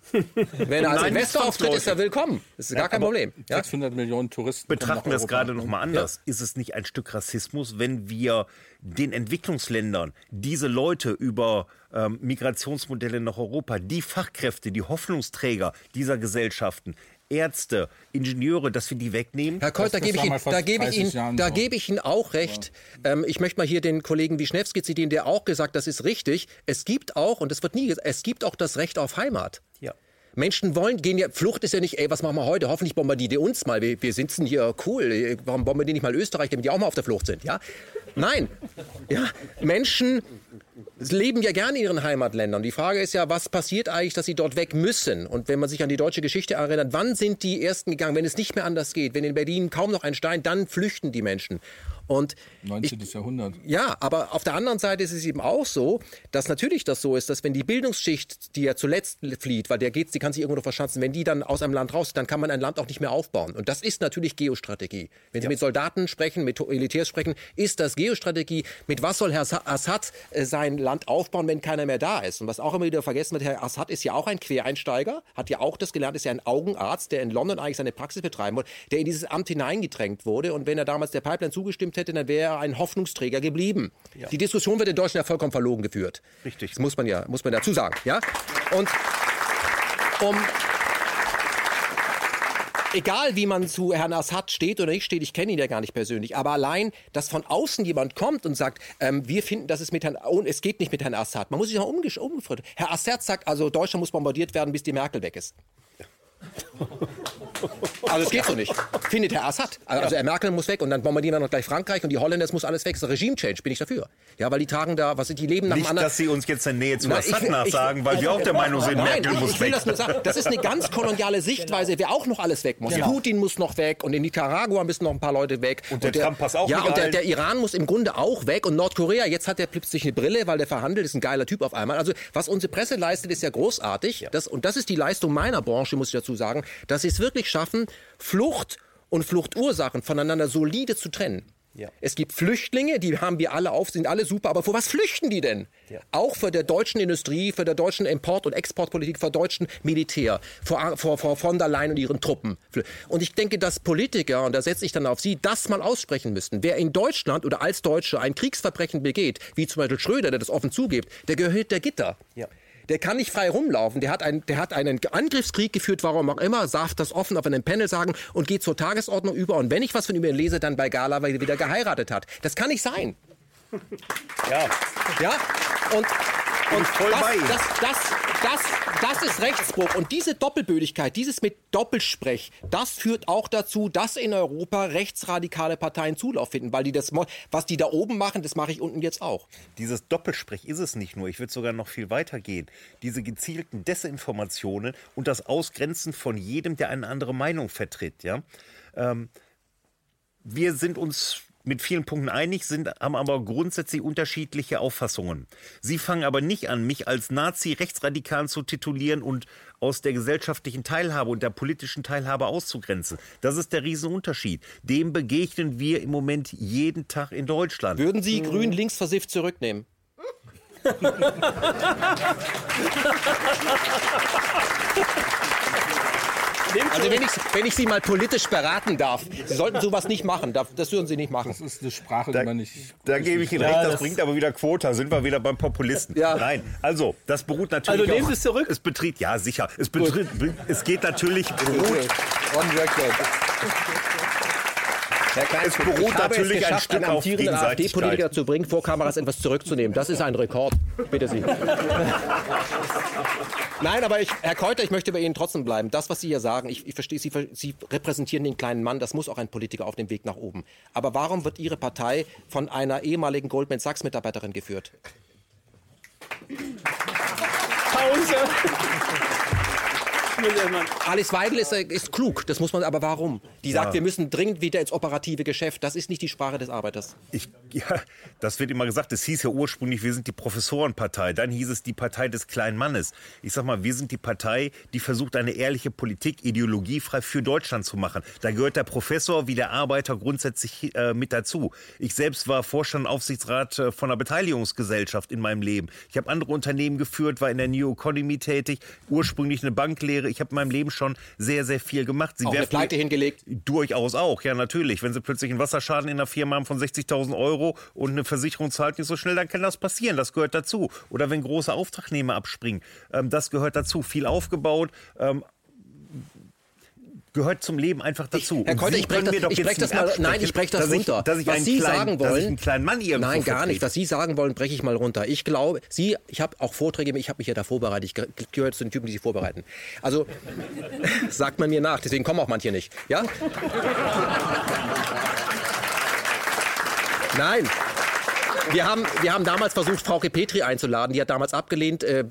Wenn er als Investor auftritt, ist er willkommen. Das ist gar kein Problem. Ja? 600 Millionen Touristen. Betrachten wir es gerade noch mal anders. Ja. Ist es nicht ein Stück Rassismus, wenn wir den Entwicklungsländern diese Leute über ähm, Migrationsmodelle nach Europa, die Fachkräfte, die Hoffnungsträger dieser Gesellschaften Ärzte, Ingenieure, dass wir die wegnehmen? Herr Kolt, da gebe ich, Ihnen, da gebe ich, Ihnen, da gebe ich Ihnen auch recht. Ja. Ähm, ich möchte mal hier den Kollegen Wischnewski zitieren, der auch gesagt, das ist richtig. Es gibt auch, und das wird nie gesagt, es gibt auch das Recht auf Heimat. Ja. Menschen wollen, gehen ja, Flucht ist ja nicht, ey, was machen wir heute? Hoffentlich bombardieren die uns mal. Wir, wir sitzen hier, cool. Warum bombardieren die nicht mal Österreich, damit die auch mal auf der Flucht sind, ja? Nein. Ja, Menschen leben ja gerne in ihren Heimatländern. Die Frage ist ja, was passiert eigentlich, dass sie dort weg müssen? Und wenn man sich an die deutsche Geschichte erinnert, wann sind die Ersten gegangen, wenn es nicht mehr anders geht? Wenn in Berlin kaum noch ein Stein, dann flüchten die Menschen. Und 19. Ich, Jahrhundert. Ja, aber auf der anderen Seite ist es eben auch so, dass natürlich das so ist, dass wenn die Bildungsschicht, die ja zuletzt flieht, weil der geht, die kann sich irgendwo noch verschanzen, wenn die dann aus einem Land raus, dann kann man ein Land auch nicht mehr aufbauen. Und das ist natürlich Geostrategie. Wenn Sie ja. mit Soldaten sprechen, mit Militärs sprechen, ist das Geostrategie. Mit was soll Herr Assad äh, sein Land aufbauen, wenn keiner mehr da ist? Und was auch immer wieder vergessen wird, Herr Assad ist ja auch ein Quereinsteiger, hat ja auch das gelernt, ist ja ein Augenarzt, der in London eigentlich seine Praxis betreiben wollte, der in dieses Amt hineingedrängt wurde. Und wenn er damals der Pipeline zugestimmt hätte, dann wäre er ein Hoffnungsträger geblieben. Ja. Die Diskussion wird in Deutschland ja vollkommen verlogen geführt. Richtig. Das muss man ja, muss man dazu sagen. Ja? Und um, egal wie man zu Herrn Assad steht oder nicht steht, ich kenne ihn ja gar nicht persönlich, aber allein, dass von außen jemand kommt und sagt, ähm, wir finden, dass es mit Herrn, oh, es geht nicht mit Herrn Assad. Man muss sich auch umgefragt. Herr Assad sagt, also Deutschland muss bombardiert werden, bis die Merkel weg ist. Also es geht so nicht. Findet Herr Assad. Also Herr Merkel muss weg und dann bombardieren wir noch gleich Frankreich und die Holländer, es muss alles weg. Das ist Regime-Change, bin ich dafür. Ja, weil die tragen da, was sind die leben nach Nicht, anderen... dass Sie uns jetzt in Nähe zu Assad nachsagen, weil wir auch der Meinung sind, Nein, Merkel muss ich will weg. Das, nur sagen. das ist eine ganz koloniale Sichtweise, wer auch noch alles weg muss. Genau. Putin muss noch weg und in Nicaragua müssen noch ein paar Leute weg. Und der, und der Trump passt auch Ja, und der, der, Iran muss im Grunde auch weg und Nordkorea, jetzt hat der plötzlich eine Brille, weil der verhandelt, ist ein geiler Typ auf einmal. Also was unsere Presse leistet, ist ja großartig. Das, und das ist die Leistung meiner Branche, muss ich dazu sagen, dass sie es wirklich schaffen, Flucht und Fluchtursachen voneinander solide zu trennen. Ja. Es gibt Flüchtlinge, die haben wir alle auf, sind alle super, aber vor was flüchten die denn? Ja. Auch für der deutschen Industrie, für der deutschen Import- und Exportpolitik, für deutschen Militär, vor, vor, vor von der Leyen und ihren Truppen. Und ich denke, dass Politiker, und da setze ich dann auf Sie, das mal aussprechen müssten. Wer in Deutschland oder als Deutsche ein Kriegsverbrechen begeht, wie zum Beispiel Schröder, der das offen zugibt, der gehört der Gitter. Ja. Der kann nicht frei rumlaufen. Der hat, ein, der hat einen Angriffskrieg geführt, warum auch immer, darf das offen auf einem Panel sagen und geht zur Tagesordnung über. Und wenn ich was von ihm lese, dann bei Gala, weil er wieder geheiratet hat. Das kann nicht sein. Ja. Ja? Und und voll das, bei. Das, das, das, das ist Rechtsbruch. Und diese Doppelbödigkeit, dieses mit Doppelsprech, das führt auch dazu, dass in Europa rechtsradikale Parteien Zulauf finden. Weil die das, was die da oben machen, das mache ich unten jetzt auch. Dieses Doppelsprech ist es nicht nur. Ich würde sogar noch viel weiter gehen. Diese gezielten Desinformationen und das Ausgrenzen von jedem, der eine andere Meinung vertritt. Ja? Ähm, wir sind uns mit vielen Punkten einig, sind, haben aber grundsätzlich unterschiedliche Auffassungen. Sie fangen aber nicht an, mich als Nazi-Rechtsradikal zu titulieren und aus der gesellschaftlichen Teilhabe und der politischen Teilhabe auszugrenzen. Das ist der Riesenunterschied. Dem begegnen wir im Moment jeden Tag in Deutschland. Würden Sie Grün links versifft zurücknehmen? Also wenn ich, wenn ich Sie mal politisch beraten darf, Sie sollten sowas nicht machen. Das würden Sie nicht machen. Das ist eine Sprache, die man nicht... Da gebe ich Ihnen recht, das, das bringt aber wieder Quota. Sind wir wieder beim Populisten. Ja. Nein, also das beruht natürlich Also nehmen Sie es zurück? Es betritt, ja sicher. Es, betritt, es geht natürlich... Beruht, On record. Herr Klein, es beruht ich habe natürlich es geschafft, ein Stück einen amtierenden AfD-Politiker zu bringen, vor Kameras etwas zurückzunehmen. Das ist ein Rekord. Bitte Sie. Nein, aber ich, Herr Keuter, ich möchte bei Ihnen trotzdem bleiben. Das, was Sie hier sagen, ich, ich verstehe, Sie, Sie repräsentieren den kleinen Mann. Das muss auch ein Politiker auf dem Weg nach oben. Aber warum wird Ihre Partei von einer ehemaligen Goldman Sachs-Mitarbeiterin geführt? Pause. Alice Weidel ist, äh, ist, klug, das muss man, aber warum? Die sagt, ja. wir müssen dringend wieder ins operative Geschäft. Das ist nicht die Sprache des Arbeiters. Ich, ja, das wird immer gesagt. Es hieß ja ursprünglich, wir sind die Professorenpartei. Dann hieß es die Partei des kleinen Mannes. Ich sag mal, wir sind die Partei, die versucht, eine ehrliche Politik ideologiefrei für Deutschland zu machen. Da gehört der Professor wie der Arbeiter grundsätzlich äh, mit dazu. Ich selbst war Vorstand Aufsichtsrat äh, von einer Beteiligungsgesellschaft in meinem Leben. Ich habe andere Unternehmen geführt, war in der New Economy tätig, ursprünglich eine Banklehre ich habe in meinem Leben schon sehr, sehr viel gemacht. Sie auch eine Pleite hingelegt? Durchaus auch, ja natürlich. Wenn Sie plötzlich einen Wasserschaden in einer Firma haben von 60.000 Euro und eine Versicherung zahlt nicht so schnell, dann kann das passieren. Das gehört dazu. Oder wenn große Auftragnehmer abspringen, ähm, das gehört dazu. Viel aufgebaut, ähm, gehört zum Leben einfach dazu. Herr Keuter, ich breche das, ich brech das mal, nein, ich breche das dass runter. Ich, dass ich was Sie kleinen, sagen wollen, nein, gar nicht. Was Sie sagen wollen, breche ich mal runter. Ich glaube, Sie, ich habe auch Vorträge, ich habe mich ja da vorbereitet. Ich ge- gehöre zu den Typen, die sich vorbereiten. Also sagt man mir nach. Deswegen kommen auch manche nicht. Ja? Nein. Wir haben, wir haben damals versucht, Frau Petri einzuladen. Die hat damals abgelehnt. Äh,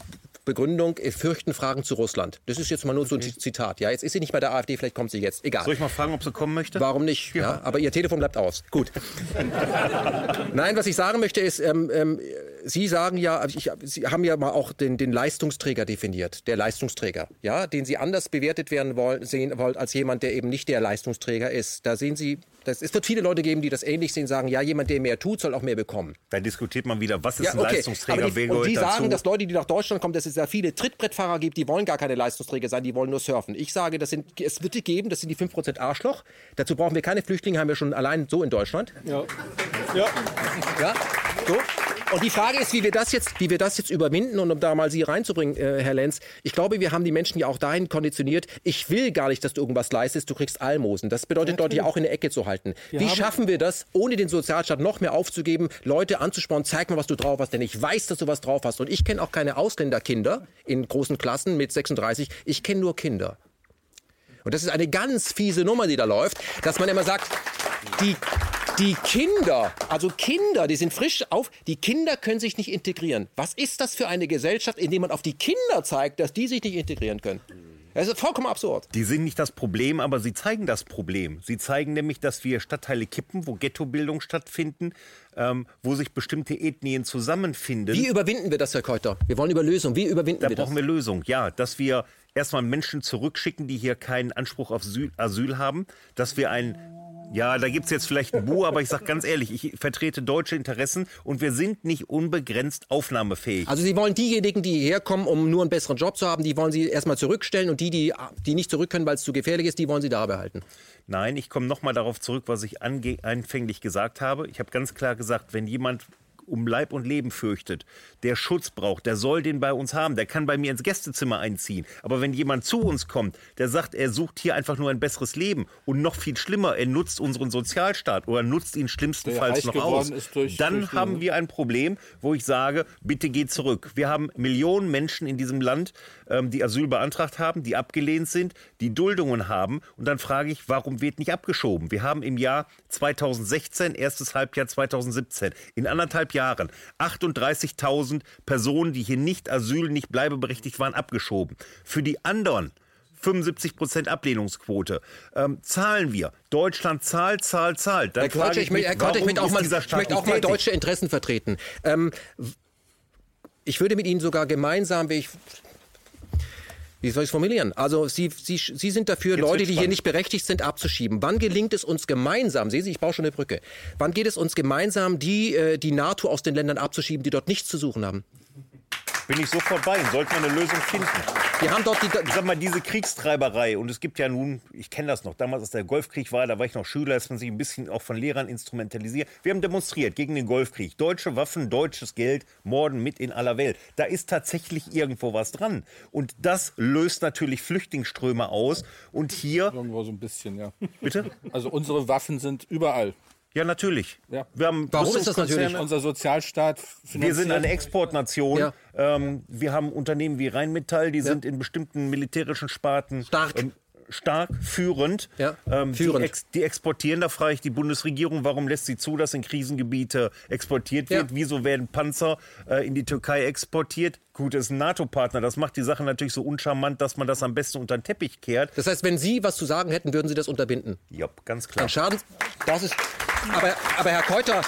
Begründung, äh, fürchten Fragen zu Russland. Das ist jetzt mal nur so ein Zitat. Ja, jetzt ist sie nicht bei der AfD, vielleicht kommt sie jetzt. Egal. Soll ich mal fragen, ob sie kommen möchte? Warum nicht? Ja. aber ihr Telefon bleibt aus. Gut. Nein, was ich sagen möchte ist, ähm, ähm, Sie sagen ja, ich, Sie haben ja mal auch den, den Leistungsträger definiert, der Leistungsträger, ja, den Sie anders bewertet werden wollen, sehen wollen als jemand, der eben nicht der Leistungsträger ist. Da sehen Sie, das, es wird viele Leute geben, die das ähnlich sehen, sagen, ja, jemand, der mehr tut, soll auch mehr bekommen. Da diskutiert man wieder, was ist Ja, ein okay. Leistungsträger, Aber wer die, und gehört die dazu? sagen, dass Leute, die nach Deutschland kommen, dass es ja viele Trittbrettfahrer gibt, die wollen gar keine Leistungsträger sein, die wollen nur surfen. Ich sage, das sind, es wird die geben, das sind die 5% Arschloch. Dazu brauchen wir keine Flüchtlinge, haben wir schon allein so in Deutschland. Ja. Ja. Ja, so. Und die Frage ist, wie wir das jetzt, wie wir das jetzt überwinden und um da mal Sie reinzubringen, äh, Herr Lenz. Ich glaube, wir haben die Menschen ja auch dahin konditioniert. Ich will gar nicht, dass du irgendwas leistest. Du kriegst Almosen. Das bedeutet, Leute ja auch in der Ecke zu halten. wie haben- schaffen wir das, ohne den Sozialstaat noch mehr aufzugeben, Leute anzuspornen? Zeig mal, was du drauf hast, denn ich weiß, dass du was drauf hast. Und ich kenne auch keine Ausländerkinder in großen Klassen mit 36. Ich kenne nur Kinder. Und das ist eine ganz fiese Nummer, die da läuft, dass man immer sagt, die, die Kinder, also Kinder, die sind frisch auf, die Kinder können sich nicht integrieren. Was ist das für eine Gesellschaft, in der man auf die Kinder zeigt, dass die sich nicht integrieren können? Das ist vollkommen absurd. Die sind nicht das Problem, aber sie zeigen das Problem. Sie zeigen nämlich, dass wir Stadtteile kippen, wo Ghettobildung stattfinden, ähm, wo sich bestimmte Ethnien zusammenfinden. Wie überwinden wir das, Herr Keuter? Wir wollen über Lösungen. Wie überwinden Da wir das? brauchen wir Lösungen. Ja, dass wir erstmal Menschen zurückschicken, die hier keinen Anspruch auf Asyl, Asyl haben, dass wir ein ja, da gibt's jetzt vielleicht ein Bu, aber ich sage ganz ehrlich, ich vertrete deutsche Interessen und wir sind nicht unbegrenzt aufnahmefähig. Also Sie wollen diejenigen, die hierher kommen, um nur einen besseren Job zu haben, die wollen Sie erstmal zurückstellen und die, die, die nicht zurück können, weil es zu gefährlich ist, die wollen Sie da behalten. Nein, ich komme nochmal darauf zurück, was ich anfänglich gesagt habe. Ich habe ganz klar gesagt, wenn jemand um Leib und Leben fürchtet, der Schutz braucht, der soll den bei uns haben, der kann bei mir ins Gästezimmer einziehen. Aber wenn jemand zu uns kommt, der sagt, er sucht hier einfach nur ein besseres Leben und noch viel schlimmer, er nutzt unseren Sozialstaat oder nutzt ihn schlimmstenfalls noch aus, durch dann Flüchtlinge. haben wir ein Problem, wo ich sage, bitte geht zurück. Wir haben Millionen Menschen in diesem Land, ähm, die Asyl beantragt haben, die abgelehnt sind, die Duldungen haben. Und dann frage ich, warum wird nicht abgeschoben? Wir haben im Jahr 2016, erstes Halbjahr 2017, in anderthalb Jahren 38.000 Personen, die hier nicht Asyl, nicht bleibeberechtigt waren, abgeschoben. Für die anderen 75 Prozent Ablehnungsquote. Ähm, zahlen wir. Deutschland zahlt, zahlt, zahlt. Dann Herr Keuter, ich, möchte- Herr mich, Keuter, ich möchte auch mal, ich möchte auch mal deutsche Interessen vertreten. Ähm, ich würde mit Ihnen sogar gemeinsam, wie ich wie soll ich es formulieren? Also Sie, Sie, Sie sind dafür, Jetzt Leute, die hier nicht berechtigt sind, abzuschieben. Wann gelingt es uns gemeinsam, sehen Sie, ich baue schon eine Brücke, wann geht es uns gemeinsam, die, äh, die NATO aus den Ländern abzuschieben, die dort nichts zu suchen haben? Bin ich sofort bei Ihnen. Sollte man eine Lösung finden. Wir haben dort die, Ich sag mal, diese Kriegstreiberei, und es gibt ja nun, ich kenne das noch, damals, als der Golfkrieg war, da war ich noch Schüler, ist man sich ein bisschen auch von Lehrern instrumentalisiert. Wir haben demonstriert gegen den Golfkrieg. Deutsche Waffen, deutsches Geld, Morden mit in aller Welt. Da ist tatsächlich irgendwo was dran. Und das löst natürlich Flüchtlingsströme aus. Und hier, Irgendwo so ein bisschen, ja. bitte? Also unsere Waffen sind überall. Ja, natürlich. Ja. Wir haben Warum ist das natürlich? Unser Sozialstaat. Wir sind eine Exportnation. Ja. Ähm, wir haben Unternehmen wie Rheinmetall, die sind in bestimmten militärischen Sparten Stark. ähm, stark, führend. Ja, Ähm, führend. Die, ex die exportieren. Da frage ich die Bundesregierung, warum lässt sie zu, dass in Krisengebiete exportiert Ja. wird? Wieso werden Panzer äh, in die Türkei exportiert? Gut, das ist ein NATO-Partner. Das macht die Sache natürlich so uncharmant, dass man das am besten unter den Teppich kehrt. das heißt, wenn Sie was zu sagen hätten, würden Sie das unterbinden. Ja, ganz klar. Dann schaden. Das ist. Aber, aber Herr Keuter,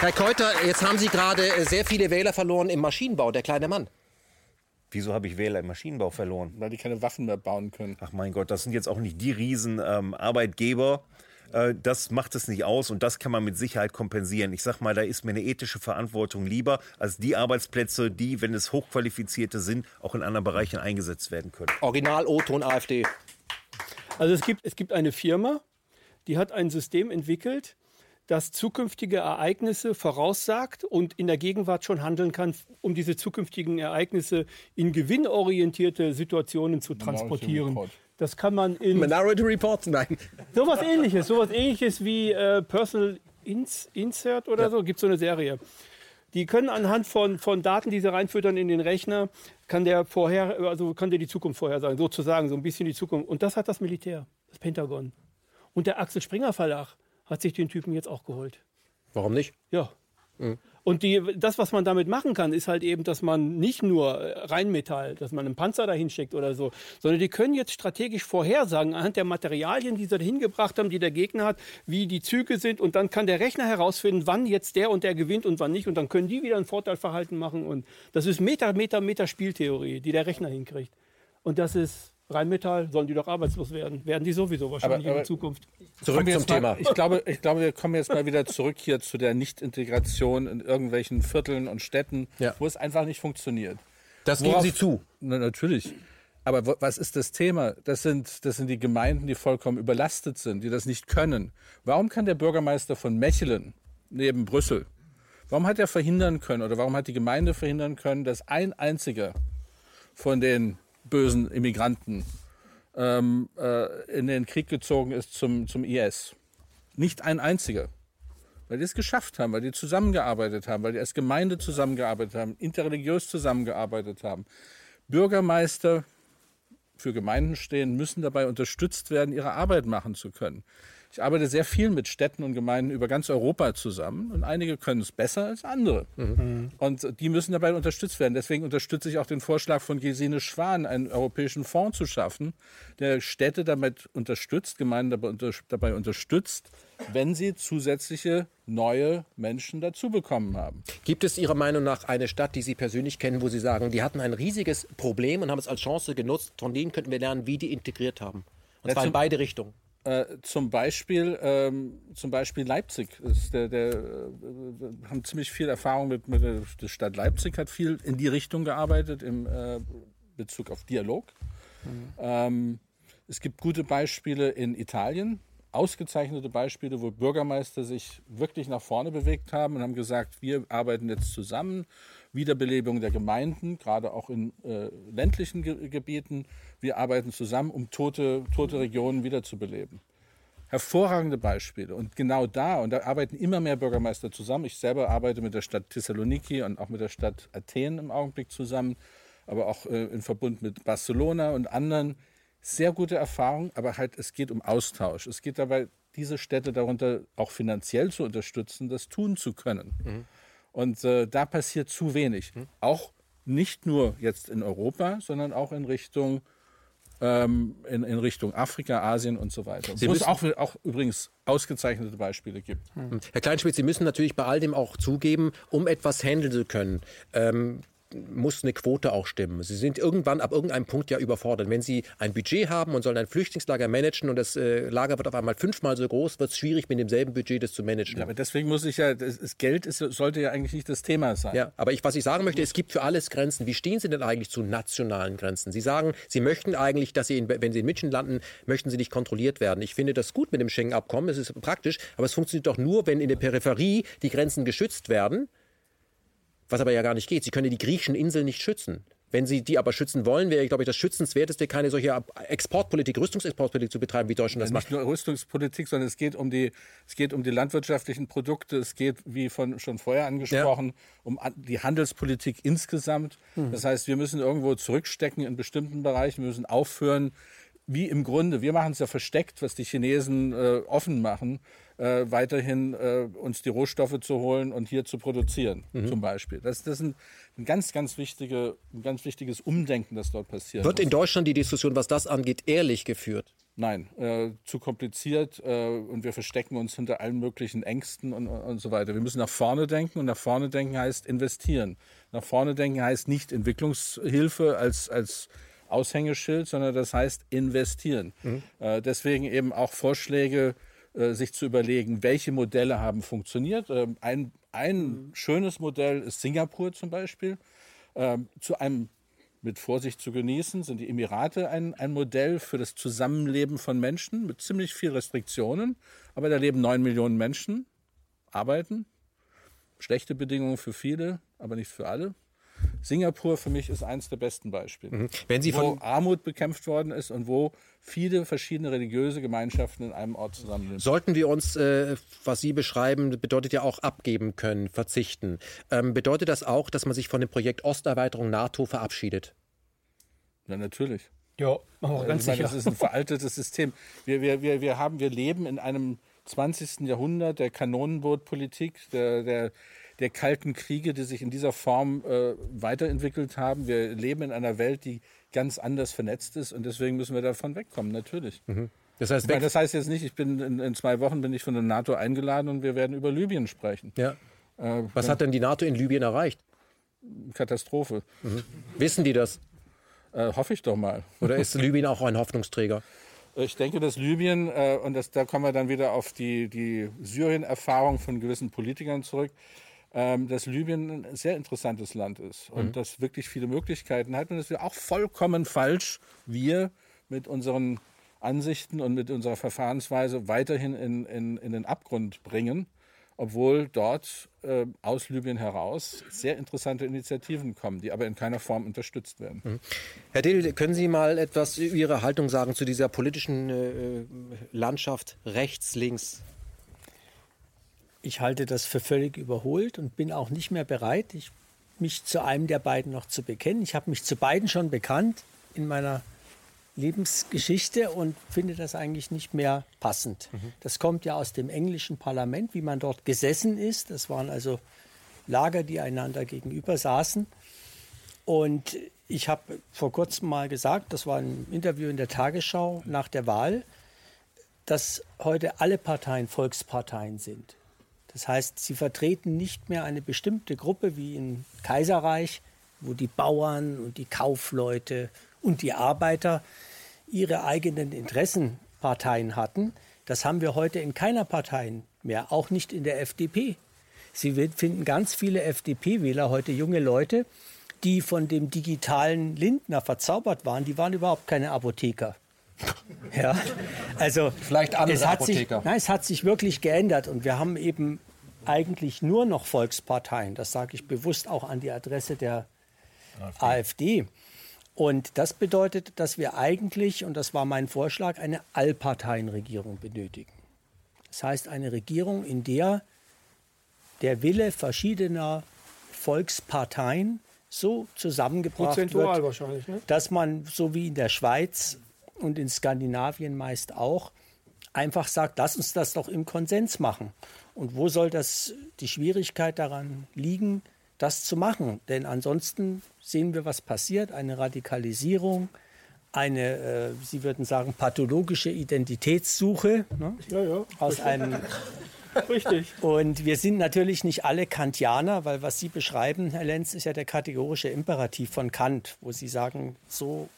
Herr Keuter, jetzt haben Sie gerade äh, sehr viele Wähler verloren im Maschinenbau, der kleine Mann. Wieso habe ich Wähler im Maschinenbau verloren? Weil die keine Waffen mehr bauen können. Ach mein Gott, das sind jetzt auch nicht die riesen ähm, Arbeitgeber. Äh, Das macht es nicht aus und das kann man mit Sicherheit kompensieren. Ich sag mal, da ist mir eine ethische Verantwortung lieber als die Arbeitsplätze, die, wenn es hochqualifizierte sind, auch in anderen Bereichen eingesetzt werden können. Original O-Ton AfD. Also es gibt, es gibt eine Firma, die hat ein System entwickelt, das zukünftige Ereignisse voraussagt und in der Gegenwart schon handeln kann, um diese zukünftigen Ereignisse in gewinnorientierte Situationen zu transportieren. Das kann man in. Minority Report? Nein. Sowas ähnliches, sowas ähnliches wie äh, Personal Ins Insert oder ja. so, gibt es so eine Serie. Die können anhand von, von Daten, die sie reinfüttern in den Rechner, kann der vorher, also kann der die Zukunft vorhersagen, sozusagen, so ein bisschen die Zukunft. Und das hat das Militär, das Pentagon. Und der Axel Springer Verlag hat sich den Typen jetzt auch geholt. Warum nicht? Ja. Mhm. Und die, das, was man damit machen kann, ist halt eben, dass man nicht nur Rheinmetall, dass man einen Panzer dahin schickt oder so, sondern die können jetzt strategisch vorhersagen, anhand der Materialien, die sie dahin gebracht haben, die der Gegner hat, wie die Züge sind. Und dann kann der Rechner herausfinden, wann jetzt der und der gewinnt und wann nicht. Und dann können die wieder ein Vorteilverhalten machen. Und das ist Meter, Meter, Meter Spieltheorie, die der Rechner hinkriegt. Und das ist Rheinmetall, sollen die doch arbeitslos werden. Werden die sowieso wahrscheinlich aber, aber in Zukunft. Zurück zum Thema. ich, glaube, ich glaube, wir kommen jetzt mal wieder zurück hier zu der Nicht-Integration in irgendwelchen Vierteln und Städten, ja. wo es einfach nicht funktioniert. Das Worauf, geben Sie zu. Na, natürlich. Aber was ist das Thema? Das sind, das sind die Gemeinden, die vollkommen überlastet sind, die das nicht können. Warum kann der Bürgermeister von Mechelen neben Brüssel, warum hat er verhindern können oder warum hat die Gemeinde verhindern können, dass ein einziger von den bösen Immigranten ähm, äh, in den Krieg gezogen ist zum, zum IS. Nicht ein einziger. Weil die es geschafft haben, weil die zusammengearbeitet haben, weil die als Gemeinde zusammengearbeitet haben, interreligiös zusammengearbeitet haben. Bürgermeister für Gemeinden stehen, müssen dabei unterstützt werden, ihre Arbeit machen zu können. Ich arbeite sehr viel mit Städten und Gemeinden über ganz Europa zusammen und einige können es besser als andere. Mhm. Und die müssen dabei unterstützt werden. Deswegen unterstütze ich auch den Vorschlag von Gesine Schwan, einen europäischen Fonds zu schaffen, der Städte damit unterstützt, Gemeinden dabei, unterstützt, wenn sie zusätzliche neue Menschen dazu bekommen haben. Gibt es Ihrer Meinung nach eine Stadt, die Sie persönlich kennen, wo Sie sagen, die hatten ein riesiges Problem und haben es als Chance genutzt, von denen könnten wir lernen, wie die integriert haben? Und zwar in beide Richtungen. Äh, zum Beispiel, ähm, zum Beispiel Leipzig. Der, der, äh, haben ziemlich viel Erfahrung mit, mit der, Stadt Leipzig hat viel in die Richtung gearbeitet im äh, Bezug auf Dialog. Mhm. Ähm, es gibt gute Beispiele in Italien, ausgezeichnete Beispiele, wo Bürgermeister sich wirklich nach vorne bewegt haben und haben gesagt, wir arbeiten jetzt zusammen Wiederbelebung der Gemeinden, gerade auch in äh, ländlichen Ge Gebieten. Wir arbeiten zusammen, um tote, tote Regionen wiederzubeleben. Hervorragende Beispiele. Und genau da, und da arbeiten immer mehr Bürgermeister zusammen. Ich selber arbeite mit der Stadt Thessaloniki und auch mit der Stadt Athen im Augenblick zusammen, aber auch äh, in Verbund mit Barcelona und anderen. Sehr gute Erfahrung, aber halt es geht um Austausch. Es geht dabei, diese Städte darunter auch finanziell zu unterstützen, das tun zu können. Mhm. Und äh, da passiert zu wenig. Hm. Auch nicht nur jetzt in Europa, sondern auch in Richtung ähm, in, in, Richtung Afrika, Asien und so weiter. Wo es auch, auch übrigens ausgezeichnete Beispiele gibt. Hm. Herr Kleinschmidt, Sie müssen natürlich bei all dem auch zugeben, um etwas handeln zu können. Ähm, muss eine Quote auch stimmen. Sie sind irgendwann ab irgendeinem Punkt ja überfordert. Wenn Sie ein Budget haben und sollen ein Flüchtlingslager managen und das äh, Lager wird auf einmal fünfmal so groß, wird es schwierig, mit demselben Budget das zu managen. Ja, aber deswegen muss ich ja, das, das Geld ist, sollte ja eigentlich nicht das Thema sein. Ja, aber ich, was ich sagen möchte, es gibt für alles Grenzen. Wie stehen Sie denn eigentlich zu nationalen Grenzen? Sie sagen, Sie möchten eigentlich, dass Sie, in, wenn Sie in München landen, möchten Sie nicht kontrolliert werden. Ich finde das gut mit dem Schengen-Abkommen, es ist praktisch, aber es funktioniert doch nur, wenn in der Peripherie die Grenzen geschützt werden was aber ja gar nicht geht. Sie können die griechischen Inseln nicht schützen. Wenn Sie die aber schützen wollen, wäre, glaube ich, das Schützenswerteste, keine solche Exportpolitik, Rüstungsexportpolitik zu betreiben, wie Deutschland das ja, macht. Nicht nur Rüstungspolitik, sondern es geht um die, es geht um die landwirtschaftlichen Produkte, es geht, wie von, schon vorher angesprochen, ja. um die Handelspolitik insgesamt. Mhm. Das heißt, wir müssen irgendwo zurückstecken in bestimmten Bereichen, wir müssen aufhören, wie im Grunde, wir machen es ja versteckt, was die Chinesen äh, offen machen, äh, weiterhin äh, uns die Rohstoffe zu holen und hier zu produzieren, mhm. zum Beispiel. Das, das ist ein, ein, ganz, ganz, wichtige, ein ganz wichtiges Umdenken, das dort passiert. Wird muss. in Deutschland die Diskussion, was das angeht, ehrlich geführt? Nein, äh, zu kompliziert äh, und wir verstecken uns hinter allen möglichen Ängsten und, und so weiter. Wir müssen nach vorne denken und nach vorne denken heißt investieren. Nach vorne denken heißt nicht Entwicklungshilfe als, als Aushängeschild, sondern das heißt investieren. Mhm. Äh, deswegen eben auch Vorschläge, äh, sich zu überlegen, welche Modelle haben funktioniert. Ähm, ein, ein mhm. schönes Modell ist Singapur zum Beispiel. Ähm, zu einem mit Vorsicht zu genießen, sind die Emirate ein, ein Modell für das Zusammenleben von Menschen mit ziemlich viel Restriktionen. Aber da leben neun Millionen Menschen, arbeiten. Schlechte Bedingungen für viele, aber nicht für alle. Singapur für mich ist eines der besten Beispiele. Mhm. Wenn Sie wo Armut bekämpft worden ist und wo viele verschiedene religiöse Gemeinschaften in einem Ort zusammenleben. Sollten wir uns, äh, was Sie beschreiben, bedeutet ja auch abgeben können, verzichten. Ähm, bedeutet das auch, dass man sich von dem Projekt Osterweiterung NATO verabschiedet? Ja, natürlich. Ja, auch ganz meine, sicher. Das ist ein veraltetes System. Wir, wir, wir, wir, haben, wir leben in einem 20. Jahrhundert der Kanonenbootpolitik, der, der, der kalten Kriege, die sich in dieser Form äh, weiterentwickelt haben. Wir leben in einer Welt, die ganz anders vernetzt ist und deswegen müssen wir davon wegkommen, natürlich. Mhm. Das heißt, meine, das heißt jetzt nicht, ich bin in, in, zwei Wochen bin ich von der NATO eingeladen und wir werden über Libyen sprechen. Ja. Äh, Was hat denn die NATO in Libyen erreicht? Katastrophe. Mhm. Wissen die das? Äh, hoffe ich doch mal. Oder ist Libyen auch ein Hoffnungsträger? Ich denke, dass Libyen, äh, und das, da kommen wir dann wieder auf die, die Syrien-Erfahrung von gewissen Politikern zurück, ähm, dass Libyen ein sehr interessantes Land ist und mhm. das wirklich viele Möglichkeiten hat und dass wir auch vollkommen falsch, wir mit unseren Ansichten und mit unserer Verfahrensweise weiterhin in, in, in den Abgrund bringen obwohl dort äh, aus Libyen heraus sehr interessante Initiativen kommen, die aber in keiner Form unterstützt werden. Mhm. Herr Dill, können Sie mal etwas über Ihre Haltung sagen zu dieser politischen äh, Landschaft rechts, links? Ich halte das für völlig überholt und bin auch nicht mehr bereit, ich, mich zu einem der beiden noch zu bekennen. Ich habe mich zu beiden schon bekannt in meiner Lebensgeschichte und finde das eigentlich nicht mehr passend. Mhm. Das kommt ja aus dem englischen Parlament, wie man dort gesessen ist. Das waren also Lager, die einander gegenüber saßen. Und ich habe vor kurzem mal gesagt, das war ein Interview in der Tagesschau nach der Wahl, dass heute alle Parteien Volksparteien sind. Das heißt, sie vertreten nicht mehr eine bestimmte Gruppe wie im Kaiserreich, wo die Bauern und die Kaufleute und die Arbeiter ihre eigenen Interessenparteien hatten. Das haben wir heute in keiner Partei mehr, auch nicht in der FDP. Sie finden ganz viele FDP-Wähler heute junge Leute, die von dem digitalen Lindner verzaubert waren. Die waren überhaupt keine Apotheker. Ja, also vielleicht andere es hat Apotheker. Sich, nein, es hat sich wirklich geändert und wir haben eben eigentlich nur noch Volksparteien. Das sage ich bewusst auch an die Adresse der AfD. AfD. Und das bedeutet, dass wir eigentlich, und das war mein Vorschlag, eine Allparteienregierung benötigen. Das heißt eine Regierung, in der der Wille verschiedener Volksparteien so zusammengebracht Prozentual wird, ne? dass man, so wie in der Schweiz und in Skandinavien meist auch, einfach sagt, lass uns das doch im Konsens machen. Und wo soll das die Schwierigkeit daran liegen, das zu machen? Denn ansonsten sehen wir, was passiert. Eine Radikalisierung, eine, äh, Sie würden sagen, pathologische Identitätssuche ne? ja, ja, aus einem. Richtig. Und wir sind natürlich nicht alle Kantianer, weil was Sie beschreiben, Herr Lenz, ist ja der kategorische Imperativ von Kant, wo Sie sagen, so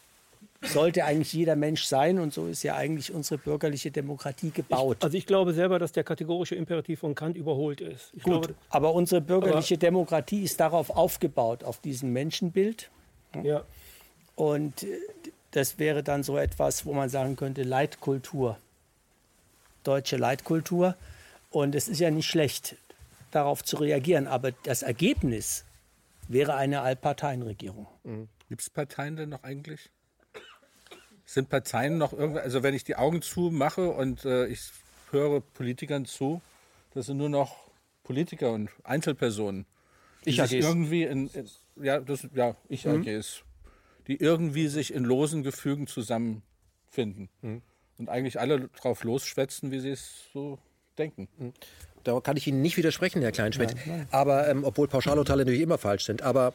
sollte eigentlich jeder Mensch sein und so ist ja eigentlich unsere bürgerliche Demokratie gebaut. Ich, also ich glaube selber, dass der kategorische Imperativ von Kant überholt ist. Ich Gut, glaube, aber unsere bürgerliche aber, Demokratie ist darauf aufgebaut, auf diesem Menschenbild. Ja. Und äh, das wäre dann so etwas, wo man sagen könnte, Leitkultur, deutsche Leitkultur. Und es ist ja nicht schlecht, darauf zu reagieren, aber das Ergebnis wäre eine Allparteienregierung. Mhm. Gibt es Parteien denn noch eigentlich? Sind Parteien noch irgendwie, also wenn ich die Augen zumache und äh, ich höre Politikern zu, das sind nur noch Politiker und Einzelpersonen. Die ich sich irgendwie in, in, ja, das, ja, ich mhm. AGs, die irgendwie sich in losen Gefügen zusammenfinden. Mhm. Und eigentlich alle drauf losschwätzen, wie sie es so denken. Mhm. Da kann ich Ihnen nicht widersprechen, Herr Kleinschmidt. Aber ähm, obwohl Pauschalurteile natürlich immer falsch sind. Aber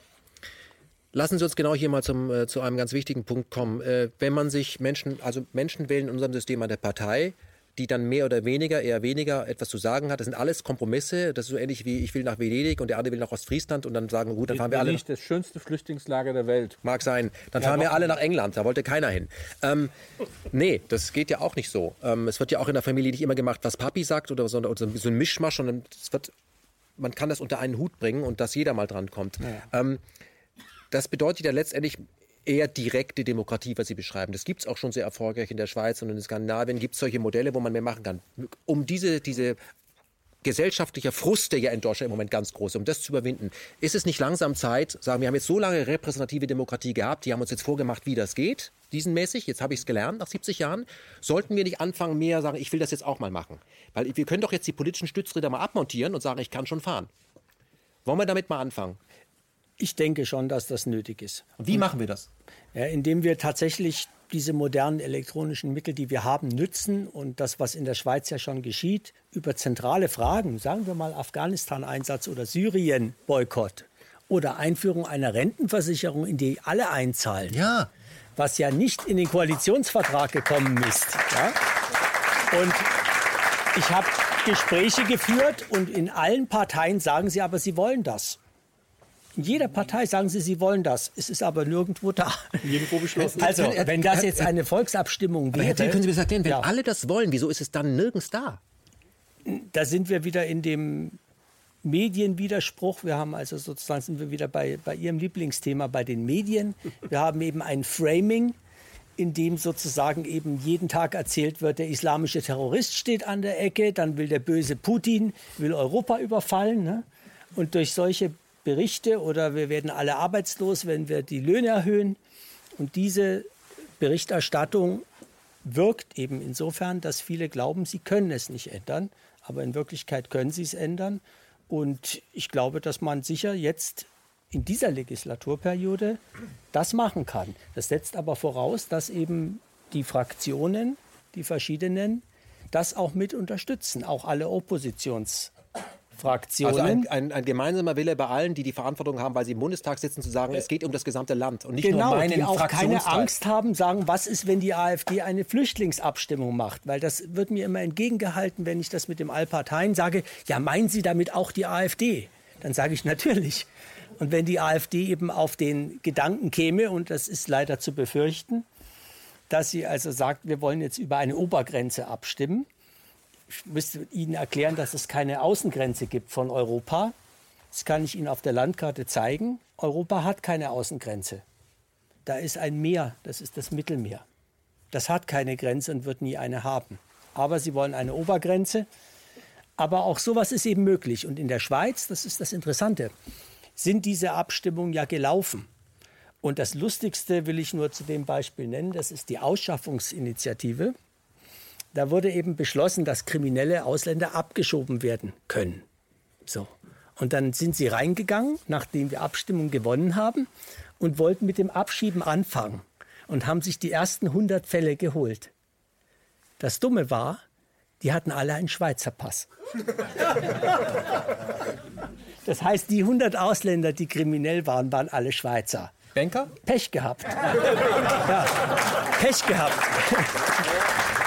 Lassen Sie uns genau hier mal zum, äh, zu einem ganz wichtigen Punkt kommen. Äh, wenn man sich Menschen, also Menschen wählen in unserem System eine Partei, die dann mehr oder weniger, eher weniger etwas zu sagen hat. Das sind alles Kompromisse. Das ist so ähnlich wie ich will nach Venedig und der andere will nach Ostfriesland und dann sagen, gut, dann fahren wir alle. Nicht das schönste Flüchtlingslager der Welt. Mag sein. Dann ja, fahren wir alle nach England. Da wollte keiner hin. Ähm, nee, das geht ja auch nicht so. Ähm, es wird ja auch in der Familie nicht immer gemacht, was Papi sagt oder so, oder so ein Mischmasch, sondern es wird, man kann das unter einen Hut bringen und dass jeder mal dran kommt. Ja. Ähm, das bedeutet ja letztendlich eher direkte Demokratie, was Sie beschreiben. Das gibt es auch schon sehr erfolgreich in der Schweiz und in Skandinavien gibt es solche Modelle, wo man mehr machen kann. Um diese, diese gesellschaftlicher Frust, der ja in Deutschland im Moment ganz groß ist, um das zu überwinden, ist es nicht langsam Zeit, sagen wir haben jetzt so lange repräsentative Demokratie gehabt, die haben uns jetzt vorgemacht, wie das geht, diesenmäßig, jetzt habe ich es gelernt nach 70 Jahren, sollten wir nicht anfangen, mehr sagen, ich will das jetzt auch mal machen. Weil wir können doch jetzt die politischen Stützräder mal abmontieren und sagen, ich kann schon fahren. Wollen wir damit mal anfangen? Ich denke schon, dass das nötig ist. Und wie machen wir das? Ja, indem wir tatsächlich diese modernen elektronischen Mittel, die wir haben, nützen und das, was in der Schweiz ja schon geschieht, über zentrale Fragen, sagen wir mal Afghanistan-Einsatz oder Syrien-Boykott oder Einführung einer Rentenversicherung, in die alle einzahlen, Ja. was ja nicht in den Koalitionsvertrag gekommen ist. Ja? Und ich habe Gespräche geführt und in allen Parteien sagen sie aber, sie wollen das. In jeder Partei sagen sie, sie wollen das. Es ist aber nirgendwo da. Nirgendwo beschlossen. Also, Herr- wenn das jetzt eine Volksabstimmung Aber Herr wäre, können Sie mir das erklären, wenn Ja. alle das wollen, wieso ist es dann nirgends da? da sind wir wieder in dem Medienwiderspruch. Wir haben also sozusagen sind wir wieder bei, bei Ihrem Lieblingsthema, bei den Medien. Wir haben eben ein Framing, in dem sozusagen eben jeden Tag erzählt wird, der islamische Terrorist steht an der Ecke, dann will der böse Putin, will Europa überfallen. Ne? Und durch solche Berichte oder wir werden alle arbeitslos, wenn wir die Löhne erhöhen. Und diese Berichterstattung wirkt eben insofern, dass viele glauben, sie können es nicht ändern, aber in Wirklichkeit können sie es ändern. Und ich glaube, dass man sicher jetzt in dieser Legislaturperiode das machen kann. Das setzt aber voraus, dass eben die Fraktionen, die verschiedenen, das auch mit unterstützen, auch alle Oppositionsfraktionen. Also ein, ein, ein gemeinsamer Wille bei allen, die die Verantwortung haben, weil sie im Bundestag sitzen, zu sagen, es geht um das gesamte Land und nicht genau, nur meinen die auch keine. Angst haben, sagen, was ist, wenn die AfD eine Flüchtlingsabstimmung macht? Weil das wird mir immer entgegengehalten, wenn ich das mit dem Allparteien sage, ja, meinen Sie damit auch die AfD? Dann sage ich natürlich. Und wenn die AfD eben auf den Gedanken käme, und das ist leider zu befürchten, dass sie also sagt, wir wollen jetzt über eine Obergrenze abstimmen. Ich müsste Ihnen erklären, dass es keine Außengrenze gibt von Europa. Das kann ich Ihnen auf der Landkarte zeigen. Europa hat keine Außengrenze. Da ist ein Meer, das ist das Mittelmeer. Das hat keine Grenze und wird nie eine haben. Aber sie wollen eine Obergrenze. Aber auch sowas ist eben möglich. Und in der Schweiz, das ist das Interessante, sind diese Abstimmungen ja gelaufen. Und das Lustigste will ich nur zu dem Beispiel nennen, das ist die Ausschaffungsinitiative. Da wurde eben beschlossen, dass kriminelle Ausländer abgeschoben werden können. So. Und dann sind sie reingegangen, nachdem wir Abstimmung gewonnen haben, und wollten mit dem Abschieben anfangen und haben sich die ersten 100 Fälle geholt. Das Dumme war, die hatten alle einen Schweizer Pass. Das heißt, die 100 Ausländer, die kriminell waren, waren alle Schweizer. Banker? Pech gehabt. Ja, Pech gehabt.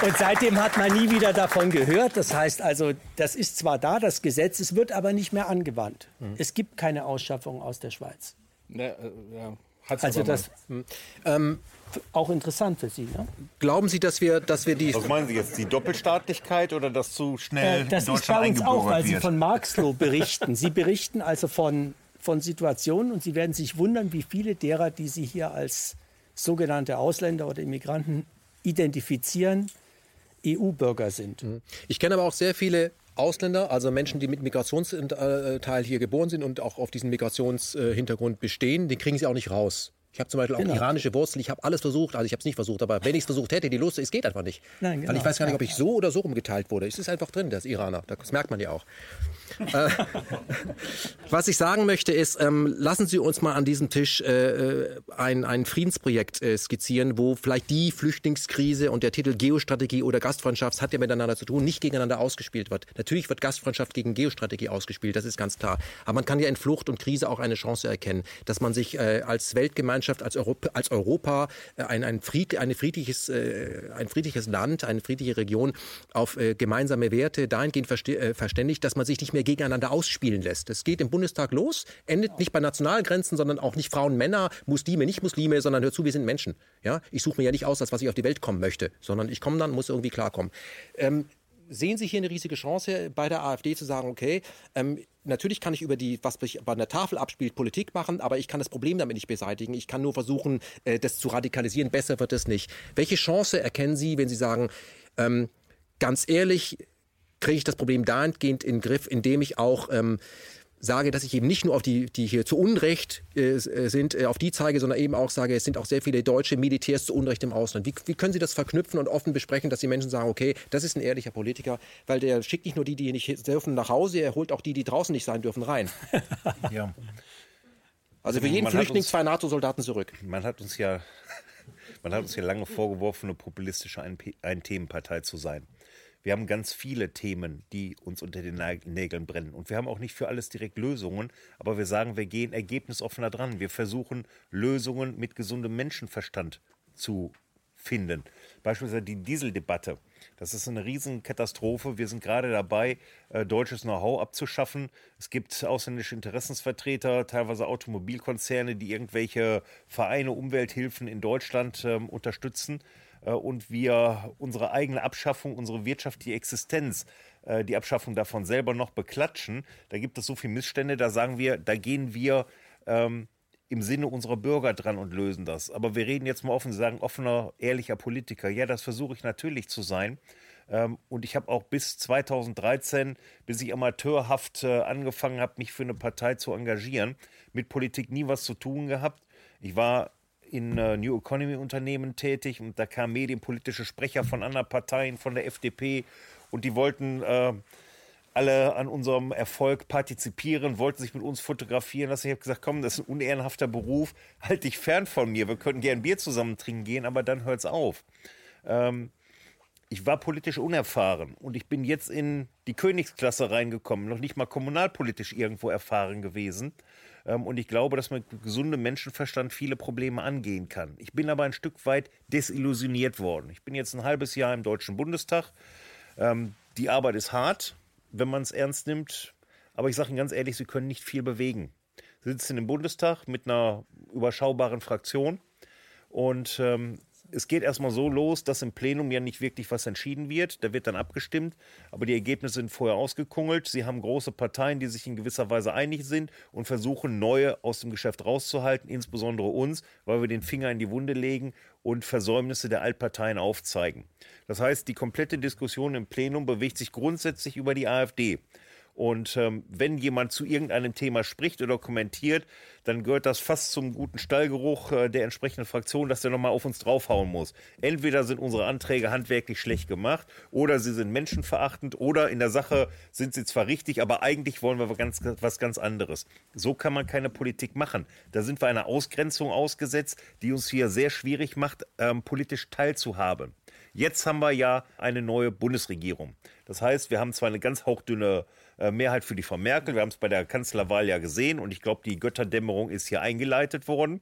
Und seitdem hat man nie wieder davon gehört. Das heißt also, das ist zwar da, das Gesetz, es wird aber nicht mehr angewandt. Es gibt keine Ausschaffung aus der Schweiz. Ne, äh, ja, hat's Also das mal. Ähm, auch interessant für Sie. Ne? glauben Sie, dass wir, dass wir die Was meinen Sie jetzt, die Doppelstaatlichkeit oder das zu schnell Äh, das in ist bei Deutschland uns auch, weil Sie wird? von Marxloh berichten. Sie berichten also von, von Situationen und Sie werden sich wundern, wie viele derer, die Sie hier als sogenannte Ausländer oder Immigranten identifizieren, EU-Bürger sind. Ich kenne aber auch sehr viele Ausländer, also Menschen, die mit Migrationsteil hier geboren sind und auch auf diesen Migrationshintergrund bestehen, den kriegen sie auch nicht raus. Ich habe zum Beispiel auch Genau. iranische Wurzel. Ich habe alles versucht. Also ich habe es nicht versucht, aber wenn ich es versucht hätte, die Lust, es geht einfach nicht. Nein, Weil genau. ich weiß gar nicht, ob ich so oder so rumgeteilt wurde. Es ist einfach drin, das Iraner. Das merkt man ja auch. äh, was ich sagen möchte ist, ähm, lassen Sie uns mal an diesem Tisch äh, äh, ein, ein Friedensprojekt äh, skizzieren, wo vielleicht die Flüchtlingskrise und der Titel Geostrategie oder Gastfreundschaft hat ja miteinander zu tun, nicht gegeneinander ausgespielt wird. Natürlich wird Gastfreundschaft gegen Geostrategie ausgespielt, das ist ganz klar. Aber man kann ja in Flucht und Krise auch eine Chance erkennen, dass man sich äh, als Weltgemeinschaft, als Europa, als Europa äh, ein, ein, Fried, eine friedliches, äh, ein friedliches Land, eine friedliche Region auf äh, gemeinsame Werte dahingehend verständigt, dass man sich nicht mehr gegeneinander ausspielen lässt. Das geht im Bundestag los, endet nicht bei Nationalgrenzen, sondern auch nicht Frauen, Männer, Muslime, nicht Muslime, sondern hör zu, wir sind Menschen. Ja? Ich suche mir ja nicht aus, als was ich auf die Welt kommen möchte, sondern ich komme dann, muss irgendwie klarkommen. Ähm, sehen Sie hier eine riesige Chance bei der AfD zu sagen, okay, ähm, natürlich kann ich über die, was sich bei einer Tafel abspielt, Politik machen, aber ich kann das Problem damit nicht beseitigen. Ich kann nur versuchen, äh, das zu radikalisieren. Besser wird es nicht. Welche Chance erkennen Sie, wenn Sie sagen, ähm, ganz ehrlich, kriege ich das Problem dahingehend in den Griff, indem ich auch ähm, sage, dass ich eben nicht nur auf die, die hier zu Unrecht äh, sind, äh, auf die zeige, sondern eben auch sage, es sind auch sehr viele deutsche Militärs zu Unrecht im Ausland. Wie, wie können Sie das verknüpfen und offen besprechen, dass die Menschen sagen, okay, das ist ein ehrlicher Politiker, weil der schickt nicht nur die, die nicht dürfen nach Hause, er holt auch die, die draußen nicht sein dürfen, rein. Ja. Also für jeden Man Flüchtling uns- zwei NATO-Soldaten zurück. Man hat uns ja, man hat uns ja lange vorgeworfen, eine populistische Ein- Ein-Themenpartei zu sein. Wir haben ganz viele Themen, die uns unter den Nä- Nägeln brennen. Und wir haben auch nicht für alles direkt Lösungen, aber wir sagen, wir gehen ergebnisoffener dran. Wir versuchen, Lösungen mit gesundem Menschenverstand zu finden. Beispielsweise die Dieseldebatte. Das ist eine Riesenkatastrophe. Wir sind gerade dabei, äh, deutsches Know-how abzuschaffen. Es gibt ausländische Interessensvertreter, teilweise Automobilkonzerne, die irgendwelche Vereine, Umwelthilfen in Deutschland ähm, unterstützen. Äh, und wir unsere eigene Abschaffung, unsere wirtschaftliche Existenz, äh, die Abschaffung davon selber noch beklatschen. Da gibt es so viele Missstände, da sagen wir, da gehen wir ähm, im Sinne unserer Bürger dran und lösen das. Aber wir reden jetzt mal offen, Sie sagen offener, ehrlicher Politiker. Ja, das versuche ich natürlich zu sein. Ähm, und ich habe auch bis 2013, bis ich amateurhaft äh, angefangen habe, mich für eine Partei zu engagieren, mit Politik nie was zu tun gehabt. Ich war in äh, New Economy Unternehmen tätig und da kamen medienpolitische Sprecher von anderen Parteien, von der FDP und die wollten äh, alle an unserem Erfolg partizipieren, wollten sich mit uns fotografieren. Also ich habe gesagt, komm, das ist ein unehrenhafter Beruf, halt dich fern von mir. Wir können gern Bier zusammen trinken gehen, aber dann hört's auf. Ähm, ich war politisch unerfahren und ich bin jetzt in die Königsklasse reingekommen, noch nicht mal kommunalpolitisch irgendwo erfahren gewesen. Ähm, und ich glaube, dass man mit gesundem Menschenverstand viele Probleme angehen kann. Ich bin aber ein Stück weit desillusioniert worden. Ich bin jetzt ein halbes Jahr im Deutschen Bundestag. Ähm, die Arbeit ist hart, wenn man es ernst nimmt. Aber ich sage Ihnen ganz ehrlich, Sie können nicht viel bewegen. Sie sitzen im Bundestag mit einer überschaubaren Fraktion und ähm, es geht erstmal so los, dass im Plenum ja nicht wirklich was entschieden wird. Da wird dann abgestimmt, aber die Ergebnisse sind vorher ausgekungelt. Sie haben große Parteien, die sich in gewisser Weise einig sind und versuchen, neue aus dem Geschäft rauszuhalten, insbesondere uns, weil wir den Finger in die Wunde legen und Versäumnisse der Altparteien aufzeigen. Das heißt, die komplette Diskussion im Plenum bewegt sich grundsätzlich über die AfD. Und ähm, wenn jemand zu irgendeinem Thema spricht oder kommentiert, dann gehört das fast zum guten Stallgeruch äh, der entsprechenden Fraktion, dass der nochmal auf uns draufhauen muss. Entweder sind unsere Anträge handwerklich schlecht gemacht oder sie sind menschenverachtend oder in der Sache sind sie zwar richtig, aber eigentlich wollen wir ganz, was ganz anderes. So kann man keine Politik machen. Da sind wir einer Ausgrenzung ausgesetzt, die uns hier sehr schwierig macht, ähm, politisch teilzuhaben. Jetzt haben wir ja eine neue Bundesregierung. Das heißt, wir haben zwar eine ganz hauchdünne äh, Mehrheit für die Frau Merkel, wir haben es bei der Kanzlerwahl ja gesehen und ich glaube, die Götterdämmerung ist hier eingeleitet worden.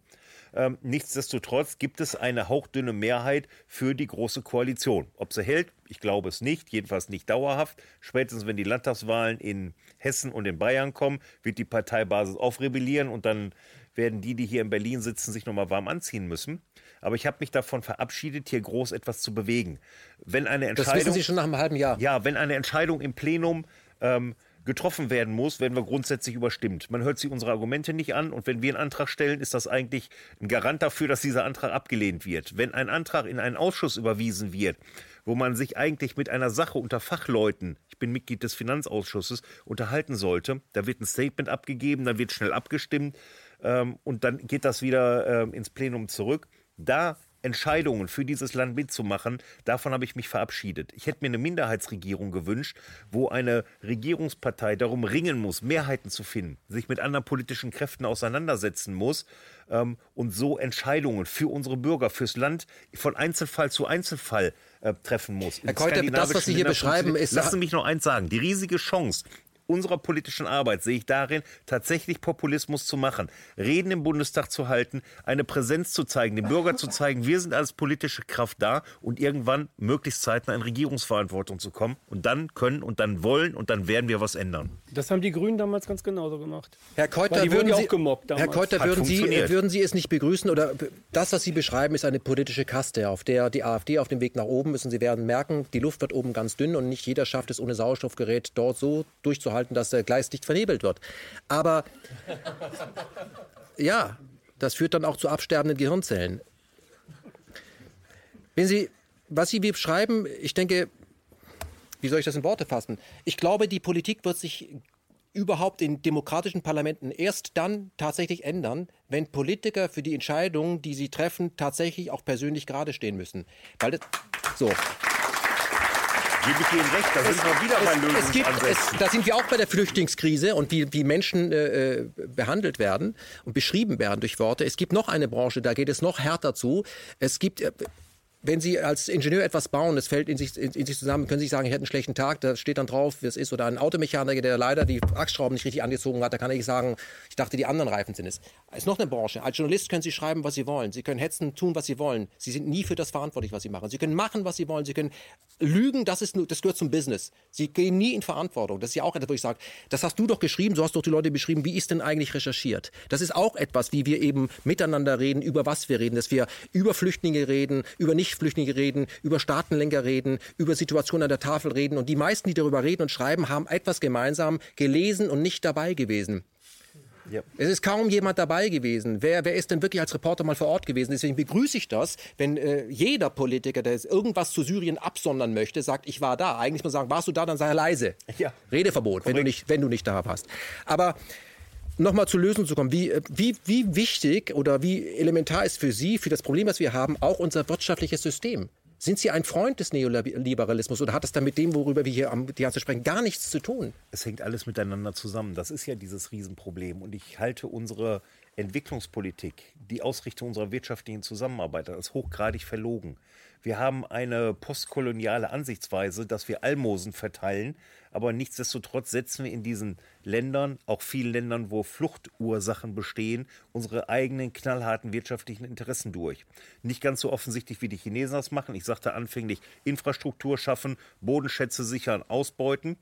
Ähm, nichtsdestotrotz gibt es eine hauchdünne Mehrheit für die Große Koalition. Ob sie hält, ich glaube es nicht, jedenfalls nicht dauerhaft. Spätestens wenn die Landtagswahlen in Hessen und in Bayern kommen, wird die Parteibasis aufrebellieren und dann werden die, die hier in Berlin sitzen, sich nochmal warm anziehen müssen. Aber ich habe mich davon verabschiedet, hier groß etwas zu bewegen. Wenn eine Das Entscheidung, wissen Sie schon nach einem halben Jahr. ja, wenn eine Entscheidung im Plenum ähm, getroffen werden muss, werden wir grundsätzlich überstimmt. Man hört sich unsere Argumente nicht an und wenn wir einen Antrag stellen, ist das eigentlich ein Garant dafür, dass dieser Antrag abgelehnt wird. Wenn ein Antrag in einen Ausschuss überwiesen wird, wo man sich eigentlich mit einer Sache unter Fachleuten, ich bin Mitglied des Finanzausschusses, unterhalten sollte, da wird ein Statement abgegeben, dann wird schnell abgestimmt ähm, und dann geht das wieder ähm, ins Plenum zurück. Da Entscheidungen für dieses Land mitzumachen, davon habe ich mich verabschiedet. Ich hätte mir eine Minderheitsregierung gewünscht, wo eine Regierungspartei darum ringen muss, Mehrheiten zu finden, sich mit anderen politischen Kräften auseinandersetzen muss ähm, und so Entscheidungen für unsere Bürger, fürs Land von Einzelfall zu Einzelfall äh, treffen muss. Herr Keuter, das, was Sie hier beschreiben, ist- Lassen Sie mich noch eins sagen. Die riesige Chance unserer politischen Arbeit sehe ich darin, tatsächlich Populismus zu machen, Reden im Bundestag zu halten, eine Präsenz zu zeigen, dem Bürger zu zeigen, wir sind als politische Kraft da und irgendwann möglichst zeitnah in Regierungsverantwortung zu kommen. Und dann können und dann wollen und dann werden wir was ändern. Das haben die Grünen damals ganz genauso gemacht. Herr Keuter, würden Sie, auch gemobbt damals. Herr Keuter, würden Sie, würden Sie es nicht begrüßen oder das, was Sie beschreiben, ist eine politische Kaste, auf der die AfD auf dem Weg nach oben ist und Sie werden merken, die Luft wird oben ganz dünn und nicht jeder schafft es ohne Sauerstoffgerät dort so durchzuhalten, dass der Gleis nicht vernebelt wird. Aber ja, das führt dann auch zu absterbenden Gehirnzellen. Wenn Sie, was Sie beschreiben, ich denke, wie soll ich das in Worte fassen? Ich glaube, die Politik wird sich überhaupt in demokratischen Parlamenten erst dann tatsächlich ändern, wenn Politiker für die Entscheidungen, die sie treffen, tatsächlich auch persönlich gerade stehen müssen. Weil das, so. Gebe ich Ihnen recht, da sind wir wieder bei Es, es gibt, Lösungsansätzen. es, da sind wir auch bei der Flüchtlingskrise und wie, wie Menschen äh, äh, behandelt werden und beschrieben werden durch Worte. Es gibt noch eine Branche, da geht es noch härter zu. Es gibt, äh, wenn Sie als Ingenieur etwas bauen, es fällt in sich, in, in sich zusammen, können Sie sich sagen, ich hätte einen schlechten Tag, da steht dann drauf, wie es ist. Oder ein Automechaniker, der leider die Achsschrauben nicht richtig angezogen hat, da kann ich sagen, ich dachte, die anderen Reifen sind es. Es ist noch eine Branche. Als Journalist können Sie schreiben, was Sie wollen. Sie können hetzen, tun, was Sie wollen. Sie sind nie für das verantwortlich, was Sie machen. Sie können machen, was Sie wollen. Sie können lügen, das, ist, das gehört zum Business. Sie gehen nie in Verantwortung. Das ist ja auch etwas, wo ich sage, das hast du doch geschrieben, so hast doch die Leute beschrieben, wie ist denn eigentlich recherchiert? Das ist auch etwas, wie wir eben miteinander reden, über was wir reden, dass wir über Flüchtlinge reden, über Nicht-Flüchtlinge reden, über Staatenlenker reden, über Situationen an der Tafel reden. Und die meisten, die darüber reden und schreiben, haben etwas gemeinsam gelesen und nicht dabei gewesen. Ja. Es ist kaum jemand dabei gewesen. Wer, wer ist denn wirklich als Reporter mal vor Ort gewesen? Deswegen begrüße ich das, wenn äh, jeder Politiker, der irgendwas zu Syrien absondern möchte, sagt, ich war da. Eigentlich muss man sagen, warst du da, dann sei er leise. Ja. Redeverbot, wenn du, nicht, wenn du nicht da warst. Aber nochmal zur Lösung zu kommen. Wie, äh, wie, wie wichtig oder wie elementar ist für Sie, für das Problem, was wir haben, auch unser wirtschaftliches System? Sind Sie ein Freund des Neoliberalismus oder hat das dann mit dem, worüber wir hier am ganze sprechen, gar nichts zu tun? Es hängt alles miteinander zusammen. Das ist ja dieses Riesenproblem. Und ich halte unsere Entwicklungspolitik, die Ausrichtung unserer wirtschaftlichen Zusammenarbeit als hochgradig verlogen. Wir haben eine postkoloniale Ansichtsweise, dass wir Almosen verteilen, aber nichtsdestotrotz setzen wir in diesen Ländern, auch vielen Ländern, wo Fluchtursachen bestehen, unsere eigenen knallharten wirtschaftlichen Interessen durch. Nicht ganz so offensichtlich, wie die Chinesen das machen. Ich sagte anfänglich, Infrastruktur schaffen, Bodenschätze sichern, ausbeuten.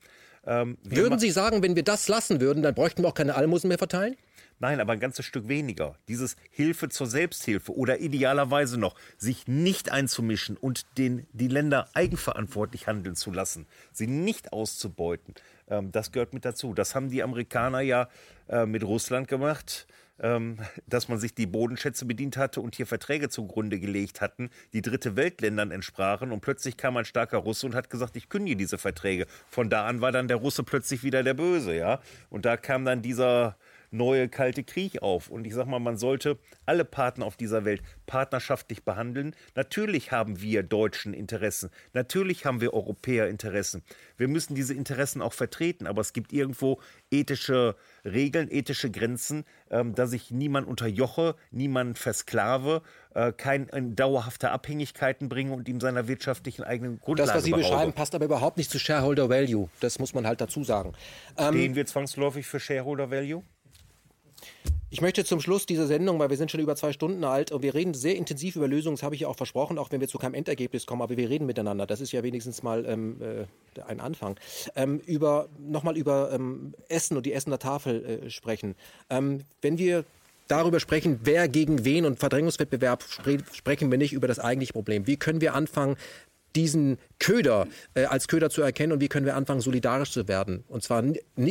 Ähm, Würden Sie sagen, wenn wir das lassen würden, dann bräuchten wir auch keine Almosen mehr verteilen? Nein, aber ein ganzes Stück weniger. Dieses Hilfe zur Selbsthilfe oder idealerweise noch, sich nicht einzumischen und den, die Länder eigenverantwortlich handeln zu lassen, sie nicht auszubeuten, ähm, das gehört mit dazu. Das haben die Amerikaner ja äh, mit Russland gemacht, ähm, dass man sich die Bodenschätze bedient hatte und hier Verträge zugrunde gelegt hatten, die dritte Weltländern entsprachen und plötzlich kam ein starker Russe und hat gesagt, ich kündige diese Verträge. Von da an war dann der Russe plötzlich wieder der Böse, ja. Und da kam dann dieser neue kalte Krieg auf. Und ich sag mal, man sollte alle Partner auf dieser Welt partnerschaftlich behandeln. Natürlich haben wir Deutschen Interessen. Natürlich haben wir Europäer Interessen. Wir müssen diese Interessen auch vertreten. Aber es gibt irgendwo ethische Regeln, ethische Grenzen, ähm, dass ich niemand unterjoche, niemanden versklave, äh, kein in dauerhafte Abhängigkeiten bringe und ihm seiner wirtschaftlichen eigenen Grundlagen Das, was Sie beschreiben, passt aber überhaupt nicht zu Shareholder Value. Das muss man halt dazu sagen. Ähm, Stehen wir zwangsläufig für Shareholder Value? Ich möchte zum Schluss dieser Sendung, weil wir sind schon über zwei Stunden alt und wir reden sehr intensiv über Lösungen, das habe ich ja auch versprochen, auch wenn wir zu keinem Endergebnis kommen, aber wir reden miteinander. Das ist ja wenigstens mal ähm, äh, ein Anfang. Ähm, über nochmal über ähm, Essen und die Essener Tafel äh, sprechen. Ähm, wenn wir darüber sprechen, wer gegen wen und Verdrängungswettbewerb, spre sprechen wir nicht über das eigentliche Problem. Wie können wir anfangen, diesen Köder äh, als Köder zu erkennen und wie können wir anfangen, solidarisch zu werden. Und zwar,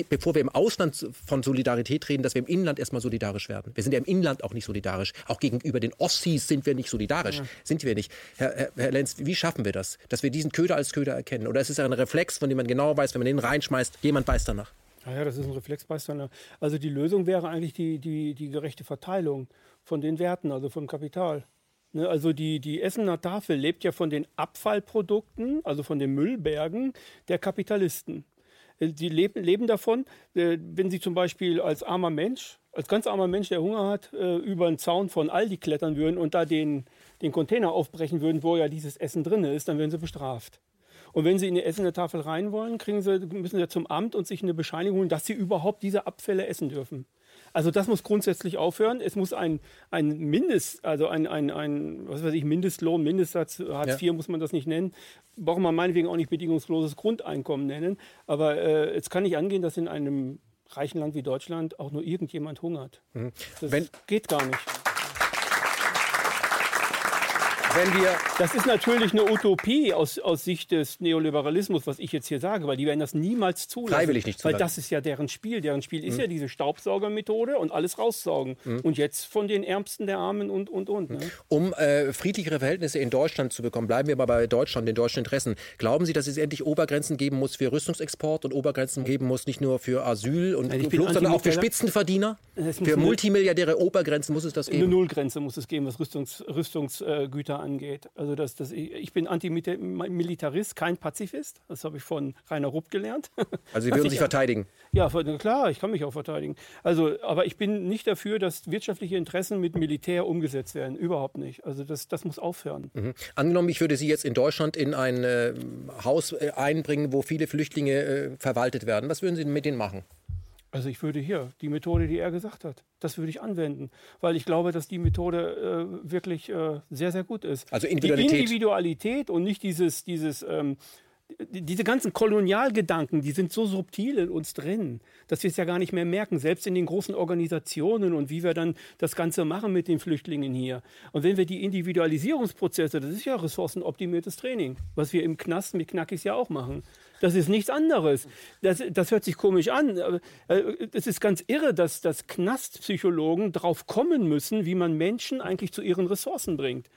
bevor wir im Ausland von Solidarität reden, dass wir im Inland erstmal solidarisch werden. Wir sind ja im Inland auch nicht solidarisch. Auch gegenüber den Ossis sind wir nicht solidarisch. Sind wir nicht. Herr, Herr, Herr Lenz, wie schaffen wir das? Dass wir diesen Köder als Köder erkennen? Oder ist es ein Reflex, von dem man genau weiß, wenn man den reinschmeißt, jemand weiß danach? Naja, das ist ein Reflexbeißer. Also die Lösung wäre eigentlich die, die, die gerechte Verteilung von den Werten, also von Kapital. Ne, also die, die Essener Tafel lebt ja von den Abfallprodukten, also von den Müllbergen der Kapitalisten. Äh, Die leben, leben davon, äh, wenn sie zum Beispiel als armer Mensch, als ganz armer Mensch, der Hunger hat, äh, über einen Zaun von Aldi klettern würden und da den, den Container aufbrechen würden, wo ja dieses Essen drin ist, dann werden sie bestraft. Und wenn Sie in die Essener Tafel rein wollen, kriegen Sie, müssen Sie zum Amt und sich eine Bescheinigung holen, dass Sie überhaupt diese Abfälle essen dürfen. Also das muss grundsätzlich aufhören. Es muss ein, ein Mindest, also ein, ein, ein was weiß ich, Mindestlohn, Mindestsatz, Hartz IV muss man das nicht nennen. Braucht man meinetwegen auch nicht bedingungsloses Grundeinkommen nennen. Aber äh, es kann nicht angehen, dass in einem reichen Land wie Deutschland auch nur irgendjemand hungert. Das Wenn- geht gar nicht. Wenn wir. Das ist natürlich eine Utopie aus, aus Sicht des Neoliberalismus, was ich jetzt hier sage, weil die werden das niemals zulassen. Freiwillig nicht zulassen. Weil das ist ja deren Spiel. Deren Spiel ist mhm. ja diese Staubsaugermethode und alles raussaugen. Mhm. Und jetzt von den Ärmsten der Armen und, und, und. Ne? Um äh, friedlichere Verhältnisse in Deutschland zu bekommen, bleiben wir mal bei Deutschland, den deutschen Interessen. Glauben Sie, dass es endlich Obergrenzen geben muss für Rüstungsexport und Obergrenzen geben muss, nicht nur für Asyl und also Flucht, sondern auch für Spitzenverdiener? Für Multimilliardäre Obergrenzen muss es das geben? Eine Nullgrenze muss es geben, was Rüstungs, Rüstungsgüter angeht. Also das, das, ich bin Antimilitarist, kein Pazifist. Das habe ich von Rainer Rupp gelernt. Also Sie würden sich verteidigen? Ja, klar, ich kann mich auch verteidigen. Also, aber ich bin nicht dafür, dass wirtschaftliche Interessen mit Militär umgesetzt werden. Überhaupt nicht. Also das, das muss aufhören. Mhm. Angenommen, ich würde Sie jetzt in Deutschland in ein äh, Haus äh, einbringen, wo viele Flüchtlinge äh, verwaltet werden. Was würden Sie mit denen machen? Also ich würde hier die Methode, die er gesagt hat, das würde ich anwenden, weil ich glaube, dass die Methode äh, wirklich äh, sehr, sehr gut ist. Also Individualität. Die Individualität und nicht dieses, dieses ähm, diese ganzen Kolonialgedanken, die sind so subtil in uns drin, dass wir es ja gar nicht mehr merken, selbst in den großen Organisationen und wie wir dann das Ganze machen mit den Flüchtlingen hier. Und wenn wir die Individualisierungsprozesse, das ist ja ressourcenoptimiertes Training, was wir im Knast mit Knackis ja auch machen. Das ist nichts anderes. Das, das hört sich komisch an. Es ist ganz irre, dass, dass Knastpsychologen drauf kommen müssen, wie man Menschen eigentlich zu ihren Ressourcen bringt.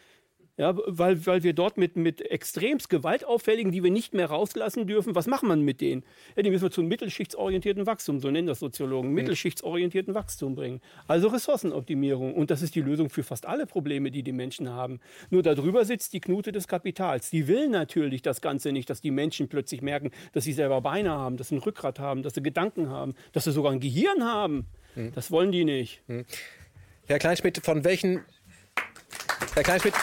Ja, weil, weil wir dort mit, mit extremst gewaltauffälligen, die wir nicht mehr rauslassen dürfen, was macht man mit denen? Ja, die müssen wir zu mittelschichtsorientierten Wachstum, so nennen das Soziologen, mhm. mittelschichtsorientierten Wachstum bringen. Also Ressourcenoptimierung. Und das ist die Lösung für fast alle Probleme, die die Menschen haben. Nur darüber sitzt die Knute des Kapitals. Die will natürlich das Ganze nicht, dass die Menschen plötzlich merken, dass sie selber Beine haben, dass sie ein Rückgrat haben, dass sie Gedanken haben, dass sie sogar ein Gehirn haben. Mhm. Das wollen die nicht. Mhm. Herr Kleinschmidt, von welchen Herr Kleinschmidt,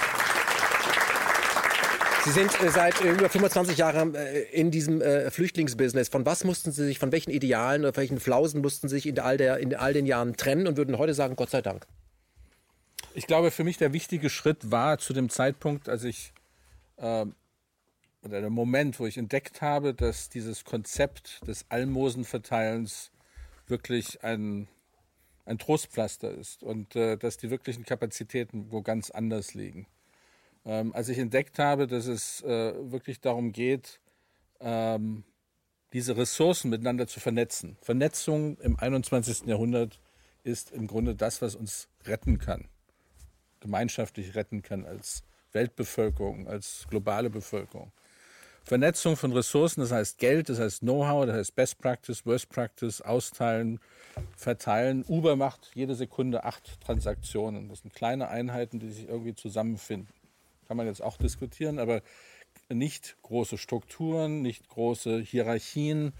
Sie sind äh, seit äh, über 25 Jahren äh, in diesem Flüchtlingsbusiness. Von was mussten Sie sich, von welchen Idealen oder welchen Flausen mussten Sie sich in all, der, in all den Jahren trennen und würden heute sagen, Gott sei Dank? Ich glaube, für mich der wichtige Schritt war zu dem Zeitpunkt, als ich, äh, oder der Moment, wo ich entdeckt habe, dass dieses Konzept des Almosenverteilens wirklich ein, ein Trostpflaster ist und äh, dass die wirklichen Kapazitäten wo ganz anders liegen. Ähm, als ich entdeckt habe, dass es äh, wirklich darum geht, ähm, diese Ressourcen miteinander zu vernetzen. Vernetzung im 21. Jahrhundert ist im Grunde das, was uns retten kann, gemeinschaftlich retten kann als Weltbevölkerung, als globale Bevölkerung. Vernetzung von Ressourcen, das heißt Geld, das heißt Know-how, das heißt Best Practice, Worst Practice, austeilen, verteilen. Uber macht jede Sekunde acht Transaktionen. Das sind kleine Einheiten, die sich irgendwie zusammenfinden kann man jetzt auch diskutieren, aber nicht große Strukturen, nicht große Hierarchien,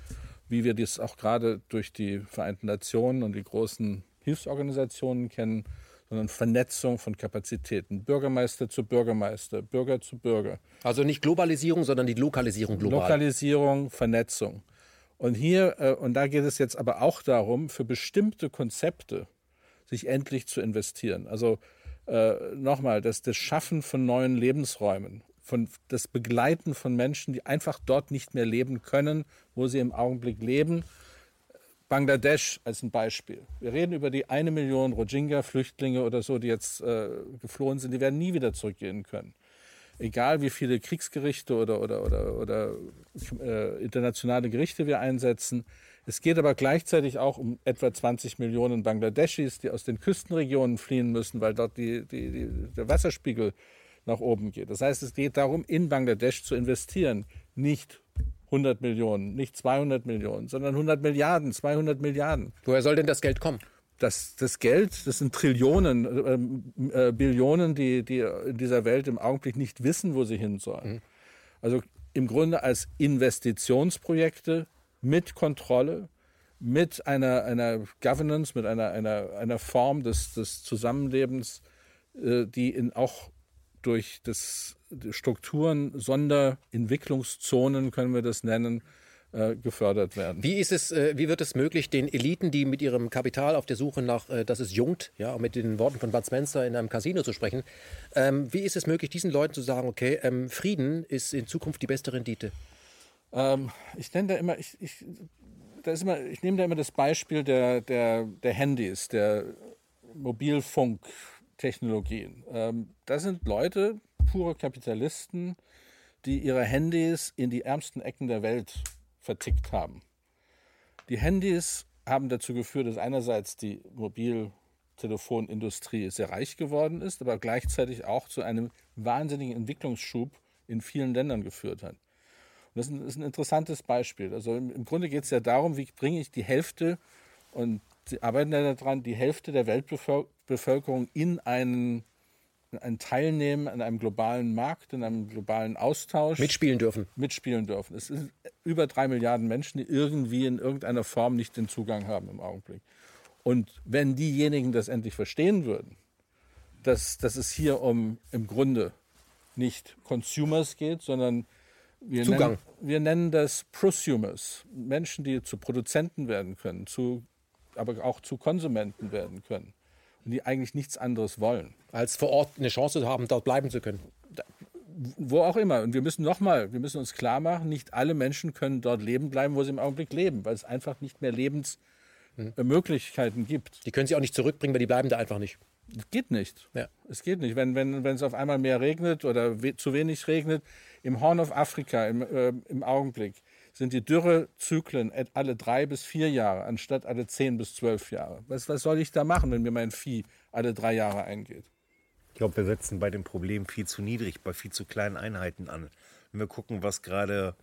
wie wir das auch gerade durch die Vereinten Nationen und die großen Hilfsorganisationen kennen, sondern Vernetzung von Kapazitäten. Bürgermeister zu Bürgermeister, Bürger zu Bürger. Also nicht Globalisierung, sondern die Lokalisierung global. Lokalisierung, Vernetzung. Und hier, äh, und da geht es jetzt aber auch darum, für bestimmte Konzepte sich endlich zu investieren. Also äh, nochmal, dass das Schaffen von neuen Lebensräumen, von das Begleiten von Menschen, die einfach dort nicht mehr leben können, wo sie im Augenblick leben. Bangladesch als ein Beispiel. Wir reden über die eine Million Rohingya-Flüchtlinge oder so, die jetzt äh, geflohen sind, die werden nie wieder zurückgehen können. Egal wie viele Kriegsgerichte oder, oder, oder, oder äh, internationale Gerichte wir einsetzen, es geht aber gleichzeitig auch um etwa 20 Millionen Bangladeschis, die aus den Küstenregionen fliehen müssen, weil dort die, die, die, der Wasserspiegel nach oben geht. Das heißt, es geht darum, in Bangladesch zu investieren, nicht 100 Millionen, nicht 200 Millionen, sondern 100 Milliarden, 200 Milliarden. Woher soll denn das Geld kommen? Das, das Geld, das sind Trillionen, äh, äh, Billionen, die, die in dieser Welt im Augenblick nicht wissen, wo sie hin sollen. Mhm. Also im Grunde als Investitionsprojekte mit Kontrolle, mit einer, einer Governance, mit einer, einer, einer Form des, des Zusammenlebens, äh, die in auch durch das Strukturen, Sonderentwicklungszonen, können wir das nennen, äh, gefördert werden. Wie ist es, äh, wie wird es möglich, den Eliten, die mit ihrem Kapital auf der Suche nach, äh, dass es jungt, ja, um mit den Worten von Bud Spencer in einem Casino zu sprechen, ähm, wie ist es möglich, diesen Leuten zu sagen, okay, ähm, Frieden ist in Zukunft die beste Rendite? Ähm, ich nenne da immer, ich, ich, da ist immer, ich nehme da immer das Beispiel der, der, der Handys, der Mobilfunktechnologien. Ähm, da sind Leute, pure Kapitalisten, die ihre Handys in die ärmsten Ecken der Welt vertickt haben. Die Handys haben dazu geführt, dass einerseits die Mobiltelefonindustrie sehr reich geworden ist, aber gleichzeitig auch zu einem wahnsinnigen Entwicklungsschub in vielen Ländern geführt hat. Das ist ein, ist ein interessantes Beispiel. Also im, im Grunde geht es ja darum, wie bringe ich die Hälfte, und sie arbeiten ja daran, die Hälfte der Weltbevölkerung in einen ein Teilnehmen an einem globalen Markt, in einem globalen Austausch. Mitspielen dürfen. Mitspielen dürfen. Es sind über drei Milliarden Menschen, die irgendwie in irgendeiner Form nicht den Zugang haben im Augenblick. Und wenn diejenigen das endlich verstehen würden, dass, dass es hier um im Grunde nicht Consumers geht, sondern wir Zugang. Nennen, wir nennen das Prosumers, Menschen, die zu Produzenten werden können, zu, aber auch zu Konsumenten werden können und die eigentlich nichts anderes wollen. Als vor Ort eine Chance haben, dort bleiben zu können. Wo auch immer. Und wir müssen nochmal, wir müssen uns klar machen, nicht alle Menschen können dort leben bleiben, wo sie im Augenblick leben, weil es einfach nicht mehr Lebensmöglichkeiten gibt. Die können sie auch nicht zurückbringen, weil die bleiben da einfach nicht. Es geht nicht. Ja. Es geht nicht. Wenn, wenn, wenn es auf einmal mehr regnet oder we zu wenig regnet, im Horn of Afrika im, äh, im Augenblick sind die Dürrezyklen alle drei bis vier Jahre, anstatt alle zehn bis zwölf Jahre. Was, was soll ich da machen, wenn mir mein Vieh alle drei Jahre eingeht? Ich glaube, wir setzen bei dem Problem viel zu niedrig, bei viel zu kleinen Einheiten an. Wenn wir gucken, was gerade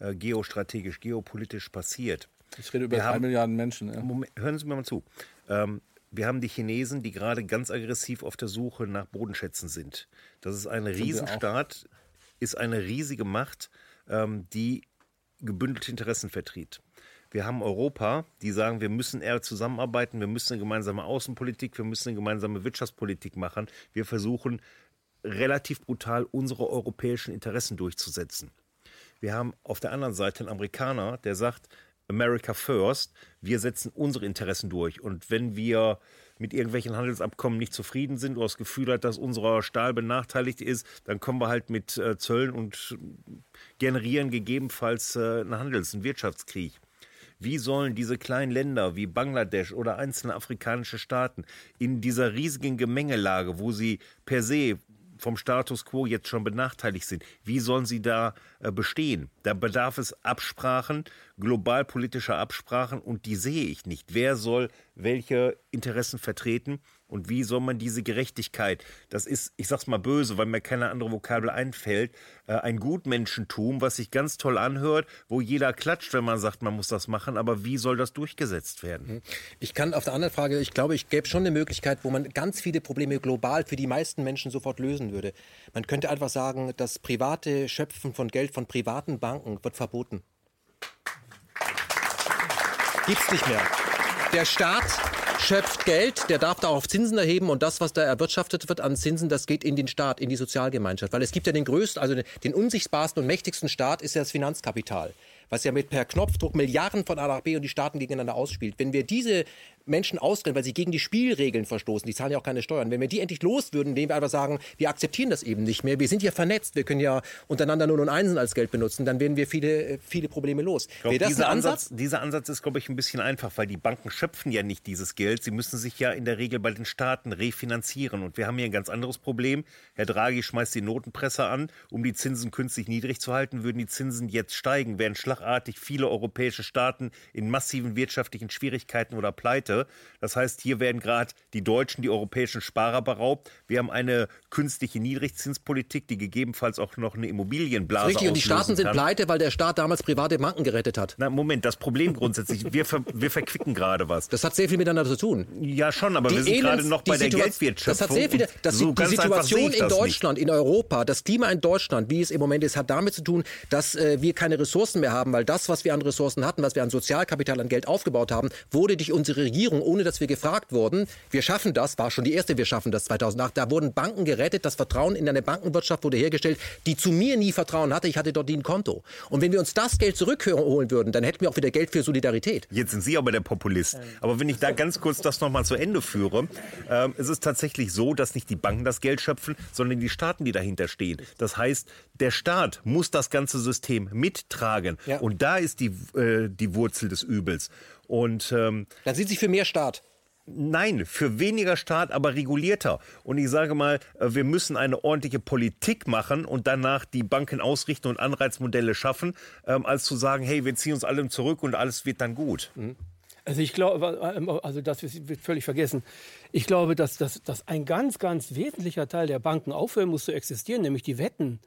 äh, geostrategisch, geopolitisch passiert. Ich rede über Wir drei haben- Milliarden Menschen. Ja. Moment, hören Sie mir mal zu. Ähm, wir haben die Chinesen, die gerade ganz aggressiv auf der Suche nach Bodenschätzen sind. Das ist ein. Riesenstaat, ist eine riesige Macht, ähm, die gebündelte Interessen vertritt. Wir haben Europa, die sagen, wir müssen eher zusammenarbeiten, wir müssen eine gemeinsame Außenpolitik, wir müssen eine gemeinsame Wirtschaftspolitik machen. Wir versuchen relativ brutal unsere europäischen Interessen durchzusetzen. Wir haben auf der anderen Seite einen Amerikaner, der sagt, America first, wir setzen unsere Interessen durch. Und wenn wir mit irgendwelchen Handelsabkommen nicht zufrieden sind oder das Gefühl hat, dass unser Stahl benachteiligt ist, dann kommen wir halt mit äh, Zöllen und generieren gegebenenfalls äh, einen Handels-, einen Wirtschaftskrieg. Wie sollen diese kleinen Länder wie Bangladesch oder einzelne afrikanische Staaten in dieser riesigen Gemengelage, wo sie per se vom Status quo jetzt schon benachteiligt sind, wie sollen sie da äh, bestehen? Da bedarf es Absprachen, globalpolitischer Absprachen und die sehe ich nicht. Wer soll welche Interessen vertreten und wie soll man diese Gerechtigkeit, das ist, ich sag's mal böse, weil mir keine andere Vokabel einfällt, äh, ein Gutmenschentum, was sich ganz toll anhört, wo jeder klatscht, wenn man sagt, man muss das machen, aber wie soll das durchgesetzt werden? Ich kann auf der anderen Frage, ich glaube, ich gäbe schon eine Möglichkeit, wo man ganz viele Probleme global für die meisten Menschen sofort lösen würde. Man könnte einfach sagen, das private Schöpfen von Geld von privaten Banken wird verboten. Gibt's nicht mehr. Der Staat schöpft Geld, der darf darauf Zinsen erheben und das, was da erwirtschaftet wird an Zinsen, das geht in den Staat, in die Sozialgemeinschaft. Weil es gibt ja den größten, also den, unsichtbarsten und mächtigsten Staat ist ja das Finanzkapital, was ja mit per Knopfdruck Milliarden von A nach B und die Staaten gegeneinander ausspielt. Wenn wir diese Menschen ausgrenzen, weil sie gegen die Spielregeln verstoßen, die zahlen ja auch keine Steuern, wenn wir die endlich los würden, indem wir einfach sagen, wir akzeptieren das eben nicht mehr, wir sind ja vernetzt, wir können ja untereinander nur und Einsen als Geld benutzen, dann wären wir viele, viele Probleme los. Ich glaub, dieser, ein Ansatz, dieser Ansatz ist, glaube ich, ein bisschen einfach, weil die Banken schöpfen ja nicht dieses Geld. Sie müssen sich ja in der Regel bei den Staaten refinanzieren. Und wir haben hier ein ganz anderes Problem. Herr Draghi schmeißt die Notenpresse an, um die Zinsen künstlich niedrig zu halten. Würden die Zinsen jetzt steigen, wären schlagartig viele europäische Staaten in massiven wirtschaftlichen Schwierigkeiten oder Pleite. Das heißt, hier werden gerade die Deutschen, die europäischen Sparer beraubt. Wir haben eine künstliche Niedrigzinspolitik, die gegebenenfalls auch noch eine Immobilienblase Richtig, und die Staaten sind pleite, weil der Staat damals private Banken gerettet hat. Na, Moment, das Problem grundsätzlich, wir, ver, wir verquicken gerade was. Das hat sehr viel miteinander zu tun. Ja, schon, aber Die wir sind gerade noch bei der Situa- Geldwirtschaft. Das hat sehr viele, das, so die Situation in Deutschland, in Europa, das Klima in Deutschland, wie es im Moment ist, hat damit zu tun, dass äh, wir keine Ressourcen mehr haben, weil das, was wir an Ressourcen hatten, was wir an Sozialkapital, an Geld aufgebaut haben, wurde durch unsere Regierung, ohne dass wir gefragt wurden, wir schaffen das, war schon die erste, wir schaffen das 2008, da wurden Banken gerettet, das Vertrauen in eine Bankenwirtschaft wurde hergestellt, die zu mir nie Vertrauen hatte, ich hatte dort nie ein Konto. Und wenn wir uns das Geld zurückholen würden, dann hätten wir auch wieder Geld für Solidarität. Jetzt sind Sie aber der Populist. Aber wenn ich da ganz kurz das nochmal zu Ende führe, ähm, es ist tatsächlich so, dass nicht die Banken das Geld schöpfen, sondern die Staaten, die dahinter stehen. Das heißt, der Staat muss das ganze System mittragen. Ja. Und da ist die, äh, die Wurzel des Übels. Und ähm, Dann sind sie für mehr Staat. Nein, für weniger Staat, aber regulierter. Und ich sage mal, äh, wir müssen eine ordentliche Politik machen und danach die Banken ausrichten und Anreizmodelle schaffen, ähm, als zu sagen, hey, wir ziehen uns alle zurück und alles wird dann gut. Mhm. Also ich glaube, also das wird völlig vergessen. Ich glaube, dass, dass, dass ein ganz, ganz wesentlicher Teil der Banken aufhören muss zu existieren, nämlich die Wetten.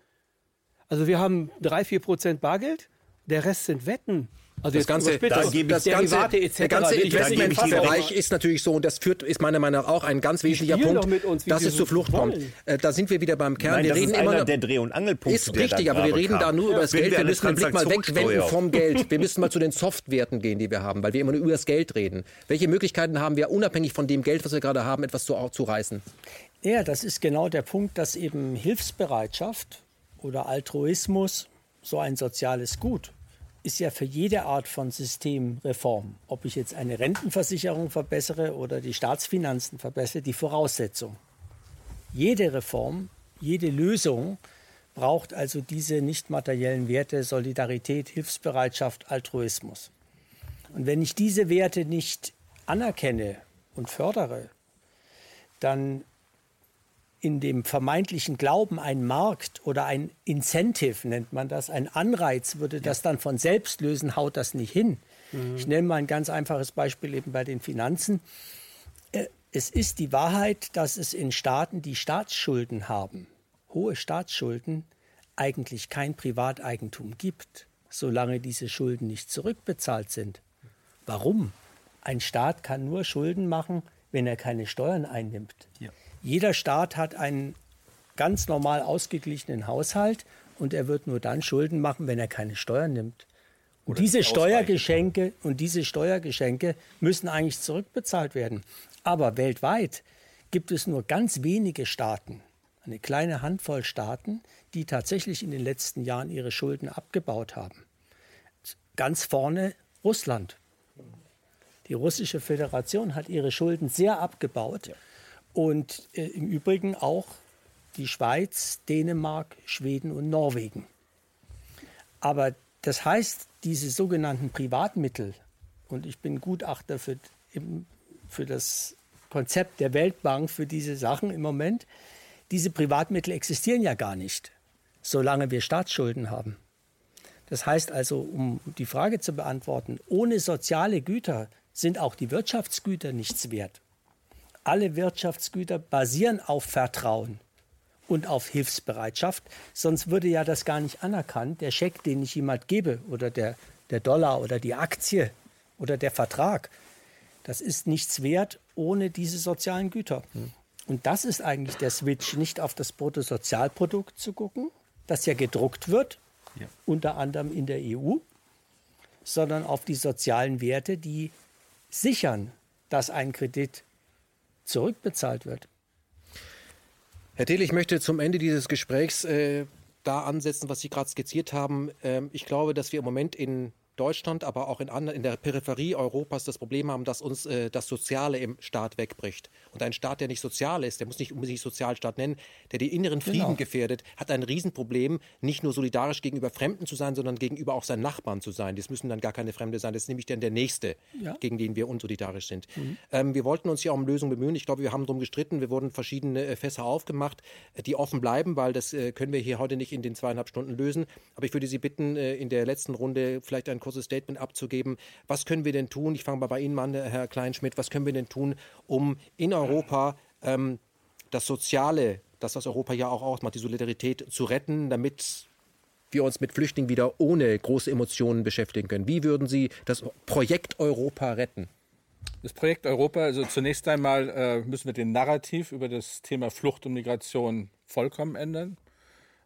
Also wir haben drei, vier Prozent Bargeld, der Rest sind Wetten. Also das ganze, das, das ganze, der ganze Investmentbereich ist natürlich so, und das führt, ist meiner Meinung nach auch ein ganz wesentlicher Punkt, uns, dass es zur Flucht wollen. kommt. Äh, da sind wir wieder beim Kern. Nein, wir das reden ist immer einer der Dreh- und Angelpunkte. Ist richtig, aber wir reden kam. da nur ja. über das Geld. Wir, wir müssen den Blick mal wegwenden vom Geld. Wir müssen mal zu den Softwerten gehen, die wir haben, weil wir immer nur über das Geld reden. Welche Möglichkeiten haben wir, unabhängig von dem Geld, was wir gerade haben, etwas zu, zu reißen? Ja, das ist genau der Punkt, dass eben Hilfsbereitschaft oder Altruismus so ein soziales Gut ist ja für jede Art von Systemreform, ob ich jetzt eine Rentenversicherung verbessere oder die Staatsfinanzen verbessere, die Voraussetzung. Jede Reform, jede Lösung braucht also diese nicht materiellen Werte Solidarität, Hilfsbereitschaft, Altruismus. Und wenn ich diese Werte nicht anerkenne und fördere, dann in dem vermeintlichen Glauben, ein Markt oder ein Incentive nennt man das, ein Anreiz würde das dann von selbst lösen, haut das nicht hin. Mhm. Ich nenne mal ein ganz einfaches Beispiel eben bei den Finanzen. Äh, es ist die Wahrheit, dass es in Staaten, die Staatsschulden haben, hohe Staatsschulden, eigentlich kein Privateigentum gibt, solange diese Schulden nicht zurückbezahlt sind. Warum? Ein Staat kann nur Schulden machen, wenn er keine Steuern einnimmt. Ja. Jeder Staat hat einen ganz normal ausgeglichenen Haushalt und er wird nur dann Schulden machen, wenn er keine Steuern nimmt. Und diese Steuergeschenke und diese Steuergeschenke müssen eigentlich zurückbezahlt werden. Aber weltweit gibt es nur ganz wenige Staaten, eine kleine Handvoll Staaten, die tatsächlich in den letzten Jahren ihre Schulden abgebaut haben. Ganz vorne Russland. Die russische Föderation hat ihre Schulden sehr abgebaut. Ja. Und äh, im Übrigen auch die Schweiz, Dänemark, Schweden und Norwegen. Aber das heißt, diese sogenannten Privatmittel, und ich bin Gutachter für, für das Konzept der Weltbank für diese Sachen im Moment, diese Privatmittel existieren ja gar nicht, solange wir Staatsschulden haben. Das heißt also, um die Frage zu beantworten, ohne soziale Güter sind auch die Wirtschaftsgüter nichts wert alle Wirtschaftsgüter basieren auf Vertrauen und auf Hilfsbereitschaft. Sonst würde ja das gar nicht anerkannt. Der Scheck, den ich jemand gebe, oder der, der Dollar oder die Aktie oder der Vertrag, das ist nichts wert ohne diese sozialen Güter. Hm. Und das ist eigentlich der Switch, nicht auf das Bruttosozialprodukt zu gucken, das ja gedruckt wird, ja. unter anderem in der EU, sondern auf die sozialen Werte, die sichern, dass ein Kredit zurückbezahlt wird. Herr Thiel, ich möchte zum Ende dieses Gesprächs äh, da ansetzen, was Sie gerade skizziert haben. Ähm, ich glaube, dass wir im Moment in Deutschland, aber auch in, in der Peripherie Europas das Problem haben, dass uns äh, das Soziale im Staat wegbricht. Und ein Staat, der nicht sozial ist, der muss nicht unbedingt Sozialstaat nennen, der den inneren Frieden genau. gefährdet, hat ein Riesenproblem, nicht nur solidarisch gegenüber Fremden zu sein, sondern gegenüber auch seinen Nachbarn zu sein. Das müssen dann gar keine Fremde sein, das ist nämlich dann der Nächste, ja. gegen den wir unsolidarisch sind. Mhm. Ähm, wir wollten uns ja um Lösungen bemühen. Ich glaube, wir haben darum gestritten. Wir wurden verschiedene äh, Fässer aufgemacht, äh, die offen bleiben, weil das äh, können wir hier heute nicht in den zweieinhalb Stunden lösen. Aber ich würde Sie bitten, äh, in der letzten Runde vielleicht ein kurzes Statement abzugeben. Was können wir denn tun? Ich fange mal bei Ihnen an, Herr Kleinschmidt. Was können wir denn tun, um in Europa ähm, das Soziale, das was Europa ja auch ausmacht, die Solidarität zu retten, damit wir uns mit Flüchtlingen wieder ohne große Emotionen beschäftigen können? Wie würden Sie das Projekt Europa retten? Das Projekt Europa, also zunächst einmal äh, müssen wir den Narrativ über das Thema Flucht und Migration vollkommen ändern.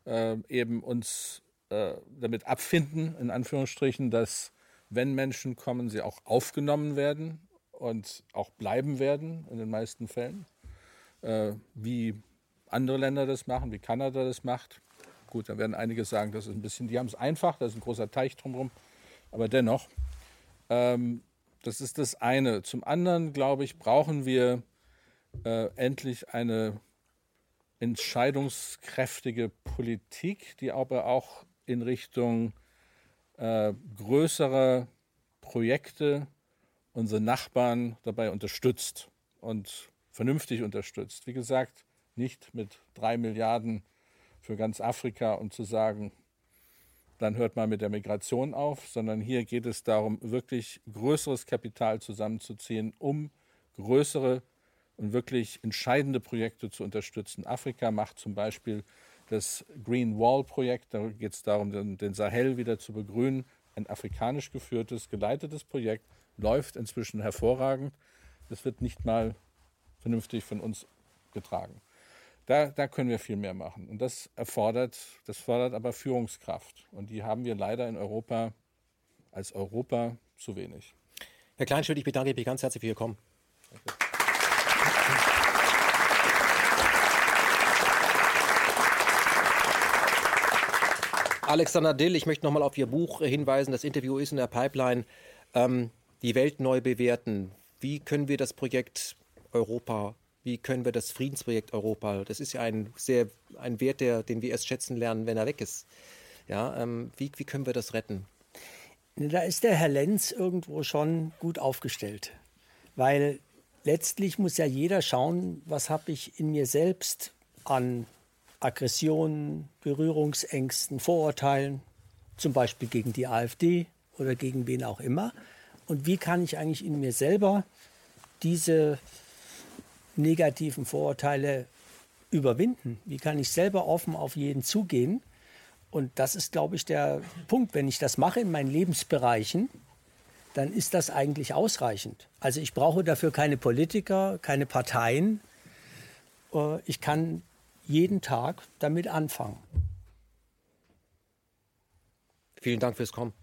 Äh, eben uns äh, damit abfinden, in Anführungsstrichen, dass wenn Menschen kommen, sie auch aufgenommen werden und auch bleiben werden in den meisten Fällen. Äh, wie andere Länder das machen, wie Kanada das macht. Gut, da werden einige sagen, das ist ein bisschen, die haben es einfach, da ist ein großer Teich drumherum. Aber dennoch, ähm, das ist das eine. Zum anderen, glaube ich, brauchen wir äh, endlich eine entscheidungskräftige Politik, die aber auch in Richtung äh, größere Projekte unsere Nachbarn dabei unterstützt. und vernünftig unterstützt. Wie gesagt, nicht mit drei Milliarden für ganz Afrika und zu sagen, dann hört man mit der Migration auf, sondern hier geht es darum, wirklich größeres Kapital zusammenzuziehen, um größere und wirklich entscheidende Projekte zu unterstützen. Afrika macht zum Beispiel das Green Wall Projekt, da geht es darum, den, den Sahel wieder zu begrünen. Ein afrikanisch geführtes, geleitetes Projekt, läuft inzwischen hervorragend. Das wird nicht mal vernünftig von uns getragen. Da, da können wir viel mehr machen. Und das erfordert, das fordert aber Führungskraft. Und die haben wir leider in Europa als Europa zu wenig. Herr Kleinschmidt, ich bedanke mich ganz herzlich für Ihr Kommen. Danke. Alexander Dill, ich möchte nochmal auf Ihr Buch hinweisen. Das Interview ist in der Pipeline. Ähm, die Welt neu bewerten. Wie können wir das Projekt Europa wie können wir das Friedensprojekt Europa, das ist ja ein sehr ein Wert, der, den wir erst schätzen lernen, wenn er weg ist. Ja, ähm, wie, wie können wir das retten? Da ist der Herr Lenz irgendwo schon gut aufgestellt, weil letztlich muss ja jeder schauen, was habe ich in mir selbst an Aggressionen, Berührungsängsten, Vorurteilen, zum Beispiel gegen die AfD oder gegen wen auch immer. Und wie kann ich eigentlich in mir selber diese negativen Vorurteile überwinden? Wie kann ich selber offen auf jeden zugehen? Und das ist, glaube ich, der Punkt. Wenn ich das mache in meinen Lebensbereichen, dann ist das eigentlich ausreichend. Also ich brauche dafür keine Politiker, keine Parteien. Äh, ich kann jeden Tag damit anfangen. Vielen Dank fürs Kommen.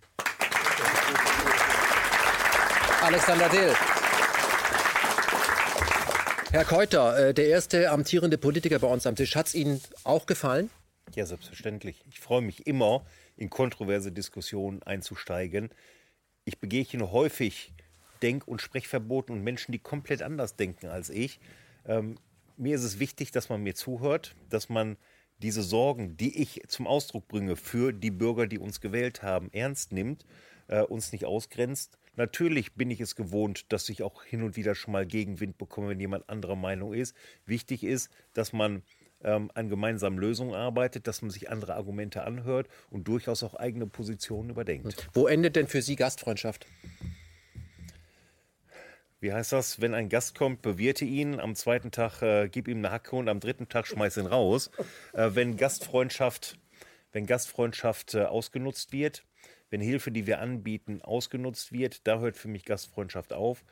Alexander Dill. Herr Keuter, äh, der erste amtierende Politiker bei uns am Tisch, hat es Ihnen auch gefallen? Ja, selbstverständlich. Ich freue mich immer, in kontroverse Diskussionen einzusteigen. Ich begegne häufig Denk- und Sprechverboten und Menschen, die komplett anders denken als ich. Ähm, mir ist es wichtig, dass man mir zuhört, dass man diese Sorgen, die ich zum Ausdruck bringe für die Bürger, die uns gewählt haben, ernst nimmt, äh, uns nicht ausgrenzt Natürlich bin ich es gewohnt, dass ich auch hin und wieder schon mal Gegenwind bekomme, wenn jemand anderer Meinung ist. Wichtig ist, dass man ähm, an gemeinsamen Lösungen arbeitet, dass man sich andere Argumente anhört und durchaus auch eigene Positionen überdenkt. Wo endet denn für Sie Gastfreundschaft? Wie heißt das? Wenn ein Gast kommt, bewirte ihn, am zweiten Tag äh, gib ihm eine Hacke und am dritten Tag schmeiß ihn raus. Äh, wenn Gastfreundschaft, wenn Gastfreundschaft äh, ausgenutzt wird, wenn Hilfe, die wir anbieten, ausgenutzt wird, da hört für mich Gastfreundschaft auf.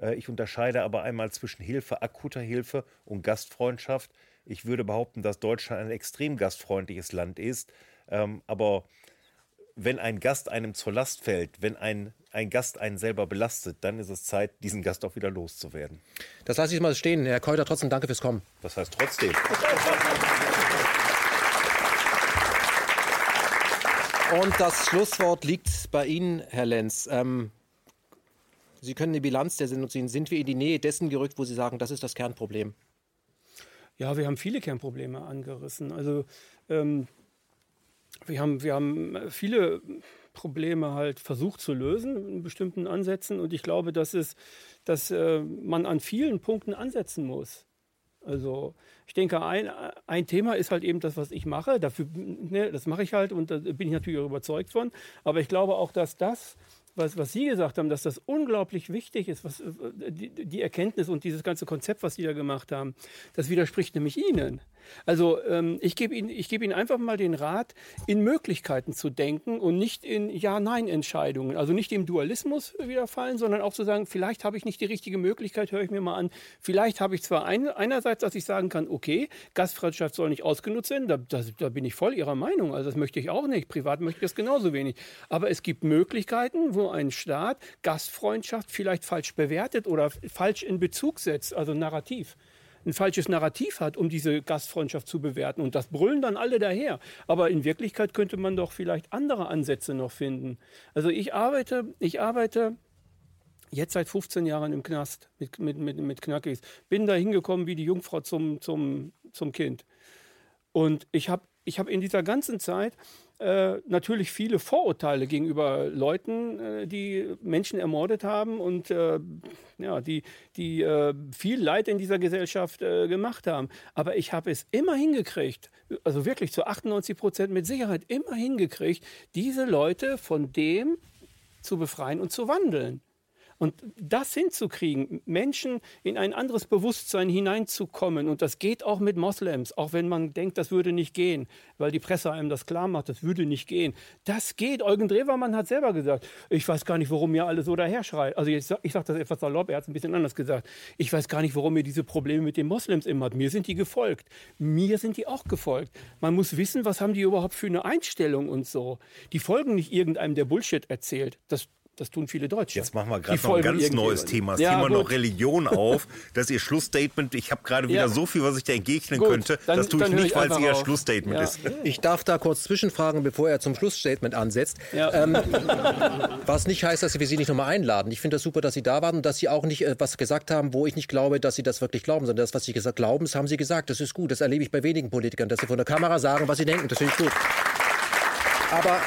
Äh, ich unterscheide aber einmal zwischen Hilfe, akuter Hilfe und Gastfreundschaft. Ich würde behaupten, dass Deutschland ein extrem gastfreundliches Land ist. Ähm, aber wenn ein Gast einem zur Last fällt, wenn ein, ein Gast einen selber belastet, dann ist es Zeit, diesen Gast auch wieder loszuwerden. Das lasse ich mal stehen. Herr Keuter, trotzdem danke fürs Kommen. Das heißt trotzdem. Und das Schlusswort liegt bei Ihnen, Herr Lenz. Ähm, Sie können eine Bilanz der Sendung ziehen. Sind wir in die Nähe dessen gerückt, wo Sie sagen, das ist das Kernproblem? Ja, wir haben viele Kernprobleme angerissen. Also ähm, wir, haben, wir haben viele Probleme halt versucht zu lösen in bestimmten Ansätzen. Und ich glaube, dass, es, dass äh, man an vielen Punkten ansetzen muss. Also ich denke, ein, ein Thema ist halt eben das, was ich mache. Dafür, ne, das mache ich halt und da bin ich natürlich auch überzeugt von. Aber ich glaube auch, dass das was, was Sie gesagt haben, dass das unglaublich wichtig ist, was, die, die Erkenntnis und dieses ganze Konzept, was Sie da gemacht haben, das widerspricht nämlich Ihnen. Also ähm, ich gebe Ihnen, gebe Ihnen einfach mal den Rat, in Möglichkeiten zu denken und nicht in Ja-Nein-Entscheidungen. Also nicht dem Dualismus widerfallen, sondern auch zu sagen, vielleicht habe ich nicht die richtige Möglichkeit, höre ich mir mal an. Vielleicht habe ich zwar ein, einerseits, dass ich sagen kann, okay, Gastfreundschaft soll nicht ausgenutzt werden, da, da, da bin ich voll Ihrer Meinung. Also das möchte ich auch nicht. Privat möchte ich das genauso wenig. Aber es gibt Möglichkeiten, wo ein Staat Gastfreundschaft vielleicht falsch bewertet oder falsch in Bezug setzt, also narrativ ein falsches Narrativ hat, um diese Gastfreundschaft zu bewerten. Und das brüllen dann alle daher. Aber in Wirklichkeit könnte man doch vielleicht andere Ansätze noch finden. Also ich arbeite, ich arbeite jetzt seit 15 Jahren im Knast mit, mit, mit, mit Knackis. Bin da hingekommen wie die Jungfrau zum, zum, zum Kind. Und ich habe ich hab in dieser ganzen Zeit äh, natürlich viele Vorurteile gegenüber Leuten, äh, die Menschen ermordet haben und äh, ja, die, die äh, viel Leid in dieser Gesellschaft äh, gemacht haben. Aber ich habe es immer hingekriegt, also wirklich zu 98 Prozent mit Sicherheit immer hingekriegt, diese Leute von dem zu befreien und zu wandeln. Und das hinzukriegen, Menschen in ein anderes Bewusstsein hineinzukommen, und das geht auch mit Moslems, auch wenn man denkt, das würde nicht gehen, weil die Presse einem das klar macht, das würde nicht gehen. Das geht. Eugen Drewermann hat selber gesagt, ich weiß gar nicht, warum mir alle so daher schreien. Also ich, sage das etwas salopp, er hat es ein bisschen anders gesagt. Ich weiß gar nicht, warum ihr diese Probleme mit den Moslems immer hat. Mir sind die gefolgt. Mir sind die auch gefolgt. Man muss wissen, was haben die überhaupt für eine Einstellung und so. Die folgen nicht irgendeinem, der Bullshit erzählt. Das das tun viele Deutsche. Jetzt machen wir gerade noch ein ganz neues Thema. Das ja, Thema gut. noch Religion auf. Das ist Ihr Schlussstatement. Ich habe gerade wieder ja. so viel, was ich da entgegnen gut, könnte. Dann, das tue ich nicht, weil es Ihr. Schlussstatement ja. ist. Ich darf da kurz zwischenfragen, bevor er zum Schlussstatement ansetzt. Ähm, was nicht heißt, dass wir Sie nicht nochmal einladen. Ich finde das super, dass Sie da waren und dass Sie auch nicht äh, was gesagt haben, wo ich nicht glaube, dass Sie das wirklich glauben, sondern das, was Sie gesagt glauben, das haben Sie gesagt. Das ist gut. Das erlebe ich bei wenigen Politikern, dass sie vor der Kamera sagen, was sie denken. Das finde ich gut. Aber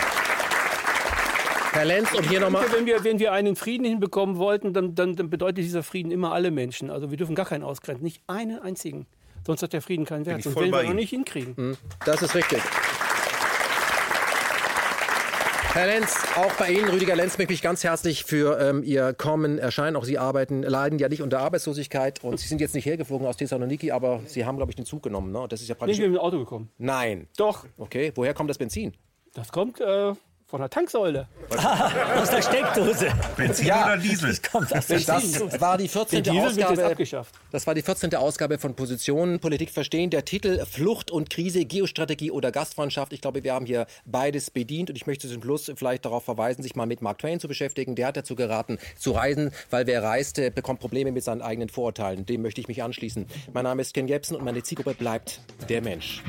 Herr Lenz, und hier nochmal. Wenn wir, wenn wir einen Frieden hinbekommen wollten, dann, dann, dann, bedeutet dieser Frieden immer alle Menschen. Also wir dürfen gar keinen ausgrenzen, nicht einen einzigen. Sonst hat der Frieden keinen Wert. Sonst werden wir noch nicht hinkriegen. Hm, das ist richtig. Herr Lenz, auch bei Ihnen, Rüdiger Lenz, möchte ich ganz herzlich für ähm, Ihr Kommen erscheinen. Auch Sie arbeiten, leiden ja nicht unter Arbeitslosigkeit und Sie sind jetzt nicht hergeflogen aus Thessaloniki, aber Sie haben, glaube ich, den Zug genommen. Ne? Das ist ja praktisch. Sind mit dem Auto gekommen. Nein. Doch. Okay, woher kommt das Benzin? Das kommt äh, von der Tanksäule. aus der Steckdose. Benzin ja, oder Diesel? Das, kommt aus das war die 14. Ausgabe. Das war die 14. Ausgabe von Positionen Politik verstehen. Der Titel Flucht und Krise, Geostrategie oder Gastfreundschaft. Ich glaube, wir haben hier beides bedient und ich möchte zum Schluss vielleicht darauf verweisen, sich mal mit Mark Twain zu beschäftigen. Der hat dazu geraten, zu reisen, weil wer reist, bekommt Probleme mit seinen eigenen Vorurteilen. Dem möchte ich mich anschließen. Mein Name ist Ken Jebsen und meine Zielgruppe bleibt der Mensch.